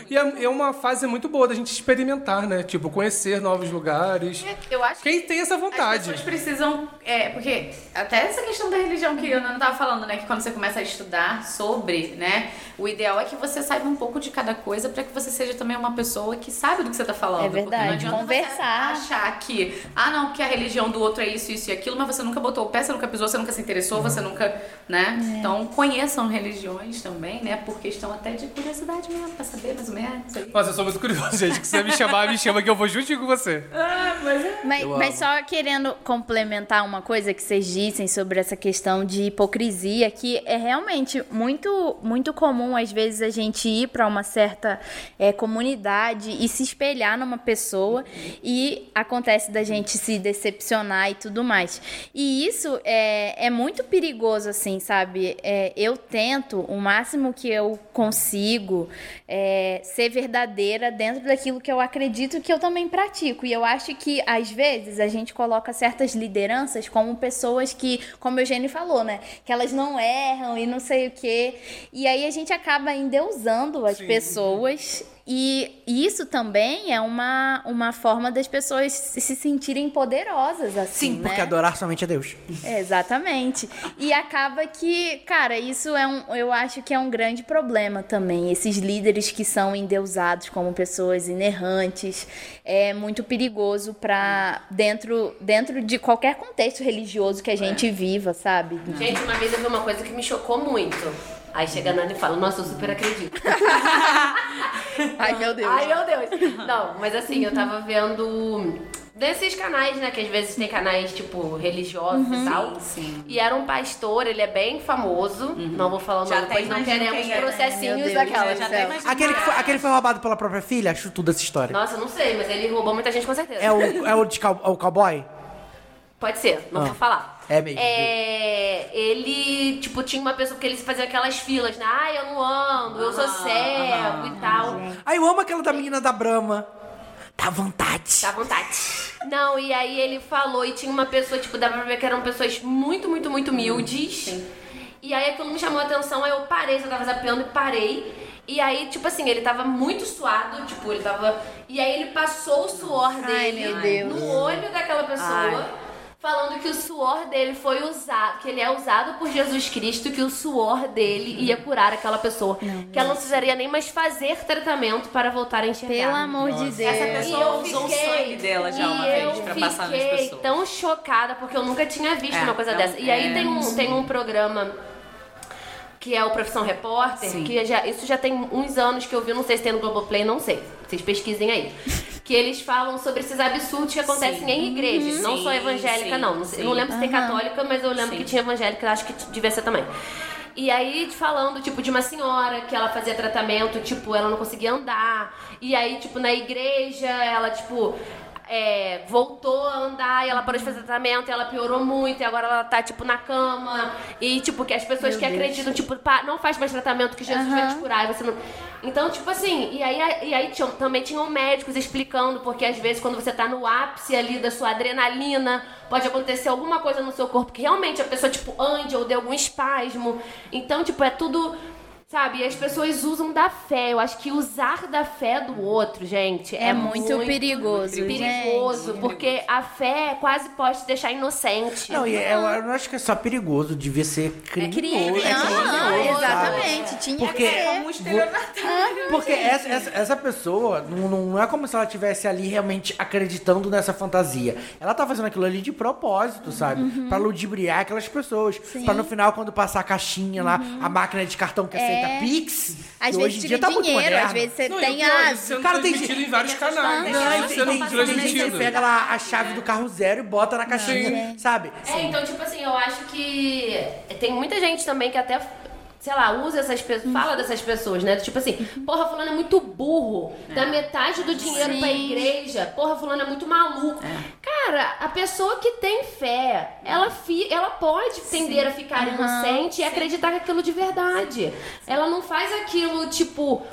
E é, é uma fase muito boa da gente experimentar, né? Tipo, conhecer novos lugares. Eu acho que Quem tem essa As vontade? pessoas precisam. É, porque até essa questão da religião que eu não tava falando, né? Que quando você começa a estudar sobre, né? O ideal é que você saiba um pouco de cada coisa pra que você seja também uma pessoa que sabe do que você tá falando. É Porque não verdade, adianta conversar. Você achar que, ah, não, que a religião do outro é isso, isso e aquilo, mas você nunca botou o pé, você nunca pisou, você nunca se interessou, você nunca, né? É. Então conheçam religiões também, né? Por questão até de curiosidade mesmo, pra saber mais ou menos. Aí. Nossa, eu sou muito curioso, gente. Que se você me chamar, me chama que eu vou juntinho com você. Mas, mas só querendo complementar uma coisa que vocês dissem sobre essa questão de hipocrisia, que é realmente muito, muito comum, às vezes, a gente ir para uma certa é, comunidade e se espelhar numa pessoa e acontece da gente se decepcionar e tudo mais. E isso é, é muito perigoso, assim, sabe? É, eu tento o máximo que eu consigo é, ser verdadeira dentro daquilo que eu acredito que eu também pratico. E eu acho que, às vezes, a gente coloca certas lideranças como pessoas que, como a Eugênio falou, né? Que elas não erram e não sei o quê. E aí a gente acaba endeusando as pessoas. E isso também é uma, uma forma das pessoas se se sentirem poderosas, assim, Sim, porque né? adorar somente a Deus. É, Exatamente. E acaba que, cara, isso é um, eu acho que é um grande problema também. Esses líderes que são endeusados como pessoas inerrantes, é muito perigoso para dentro dentro de qualquer contexto religioso que a gente viva, sabe? Gente, uma vez eu vi uma coisa que me chocou muito. Aí chega a Nana e fala, nossa, eu super acredito. Ai, meu Deus. Ai, meu Deus. Não, mas assim, eu tava vendo desses canais, né? Que às vezes tem canais, tipo, religiosos e tal. sim. E era um pastor, ele é bem famoso. Não vou falar o nome, depois não queremos é, né? processinhos Deus, daquelas. já até imagino. Aquele que, foi, aquele que foi roubado pela própria filha? Acho tudo essa história. Nossa, eu não sei, mas ele roubou muita gente com certeza. É o, é o, de cow- é o cowboy? Pode ser, não Ah. vou falar. É mesmo, É, ele, tipo, tinha uma pessoa que ele fazia aquelas filas, né? Ai, eu não ando, eu sou cego e tal. Ah, eu amo aquela da menina da Brahma. Dá vontade. Dá vontade. Não, e aí ele falou, e tinha uma pessoa, tipo, dava pra ver que eram pessoas muito, muito, muito humildes. E aí aquilo me chamou a atenção, aí eu parei, eu tava zapeando e parei. E aí, tipo assim, ele tava muito suado, tipo, ele tava. E aí ele passou o suor Ai, dele meu Deus. no olho daquela pessoa. Falando que o suor dele foi usado, que ele é usado por Jesus Cristo, que o suor dele ia curar aquela pessoa. que ela não precisaria nem mais fazer tratamento para voltar a enxergar. Pelo amor de Deus. Essa pessoa eu usou o fiquei- sangue dela já uma vez eu pra passar nas fiquei pessoas. tão chocada, porque eu nunca tinha visto É, uma coisa não, dessa. E aí é, tem, um, tem um programa que é o Profissão Repórter, Sim. que já, isso já tem uns anos que eu vi, não sei se tem no Globoplay, não sei. Vocês pesquisem aí. Que eles falam sobre esses absurdos que acontecem em igrejas, não só Sim, evangélica, sim, não. Sim. não lembro se tem católica, mas eu lembro Sim. que tinha evangélica, acho que devia ser também. E aí, falando, tipo, de uma senhora que ela fazia tratamento, tipo, ela não conseguia andar. E aí, tipo, na igreja, ela, tipo, é, voltou a andar e ela parou de fazer tratamento e ela piorou muito. E agora ela tá, tipo, na cama. E, tipo, que as pessoas que acreditam, tipo, pá, não faz mais tratamento que Jesus vai te curar. E você não... Então, tipo assim, e aí, e aí tinham- também tinham médicos explicando, porque às vezes quando você tá no ápice ali da sua adrenalina, pode acontecer alguma coisa no seu corpo que realmente a pessoa, tipo, ande ou dê algum espasmo. Então, tipo, é tudo. Sabe, e as pessoas usam da fé. Eu acho que usar da fé do outro, gente, é, É muito perigoso, perigoso, porque a fé quase pode te deixar inocente. Não, e é- eu, eu não acho que é só perigoso, devia ser criminoso. É criminoso, não, sabe? exatamente. Tinha Porque- que ser. Como um. Porque essa, essa, essa pessoa não, não é como se ela estivesse ali realmente acreditando nessa fantasia. Ela tá fazendo aquilo ali de propósito, sabe? Uhum. Pra ludibriar aquelas pessoas. Pra no final, quando passar a caixinha lá, a máquina de cartão que aceita Pix. Uhum. É. Às que vezes hoje em dia tá muito dinheiro, moderno. às vezes você Não, tem pior, a. isso sendo Cara, tem transmitido gente- em vários canais. Não, e tem, sendo tem, tem gente que pega lá a chave do carro zero e bota na caixinha, sabe? É, então, tipo assim, eu acho que tem muita gente também que até, sei lá, usa essas pessoas, fala dessas pessoas, né? Tipo assim, porra, fulano é muito burro, dá metade do dinheiro pra igreja, porra, fulano é muito maluco. Cara, a pessoa que tem fé, ela, fi, ela pode tender a ficar inocente e acreditar que é aquilo de verdade. Ela não faz aquilo, tipo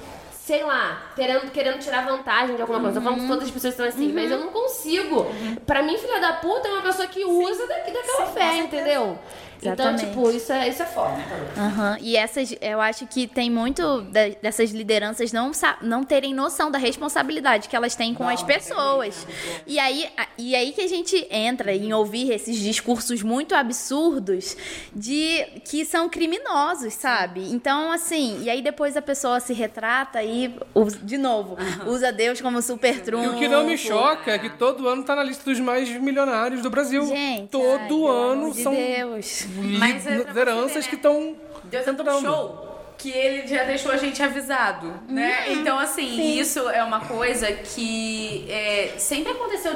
sei lá, querendo, querendo tirar vantagem de alguma coisa. Eu falo que todas as pessoas estão assim, mas eu não consigo. Pra mim, filha da puta é uma pessoa que usa daqui, daquela fé, entendeu? Então, Exatamente. tipo, isso é, isso é foda. Aham. E essas, eu acho que tem muito dessas lideranças não, não terem noção da responsabilidade que elas têm com as pessoas. E aí, e aí que a gente entra em ouvir esses discursos muito absurdos de que são criminosos, sabe? Então, assim, e aí depois a pessoa se retrata e, de novo, usa Deus como super E trunfo. o que não me choca é que todo ano tá na lista dos mais milionários do Brasil. Gente, todo ai, ano amor de são Deus. Mas é você lideranças ver, né? que estão Deus é show que ele já deixou a gente avisado, né? Então, assim, isso é uma coisa que é, sempre aconteceu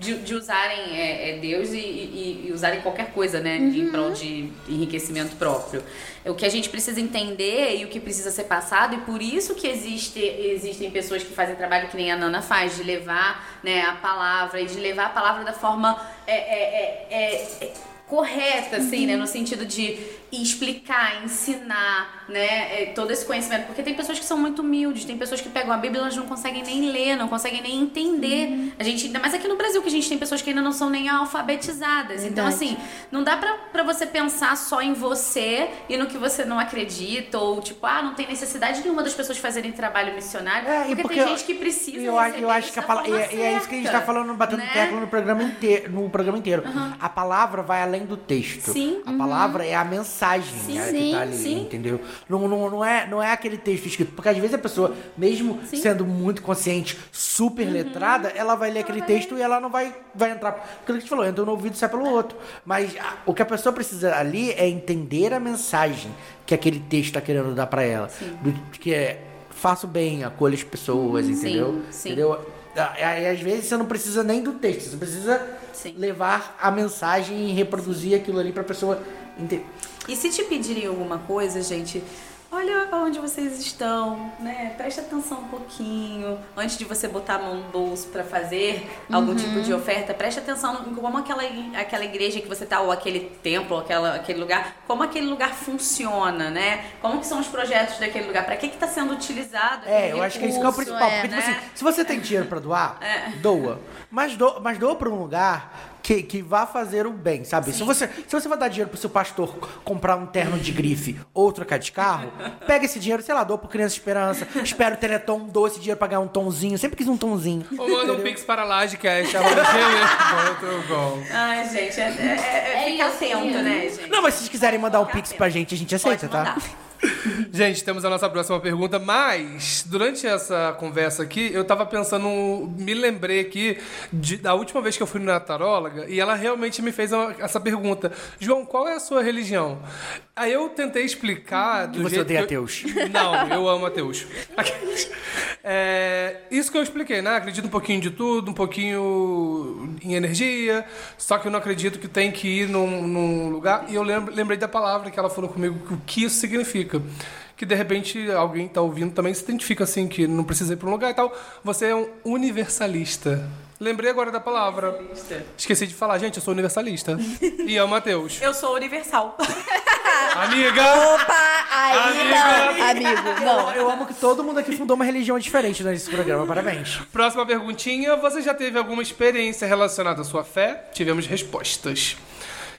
de, de usarem é, é, Deus e, e- e usarem qualquer coisa, né? de- Em prol de enriquecimento próprio. O que a gente precisa entender e o que precisa ser passado, e por isso que existe, existem pessoas que fazem trabalho que nem a Nana faz, de levar né, a palavra e de levar a palavra da forma. é, é, é, é, é, correta, assim, né? No sentido de explicar, ensinar, né? é, Todo esse conhecimento. Porque tem pessoas que são muito humildes, tem pessoas que pegam a Bíblia e elas não conseguem nem ler, não conseguem nem entender. A gente, ainda mais aqui no Brasil, que a gente tem pessoas que ainda não são nem alfabetizadas. Então, assim, não dá pra, pra você pensar só em você e no que você não acredita, ou tipo, ah, não tem necessidade nenhuma das pessoas fazerem trabalho missionário, É, porque, porque tem eu- gente que precisa. Eu, acho- eu acho que a palavra. forma E, é isso que a gente tá falando, batendo né? tecla no programa inteiro. No programa inteiro. A palavra vai além do texto. Sim. A palavra é a mensagem né, que Sim, tá ali, sim. entendeu? Não, não, não, é, não é aquele texto escrito. Porque às vezes a pessoa, mesmo sendo muito consciente, super letrada, ela vai ler aquele texto e ela não vai, vai entrar. Aquilo que a gente falou, entra no ouvido e sai pelo outro. Mas a- o que a pessoa precisa ali é entender a mensagem que aquele texto tá querendo dar pra ela. Do, que é faça o bem, acolha as pessoas, entendeu? sim. Entendeu? Aí, às vezes, você não precisa nem do texto, você precisa levar a mensagem e reproduzir aquilo ali pra pessoa entender. E se te pedirem alguma coisa, gente, olha onde vocês estão, né? Presta atenção um pouquinho. Antes de você botar a mão no bolso pra fazer algum Uhum. tipo de oferta, presta atenção em como aquela, aquela igreja que você tá, ou aquele templo, aquela, aquele lugar, como aquele lugar funciona, né? Como que são os projetos daquele lugar? Pra que que tá sendo utilizado É, eu acho que isso que é o principal. é, porque, tipo né? assim, se você tem dinheiro pra doar, É. doa. Mas, do, mas doa pra um lugar que, que vá fazer o bem, sabe? Se você, se você vai dar dinheiro pro seu pastor comprar um terno de grife ou trocar de carro, pega esse dinheiro, sei lá, doa pro Criança Esperança, espera o Teleton, doa esse dinheiro pra ganhar um tonzinho. Sempre quis um tonzinho. Ou manda um pix para Lagecast, arroba gmail.com. Ai, gente, é, é, é, fica atento, né, gente? Não, mas se vocês quiserem mandar um pix pra gente, a gente aceita, tá? Gente, temos a nossa próxima pergunta, mas durante essa conversa aqui, eu tava pensando, me lembrei aqui de- da última vez que eu fui na taróloga e ela realmente me fez uma- essa pergunta: João, qual é a sua religião? Aí eu tentei explicar do Que você odeia que eu- ateus. Não, eu amo ateus. É, isso que eu expliquei, né? Acredito um pouquinho de tudo, um pouquinho em energia, só que eu não acredito que tem que ir num, num lugar. E eu lembrei da palavra que ela falou comigo, o que isso significa. Que de repente alguém tá ouvindo também se identifica assim, que não precisa ir para um lugar e tal. Você é um universalista. Lembrei agora da palavra. Esqueci de falar, gente, eu sou universalista. e amo ateus. Eu sou universal. Amiga! Opa, aí Amiga. não, amigo, não. Eu amo que todo mundo aqui fundou uma religião diferente nesse programa. Parabéns. Próxima perguntinha. Você já teve alguma experiência relacionada à sua fé? Tivemos respostas.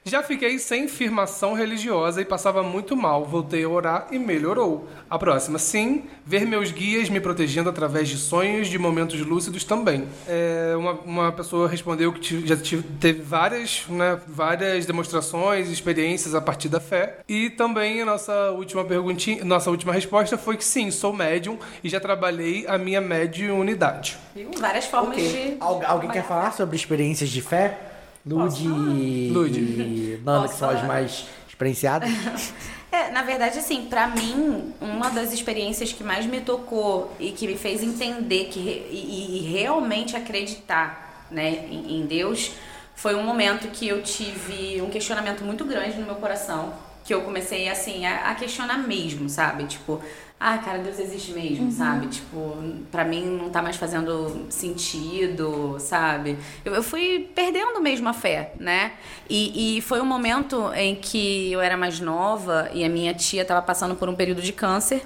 Já fiquei sem firmação religiosa e passava muito mal. Voltei a orar e melhorou. A próxima, sim. Ver meus guias me protegendo através de sonhos, de momentos lúcidos também. É, uma, uma pessoa respondeu que já tive- teve várias, né, várias demonstrações, experiências a partir da fé. E também a nossa última perguntinha, nossa última resposta foi que sim, sou médium e já trabalhei a minha mediunidade. Viu? Várias formas de. Al- alguém quer falar sobre experiências de fé? Lud e, e Nana, que são as mais experienciadas. É, na verdade, assim, pra mim, uma das experiências que mais me tocou e que me fez entender que e, e realmente acreditar, né, em, em Deus, foi um momento que eu tive um questionamento muito grande no meu coração, que eu comecei assim a, a questionar mesmo, sabe? Tipo, ah, cara, Deus existe mesmo, sabe? Tipo, pra mim não tá mais fazendo sentido, sabe? Eu, eu fui perdendo mesmo a fé, né? E, e foi um momento em que eu era mais nova e a minha tia tava passando por um período de câncer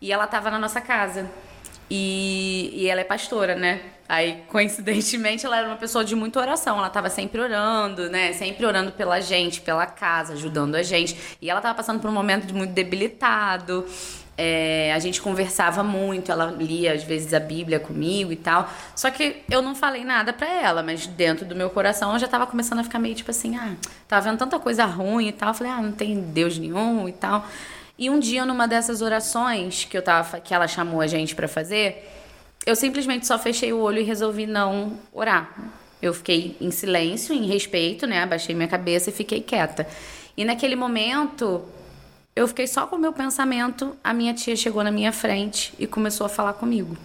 e ela tava na nossa casa. E, e ela é pastora, né? Aí, coincidentemente, ela era uma pessoa de muita oração. Ela tava sempre orando, né? Sempre orando pela gente, pela casa, ajudando a gente. E ela tava passando por um momento de muito debilitado. É, a gente conversava muito, ela lia às vezes a Bíblia comigo e tal. Só que eu não falei nada pra ela, mas dentro do meu coração eu já tava começando a ficar meio tipo assim: ah, tava vendo tanta coisa ruim e tal. Eu falei: ah, não tem Deus nenhum e tal. E um dia, numa dessas orações que eu tava, que ela chamou a gente pra fazer, eu simplesmente só fechei o olho e resolvi não orar. Eu fiquei em silêncio, em respeito, né? Abaixei minha cabeça e fiquei quieta. E naquele momento, eu fiquei só com o meu pensamento. A minha tia chegou na minha frente e começou a falar comigo.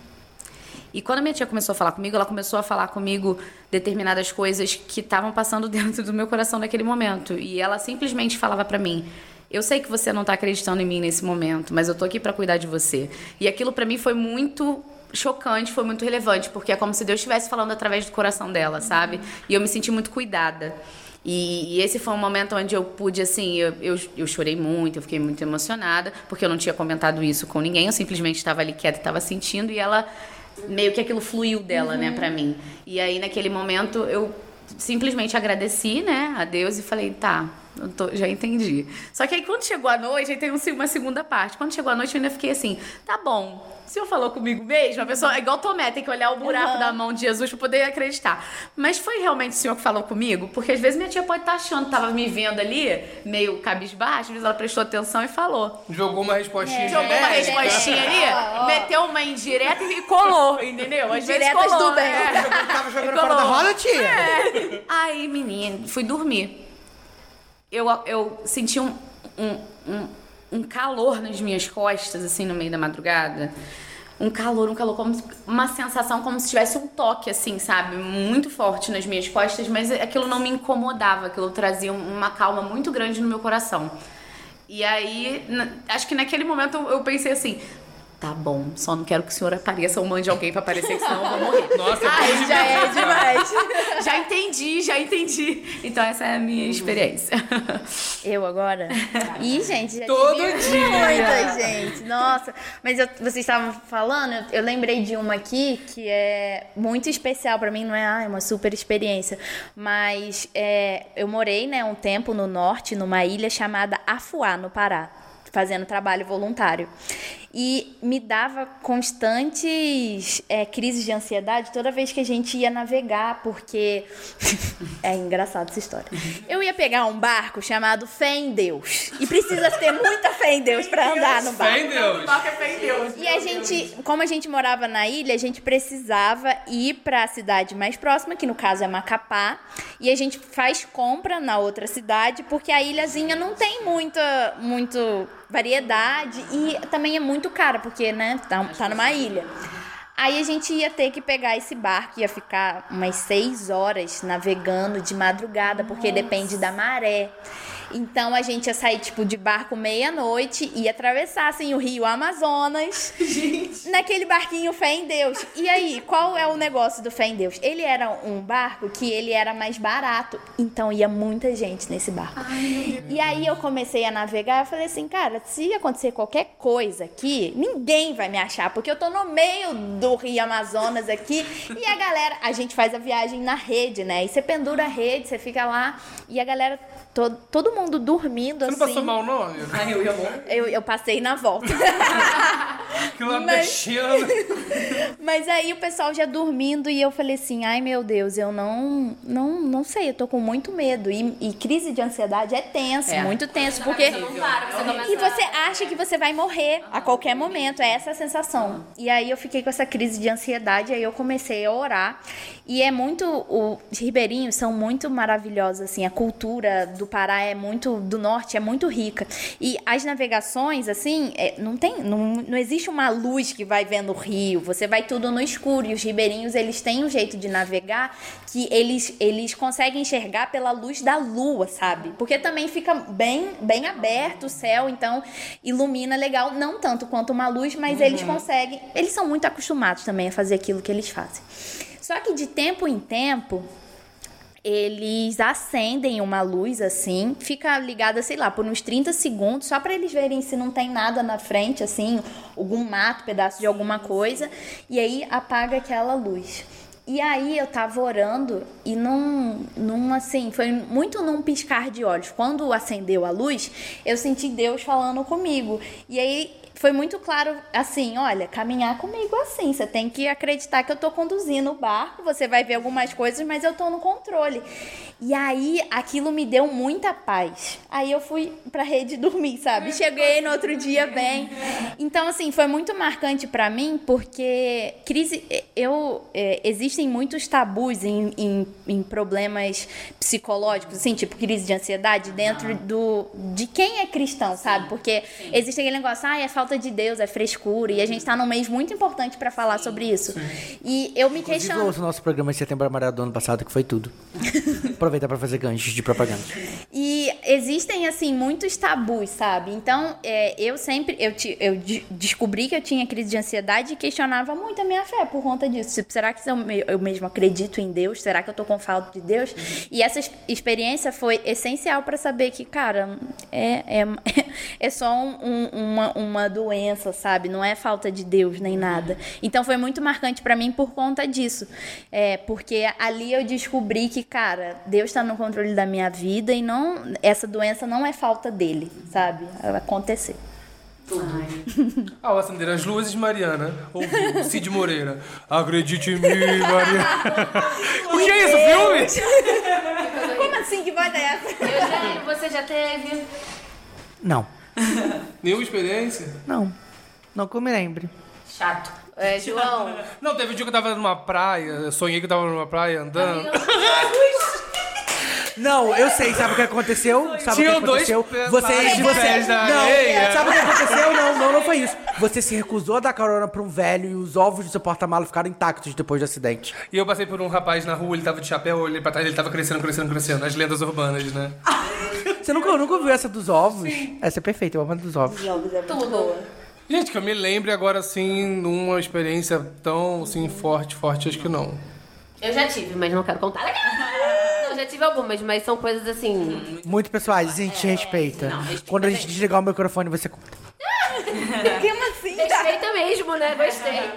E quando a minha tia começou a falar comigo, ela começou a falar comigo determinadas coisas que estavam passando dentro do meu coração naquele momento. E ela simplesmente falava pra mim: "Eu sei que você não tá acreditando em mim nesse momento, mas eu tô aqui pra cuidar de você". E aquilo pra mim foi muito chocante, foi muito relevante, porque é como se Deus estivesse falando através do coração dela, sabe? E eu me senti muito cuidada. E, e esse foi um momento onde eu pude, assim, eu, eu, eu chorei muito, eu fiquei muito emocionada, porque eu não tinha comentado isso com ninguém, eu simplesmente estava ali quieta, estava sentindo, e ela, meio que aquilo fluiu dela, né, pra mim. E aí, naquele momento, eu simplesmente agradeci, né, a Deus e falei, tá, tô- já entendi. Só que aí, quando chegou a noite, aí tem um- uma segunda parte. Quando chegou a noite, eu ainda fiquei assim, tá bom, o senhor falou comigo mesmo? A pessoa é igual Tomé, tem que olhar o buraco da mão de Jesus pra poder acreditar. Mas foi realmente o senhor que falou comigo? Porque às vezes minha tia pode estar achando, tava me vendo ali, meio cabisbaixo, às vezes ela prestou atenção e falou. Jogou uma respostinha Jogou uma respostinha ali, meteu uma indireta e colou, entendeu? Às vezes colou, do bem. é. Tava jogando fora da roda, tia? É. Aí, menina, fui dormir. Eu, eu senti um, um, um, calor nas minhas costas, assim, no meio da madrugada. um calor, um calor, como uma sensação como se tivesse um toque, assim, sabe? Muito forte nas minhas costas, mas aquilo não me incomodava, aquilo trazia um- uma calma muito grande no meu coração. E aí, acho que naquele momento eu pensei assim. Tá bom, só não quero que o senhor apareça ou mande alguém pra aparecer, senão eu vou morrer. Nossa, Ai, bom já é demais. já entendi, já entendi. Então essa é a minha experiência. Eu agora? Ih, gente, já Todo dia. muita gente. Nossa, mas eu- vocês estavam falando, eu, eu lembrei de uma aqui que é muito especial pra mim, não é ah, é uma super experiência, mas é, eu morei, né, um tempo no norte, numa ilha chamada Afuá, no Pará, fazendo trabalho voluntário. E me dava constantes é, crises de ansiedade toda vez que a gente ia navegar, porque. é engraçado essa história. Eu ia pegar um barco chamado Fé em Deus. E precisa ter muita fé em Deus pra andar no barco. Fé em Deus. E a gente, como a gente morava na ilha, a gente precisava ir para a cidade mais próxima, que no caso é Macapá, e a gente faz compra na outra cidade, porque a ilhazinha não tem muita, muito variedade e também é muito cara, porque, né, tá, tá numa ilha. Aí a gente ia ter que pegar esse barco, ia ficar umas seis horas navegando de madrugada, porque depende da maré. Então a gente ia sair, tipo, de barco meia-noite e atravessar, assim, o rio Amazonas. Naquele barquinho Fé em Deus. E aí, qual é o negócio do Fé em Deus? Ele era um barco que ele era mais barato. Então ia muita gente nesse barco. E aí eu comecei a navegar, eu falei assim, cara, se acontecer qualquer coisa aqui, ninguém vai me achar, porque eu tô no meio do Rio Amazonas aqui. E a galera, a gente faz a viagem na rede, né? E você pendura a rede, você fica lá, e a galera, todo, todo mundo dormindo Você não assim. passou mal, não, amigo? Eu, eu passei na volta. Aquilo lá Mas- mexendo. Mas aí o pessoal já dormindo e eu falei assim, ai meu Deus, eu não, não, não sei, eu tô com muito medo. E, e crise de ansiedade é tenso, É. muito tenso, porque... E você acha que você vai morrer a qualquer momento, é essa a sensação. E aí eu fiquei com essa crise de ansiedade, aí eu comecei a orar. E é muito, os ribeirinhos são muito maravilhosos, assim, a cultura do Pará é muito, do norte é muito rica. E as navegações, assim, é, não tem, não, não existe uma luz que vai vendo o rio, você vai tudo no escuro. E os ribeirinhos, eles têm um jeito de navegar que eles, eles conseguem enxergar pela luz da lua, sabe? Porque também fica bem, bem aberto o céu, então ilumina legal, não tanto quanto uma luz, mas eles conseguem, eles são muito acostumados também a fazer aquilo que eles fazem. Só que de tempo em tempo, eles acendem uma luz assim, fica ligada, sei lá, por uns 30 segundos, só para eles verem se não tem nada na frente, assim, algum mato, pedaço de alguma coisa, e aí apaga aquela luz. E aí eu tava orando e num, num assim, foi muito num piscar de olhos. Quando acendeu a luz, eu senti Deus falando comigo. E aí foi muito claro assim, olha, caminhar comigo assim, você tem que acreditar que eu tô conduzindo o barco, você vai ver algumas coisas, mas eu tô no controle. E aí aquilo me deu muita paz. Aí eu fui pra rede dormir, sabe? Cheguei no outro dia bem. Então assim, foi muito marcante pra mim porque crise eu é, existem muitos tabus em, em, em problemas psicológicos, assim, tipo crise de ansiedade dentro do de quem é cristão, sabe? Porque existe aquele negócio, ah, é falta de Deus, é frescura, e a gente tá num mês muito importante pra falar sobre isso. E eu me Inclusive, questiono. o nosso programa de setembro amarelo do ano passado, que foi tudo. Aproveita pra fazer ganchos de propaganda. E existem, assim, muitos tabus, sabe? Então, é, eu sempre, eu, ti- eu de- descobri que eu tinha crise de ansiedade e questionava muito a minha fé por conta disso. Tipo, será que eu, eu mesmo acredito em Deus? Será que eu tô com falta de Deus? E essa ex- experiência foi essencial pra saber que, cara, é, é, é só um- um- uma, uma doença, sabe? Não é falta de Deus nem nada. Então, foi muito marcante pra mim por conta disso. É, porque ali eu descobri que, cara, Deus tá no controle da minha vida e não essa doença não é falta dele, sabe? Ela aconteceu. Ao acender as luzes, Mariana ouviu Cid Moreira. Acredite em mim, Mariana. o que é isso, filme? Como assim que voz é essa? Eu já, você já teve. Não, Nenhuma experiência? não. Não que eu me lembre. Chato. É, João. Não, teve um dia que eu tava numa praia, eu sonhei que eu tava numa praia andando. Não, eu sei, sabe o que aconteceu? Sabe Tinham o que dois aconteceu? pe- Você, de você, pés na não, areia. sabe o que aconteceu? Não, não, não foi isso. Você se recusou a dar carona pra um velho e os ovos do seu porta-malas ficaram intactos depois do acidente. E eu passei por um rapaz na rua, ele tava de chapéu, eu olhei pra trás, ele tava crescendo, crescendo, crescendo. As lendas urbanas, né? Você nunca, nunca ouviu essa dos ovos? Essa é perfeita, eu amo a dos ovos. Tudo. Gente, que eu me lembre agora, assim, numa experiência tão, assim, forte, forte, acho que não. Eu já tive, mas não quero contar. Não, já tive algumas, mas são coisas assim. Muito pessoais, a gente respeita. Quando a gente desligar o microfone, você conta. Respeita mesmo, né? Gostei.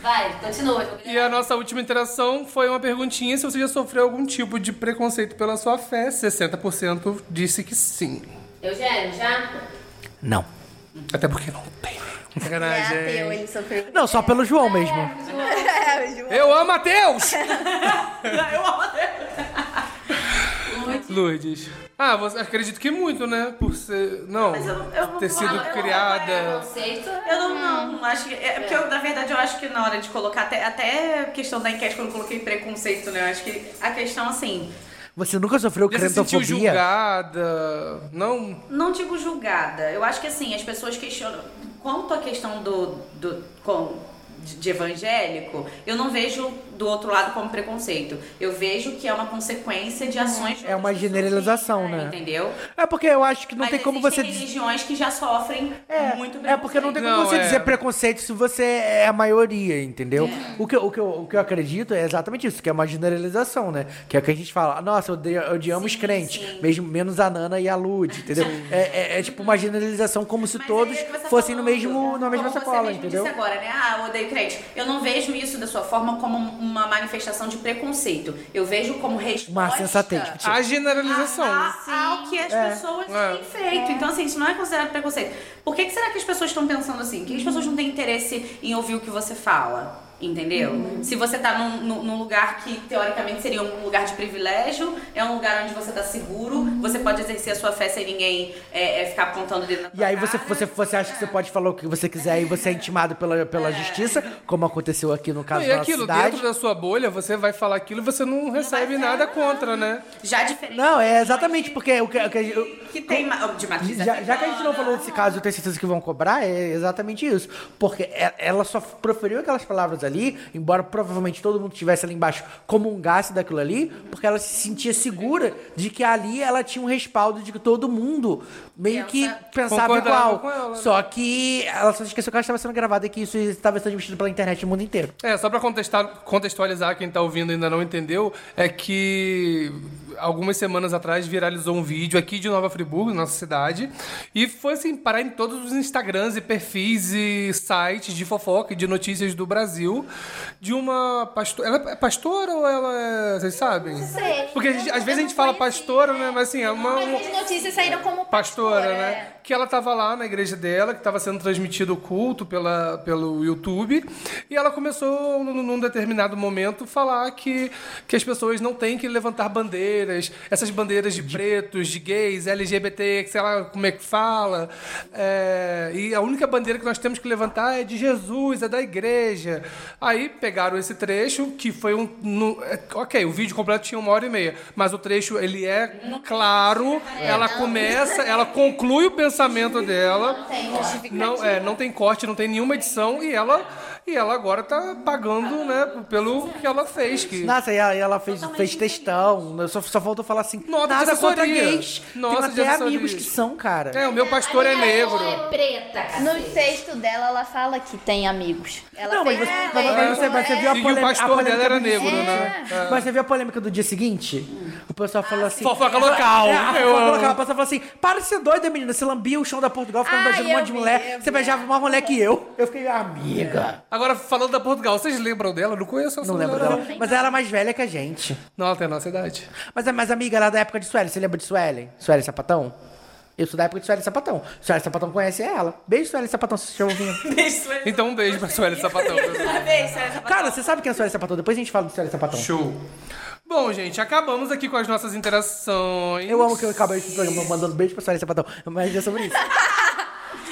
Vai, continua. E a nossa última interação foi uma perguntinha se você já sofreu algum tipo de preconceito pela sua fé. 60% disse que sim. Eugênio, já? Não. Até porque não tem. É Sacanagem. ateu, ele sofreu. Não, só pelo João mesmo. É, o João. Eu amo a Deus! Lourdes. Ah, você, acredito que muito, né? Por ser. Não, eu- eu não ter sido falar, eu- criada. Conceito. Eu não, não acho que. É, porque eu, na verdade, eu acho que na hora de colocar, até, até a questão da enquete, quando eu coloquei preconceito, né? Eu acho que a questão, assim, Você nunca sofreu Já se sentiu crentofobia? julgada? Não? não digo julgada. Eu acho que, assim, as pessoas questionam. Quanto à questão do. do com, de, de evangélico, eu não vejo do outro lado como preconceito. Eu vejo que é uma consequência de ações de É uma generalização, né? Entendeu? É porque eu acho que não Mas tem como você dizer. religiões que já sofrem muito É porque não tem como Não, você é. dizer preconceito se você é a maioria, entendeu? O, que, eu- o, que eu, o que eu acredito é exatamente isso, que é uma generalização, né? Que é o que a gente fala, nossa, eu odiamos crentes, mesmo menos a Nana e a Lud, entendeu? É, é- é tipo uma generalização como se Mas todos é fossem no mesmo, na mesma como sacola, você mesmo entendeu? disse agora, né? Ah, eu odeio crente. Eu não vejo isso da sua forma como uma manifestação de preconceito. Eu vejo como resposta Uma sensatez. A generalização. a- ao que as É. pessoas É. têm feito. Então, assim, isso não é considerado preconceito. Por que, que será que as pessoas estão pensando assim? Por que as pessoas não têm interesse em ouvir o que você fala? Entendeu? Se você tá num, num- lugar que teoricamente seria um lugar de privilégio, é um lugar onde você tá seguro, você pode exercer a sua fé sem ninguém é, é, ficar apontando o dedo na E aí você, cara. você, você acha que você pode falar o que você quiser e você é intimado pela, pela justiça, como aconteceu aqui no Não, caso e da aquilo, cidade. dentro da sua bolha, você vai falar aquilo e você não recebe nada contra, né? Já diferente. Não, é exatamente porque o que, o que que tem de matriz Já, já que a gente não falou desse caso, eu tenho certeza que vão cobrar, é exatamente isso. Porque é- ela só proferiu aquelas palavras ali, embora provavelmente todo mundo estivesse ali embaixo comungasse daquilo ali, porque ela se sentia segura de que ali ela tinha um respaldo de que todo mundo meio que pensava igual. ela, né? Só que ela só esqueceu que ela estava sendo gravada e que isso estava sendo transmitido pela internet no mundo inteiro. É, só pra contestar- contextualizar quem tá ouvindo e ainda não entendeu, é que algumas semanas atrás viralizou um vídeo aqui de Nova Friburgo, nossa cidade, e foi assim, parar em todos os Instagrams e perfis e sites de fofoca e de notícias do Brasil de uma pastora. Ela é pastora ou ela é. Vocês sabem? sei. Porque gente- às vezes a gente fala pastora, né? Mas assim, é uma. uma- As notícias saíram como pastora, pastora, né? Que ela tava lá na igreja dela, que estava sendo transmitido o culto pela, pelo YouTube, e ela começou, num, determinado momento, falar que, que as pessoas não têm que levantar bandeiras, essas bandeiras de pretos, de gays, LGBT, que sei lá como é que fala. É, e a única bandeira que nós temos que levantar é de Jesus, é da igreja. Aí pegaram esse trecho, que foi um. no- é, ok, o vídeo completo tinha uma hora e meia, mas o trecho ele é claro, ela começa, ela conclui o pensamento dela. Não, é, não tem corte, não tem nenhuma edição e ela e ela agora tá pagando, né, pelo que ela fez que Nossa, e ela, ela fez, fez textão, só, só faltou falar assim, Nota de nada contra assessoria. gays. Nota Tem de até assessoria. amigos que são, cara. É, o meu pastor é negro. é preta, cara. No texto dela, ela fala que tem amigos. Ela Não, mas tem- você, É, mas, mas você, mas você viu a E o polêmica. pastor a polêmica dela era dia negro, né? É. Mas você viu a polêmica do dia seguinte? O pessoal falou assim. Fofoca local. É, a fofoca local. O pessoal falou assim: para de ser doida, menina. Você lambia o chão da Portugal, ficava Ai, beijando um monte de mulher. Você beijava mais mulher que eu. Eu fiquei, amiga. Agora falando da Portugal, vocês lembram dela? Não conheço essa Não lembro dela. Mas ela era mais velha que a gente. Não, ela tem a nossa idade. Mas, mas amiga, ela é da época de Sueli. Você lembra de Sueli? Sueli Sapatão? Eu sou da época de Sueli Sapatão. Sueli Sapatão conhece ela. Beijo, Sueli Sapatão, se você ouvindo. Então um beijo pra Sueli Sapatão. Cara, você sabe quem é Sueli Sapatão? Depois a gente fala do Sueli Sapatão. Show. Bom, gente, acabamos aqui com as nossas interações. Eu amo que eu acabei esse programa mandando beijo pra Sueli Sapatão. Mas é sobre isso.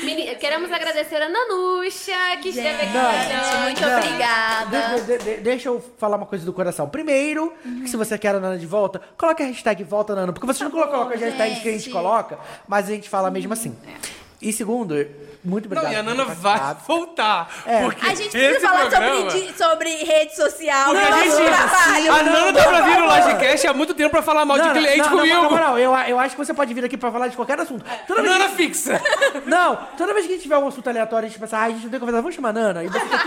Meni- Queremos agradecer a Nanuxa, que esteve aqui com a gente. muito não. obrigada. De- de- de- deixa eu falar uma coisa do coração. Primeiro, que se você quer a Nana de volta, coloque a hashtag volta Nana, porque vocês não colocam as hashtags que a gente gente. coloca, mas a gente fala mesmo assim. E segundo, muito Não, obrigado. e a Nana vai voltar. É. Porque A gente esse precisa falar programa... sobre, sobre rede social, Porque a gente, trabalho. a Nana tá pra vir no Lodcast há muito tempo pra falar mal de Não, não, cliente não, não, comigo. na moral, eu, eu acho que você pode vir aqui pra falar de qualquer assunto. Toda vez Nana fixa. Não, toda vez que a gente tiver um assunto aleatório, a gente pensa, ah, a gente não tem conversa, vamos chamar a Nana. E você tá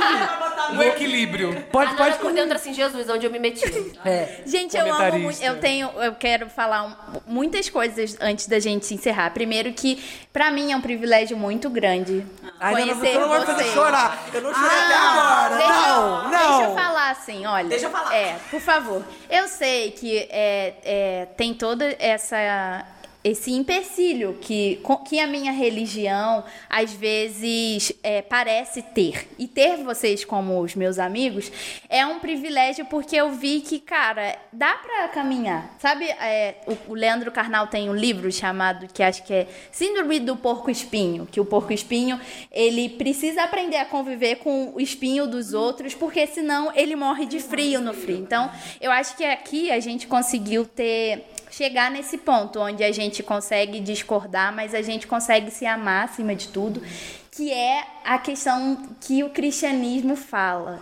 tudo... O equilíbrio. A Pode, Nana pode. por dentro assim, Jesus, onde eu me meti. É. Gente, eu amo muito. Eu tenho, eu quero falar um- muitas coisas antes da gente encerrar. Primeiro que pra mim é um privilégio muito grande Ai, Nana, conhecer você não vai me fazer chorar. Eu não chorei até agora. Deixa, não, eu, não. Deixa eu falar assim, olha. Deixa eu falar. É, por favor. Eu sei que é, é, tem toda essa esse empecilho que, que a minha religião às vezes é, parece ter. E ter vocês como os meus amigos é um privilégio porque eu vi que, cara, dá pra caminhar. Sabe, é, o, o Leandro Carnal tem um livro chamado, que acho que é Síndrome do Porco Espinho, que o porco espinho, ele precisa aprender a conviver com o espinho dos outros, porque senão ele morre de frio no frio. Então, eu acho que aqui a gente conseguiu ter chegar nesse ponto onde a gente consegue discordar, mas a gente consegue se amar acima de tudo, que é a questão que o cristianismo fala.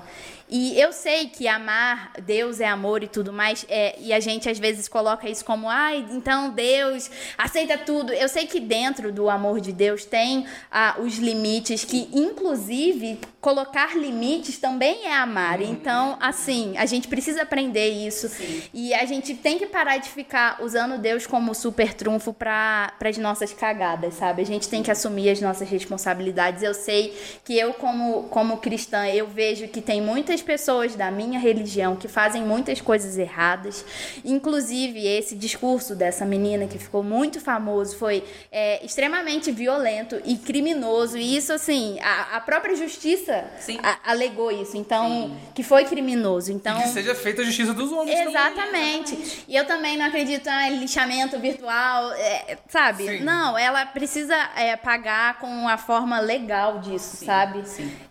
E eu sei que amar Deus é amor e tudo mais, é, e a gente às vezes coloca isso como, ai, então Deus aceita tudo. Eu sei que dentro do amor de Deus tem ah, os limites, que inclusive colocar limites também é amar. Então, assim, a gente precisa aprender isso. E a gente tem que parar de ficar usando Deus como super trunfo para as nossas cagadas, sabe? A gente tem que assumir as nossas responsabilidades. Eu sei que eu, como, como cristã, eu vejo que tem muitas pessoas da minha religião que fazem muitas coisas erradas. Inclusive, esse discurso dessa menina que ficou muito famoso foi é, extremamente violento e criminoso. E isso, assim, a, a própria justiça Sim. a- alegou isso. Então, que foi criminoso. Então, Que seja feita a justiça dos homens também. Exatamente. E eu também não acredito em lixamento virtual, é, sabe? Sim. Não, ela precisa é, pagar com a forma legal disso, sabe?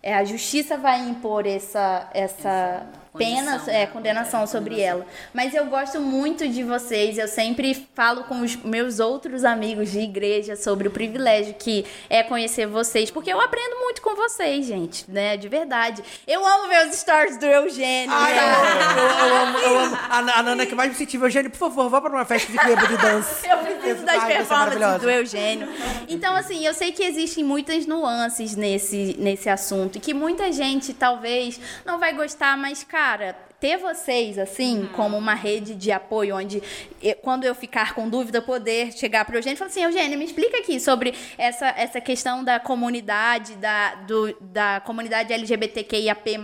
É, a justiça vai impor essa, essa essa, essa pena, condição, é, né? condenação sobre ela. Mas eu gosto muito de vocês, eu sempre falo com os meus outros amigos de igreja sobre o privilégio que é conhecer vocês, porque eu aprendo muito com vocês, gente, né? De verdade. Eu amo ver os stories do Eugênio. Ai, eu, eu, eu amo, eu amo. A, a Nana é que mais me incentiva. Eugênio, por favor, vá pra uma festa de clube de dança. Eu preciso das Ai, performances do Eugênio. Então, assim, eu sei que existem muitas nuances nesse, nesse assunto. E que muita gente, talvez, não vai gostar, mas, cara, här ter vocês, assim, como uma rede de apoio, onde eu- quando eu ficar com dúvida, poder chegar para o Eugênio e falar assim, Eugênio, me explica aqui sobre essa, essa questão da comunidade, da, do, da comunidade LGBTQIAP+,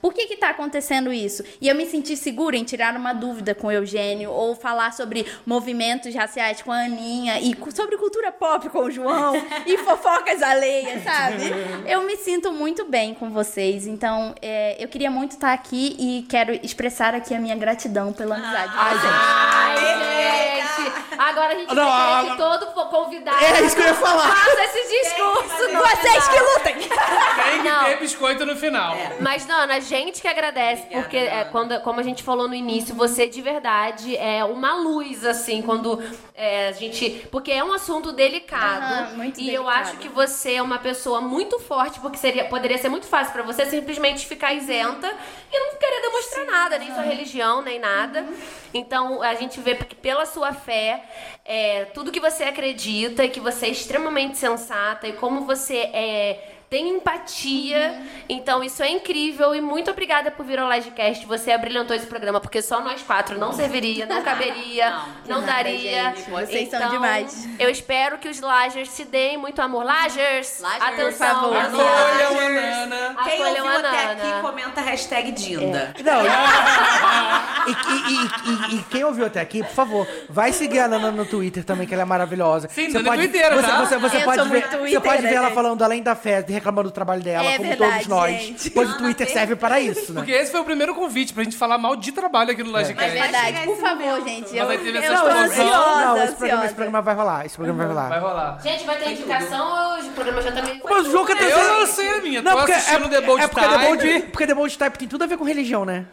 por que que tá acontecendo isso? E eu me senti segura em tirar uma dúvida com o Eugênio, ou falar sobre movimentos raciais com a Aninha, e sobre cultura pop com o João, e fofocas alheias, sabe? Eu me sinto muito bem com vocês, então é, eu queria muito estar aqui e quero expressar aqui a minha gratidão pela amizade de vocês. Ai, gente. Agora a gente Não, a- que todo po- convidado É isso que eu ia falar. faça esse discurso. no Vocês que lutem! Tem que Não. ter biscoito no final. Mas, Dana, a gente que agradece, porque é, quando, como a gente falou no início, você de verdade é uma luz, assim, quando é, a gente. Porque é um assunto delicado. Aham, muito e eu delicado. acho que você é uma pessoa muito forte, porque seria, poderia ser muito fácil pra você simplesmente ficar isenta e não querer demonstrar nada, nem sua religião, nem nada. Então, a gente vê que pela sua fé, é, tudo que você acredita que você é extremamente sensata e como você é tem empatia. Então, isso é incrível. E muito obrigada por vir ao Livecast. Você abrilhantou esse programa, porque só nós quatro não serviria, não caberia, não, nada, daria. gente. Vocês são Então, demais. Eu espero que os Lagers se deem muito amor. Lagers, Lagers, atenção. por favor. Acolham a Nana. Quem ouviu a até Nana. aqui, comenta a hashtag Dinda. Não, e, e- e- e- e quem ouviu até aqui, por favor, vai seguir a Nana no Twitter também, que ela é maravilhosa. Sim, você é pode, twitteira, você, tá? você, você Eu pode ver, muito você pode ver twitteira, ela gente. falando além da fé, reclamando do trabalho dela, É como verdade, todos nós. gente. Pois o Twitter serve para isso, né? Porque esse foi o primeiro convite pra gente falar mal de trabalho aqui no É Logicast. verdade, por favor, gente. Eu, Mas aí teve eu essa explosão. ansiosa, Não, esse programa, esse programa vai rolar. Esse programa vai rolar. Vai rolar. Gente, vai ter indicação ou o programa já tá meio... Mas o jogo é Eu terceiro. não sei a minha. Tô assistindo The Bold é porque The Bold, Type. porque The Bold Type tem tudo a ver com religião, né?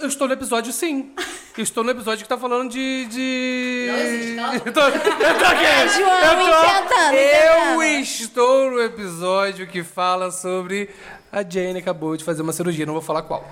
Eu estou no episódio sim. Eu estou no episódio que tá falando de. de... Não existe, não. Eu tô, eu tô aqui. João eu tô, inventando, Eu inventando. estou no episódio que fala sobre. A Jane acabou de fazer uma cirurgia, não vou falar qual.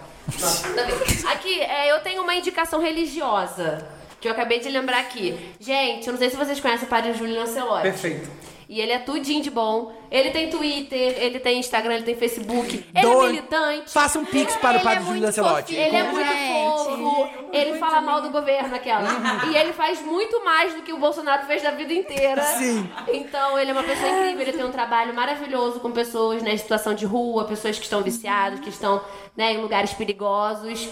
Aqui, é, eu tenho uma indicação religiosa. Que eu acabei de lembrar aqui. Gente, eu não sei se vocês conhecem o Padre Júlio Lancelotti. Perfeito. E ele é tudinho de bom. Ele tem Twitter, ele tem Instagram, ele tem Facebook. Ele Doe- é militante. Faça um pix para o Ele é Padre Júlio muito Lancelotti. Ele é muito Gente. fofo, ele fala mal do governo, aquela. E ele faz muito mais do que o Bolsonaro fez da vida inteira. Sim. Então ele é uma pessoa incrível, ele tem um trabalho maravilhoso com pessoas né, em situação de rua, pessoas que estão viciadas, que estão né, em lugares perigosos.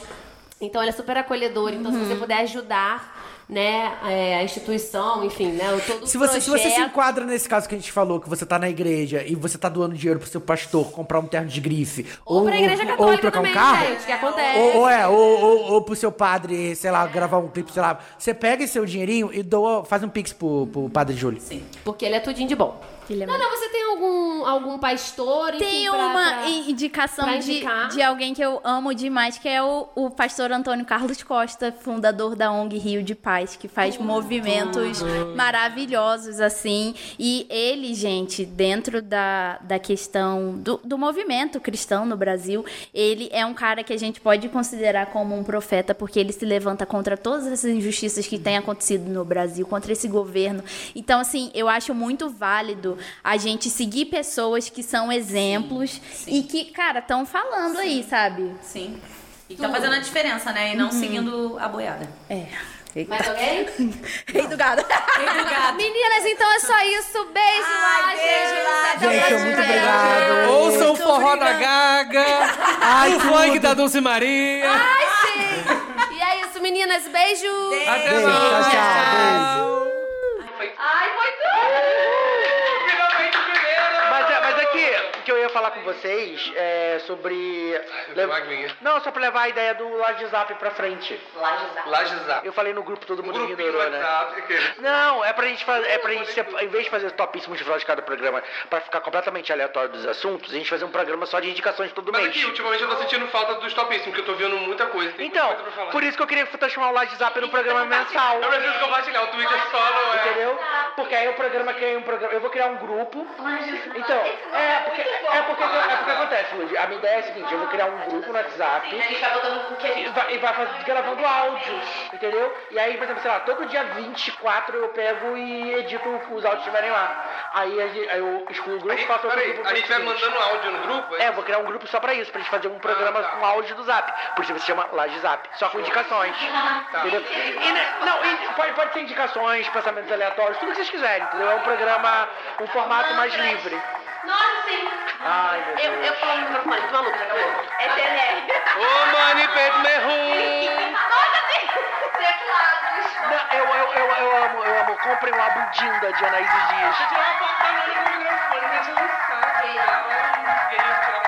Então ele é super acolhedor. Então, se você puder ajudar né, é, a instituição, enfim, né, todo Se você, se você se projeto. enquadra nesse caso que a gente falou, que você tá na igreja e você tá doando dinheiro pro seu pastor comprar um terno de grife. Ou pra igreja ou católica trocar também, um carro. gente, que acontece. Ou, ou é, ou, ou, ou pro seu padre, sei lá, gravar um clipe, sei lá. Você pega esse seu dinheirinho e doa, faz um pix pro, pro padre Júlio. Sim. Porque ele é tudinho de bom. Ele é não, não, você tem algum, algum pastor, enfim, Tem pra- uma pra- indicação pra de, de alguém que eu amo demais, que é o, o pastor Antônio Carlos Costa, fundador da ONG Rio de Paz, que faz movimentos maravilhosos, assim. E ele, gente, dentro da, da questão do, do movimento cristão no Brasil, ele é um cara que a gente pode considerar como um profeta, porque ele se levanta contra todas essas injustiças que têm acontecido no Brasil, contra esse governo. Então, assim, eu acho muito válido a gente seguir pessoas que são exemplos e que, cara, estão falando aí, sabe? Sim. E tá fazendo a diferença, né? E não seguindo a boiada. É. Mais alguém? Rei do gado. Meninas, então é só isso. Beijo lá, beijo lá, Até Gente, próximo muito obrigado. Ouçam o forró da. Gaga, Ai, o funk da Dulce Maria. Ai, sim. E é isso, meninas. Beijo. Até Beijo, mais. tchau, tchau, beijo. Ai, foi tudo. Finalmente o primeiro. Mas, é- mas aqui, o que eu ia falar com vocês é sobre. Aguinha. Não, só pra levar a ideia do Laje Zap pra frente. Laje Zap. Eu falei no grupo, todo mundo ignorou, né? Não, é pra gente fazer, é pra gente ser, em vez de fazer topíssimos de final de cada programa, pra ficar completamente aleatório dos assuntos, a gente fazer um programa só de indicações todo Mas mês. aqui, ultimamente eu tô sentindo falta dos topíssimos, porque eu tô vendo muita coisa. Tem Então, muita coisa pra falar. por isso que eu queria transformar o Laje Zap no programa mensal. Eu preciso compartilhar, o Twitter só não é. Entendeu? Porque aí o programa cria um programa. Eu vou criar um grupo. Então, é porque, é porque, é porque acontece, Lud. A minha ideia é a seguinte, eu vou criar um grupo no WhatsApp. E vai, e vai fazer, gravando áudios, entendeu? E aí, por exemplo, sei lá, todo dia 24 eu pego e edito os áudios que estiverem lá. Aí, a gente- aí eu excluo o A grupo e gente, faço outro peraí, grupo. a gente vai seguinte. mandando áudio no grupo? É, eu vou criar um grupo só pra isso, pra gente fazer um programa Ah, tá. com áudio do Zap. Por isso se chama Laje Zap. Só com indicações. Tá. Entendeu? E, né, não, e pode, pode ser indicações, pensamentos aleatórios, tudo que vocês quiserem, entendeu? É um programa, um formato mais livre. Nossa, sim. Ai, meu Eu, Deus. eu falo no microfone, tô maluca, acabou. É TNR. Ô, mani, peito, merrum! Nossa, sim. Teclados. Não, eu, eu, eu, eu amo, eu amo. Comprem Dias. Eu tirar uma foto da Nani com o microfone. Ela, que a gente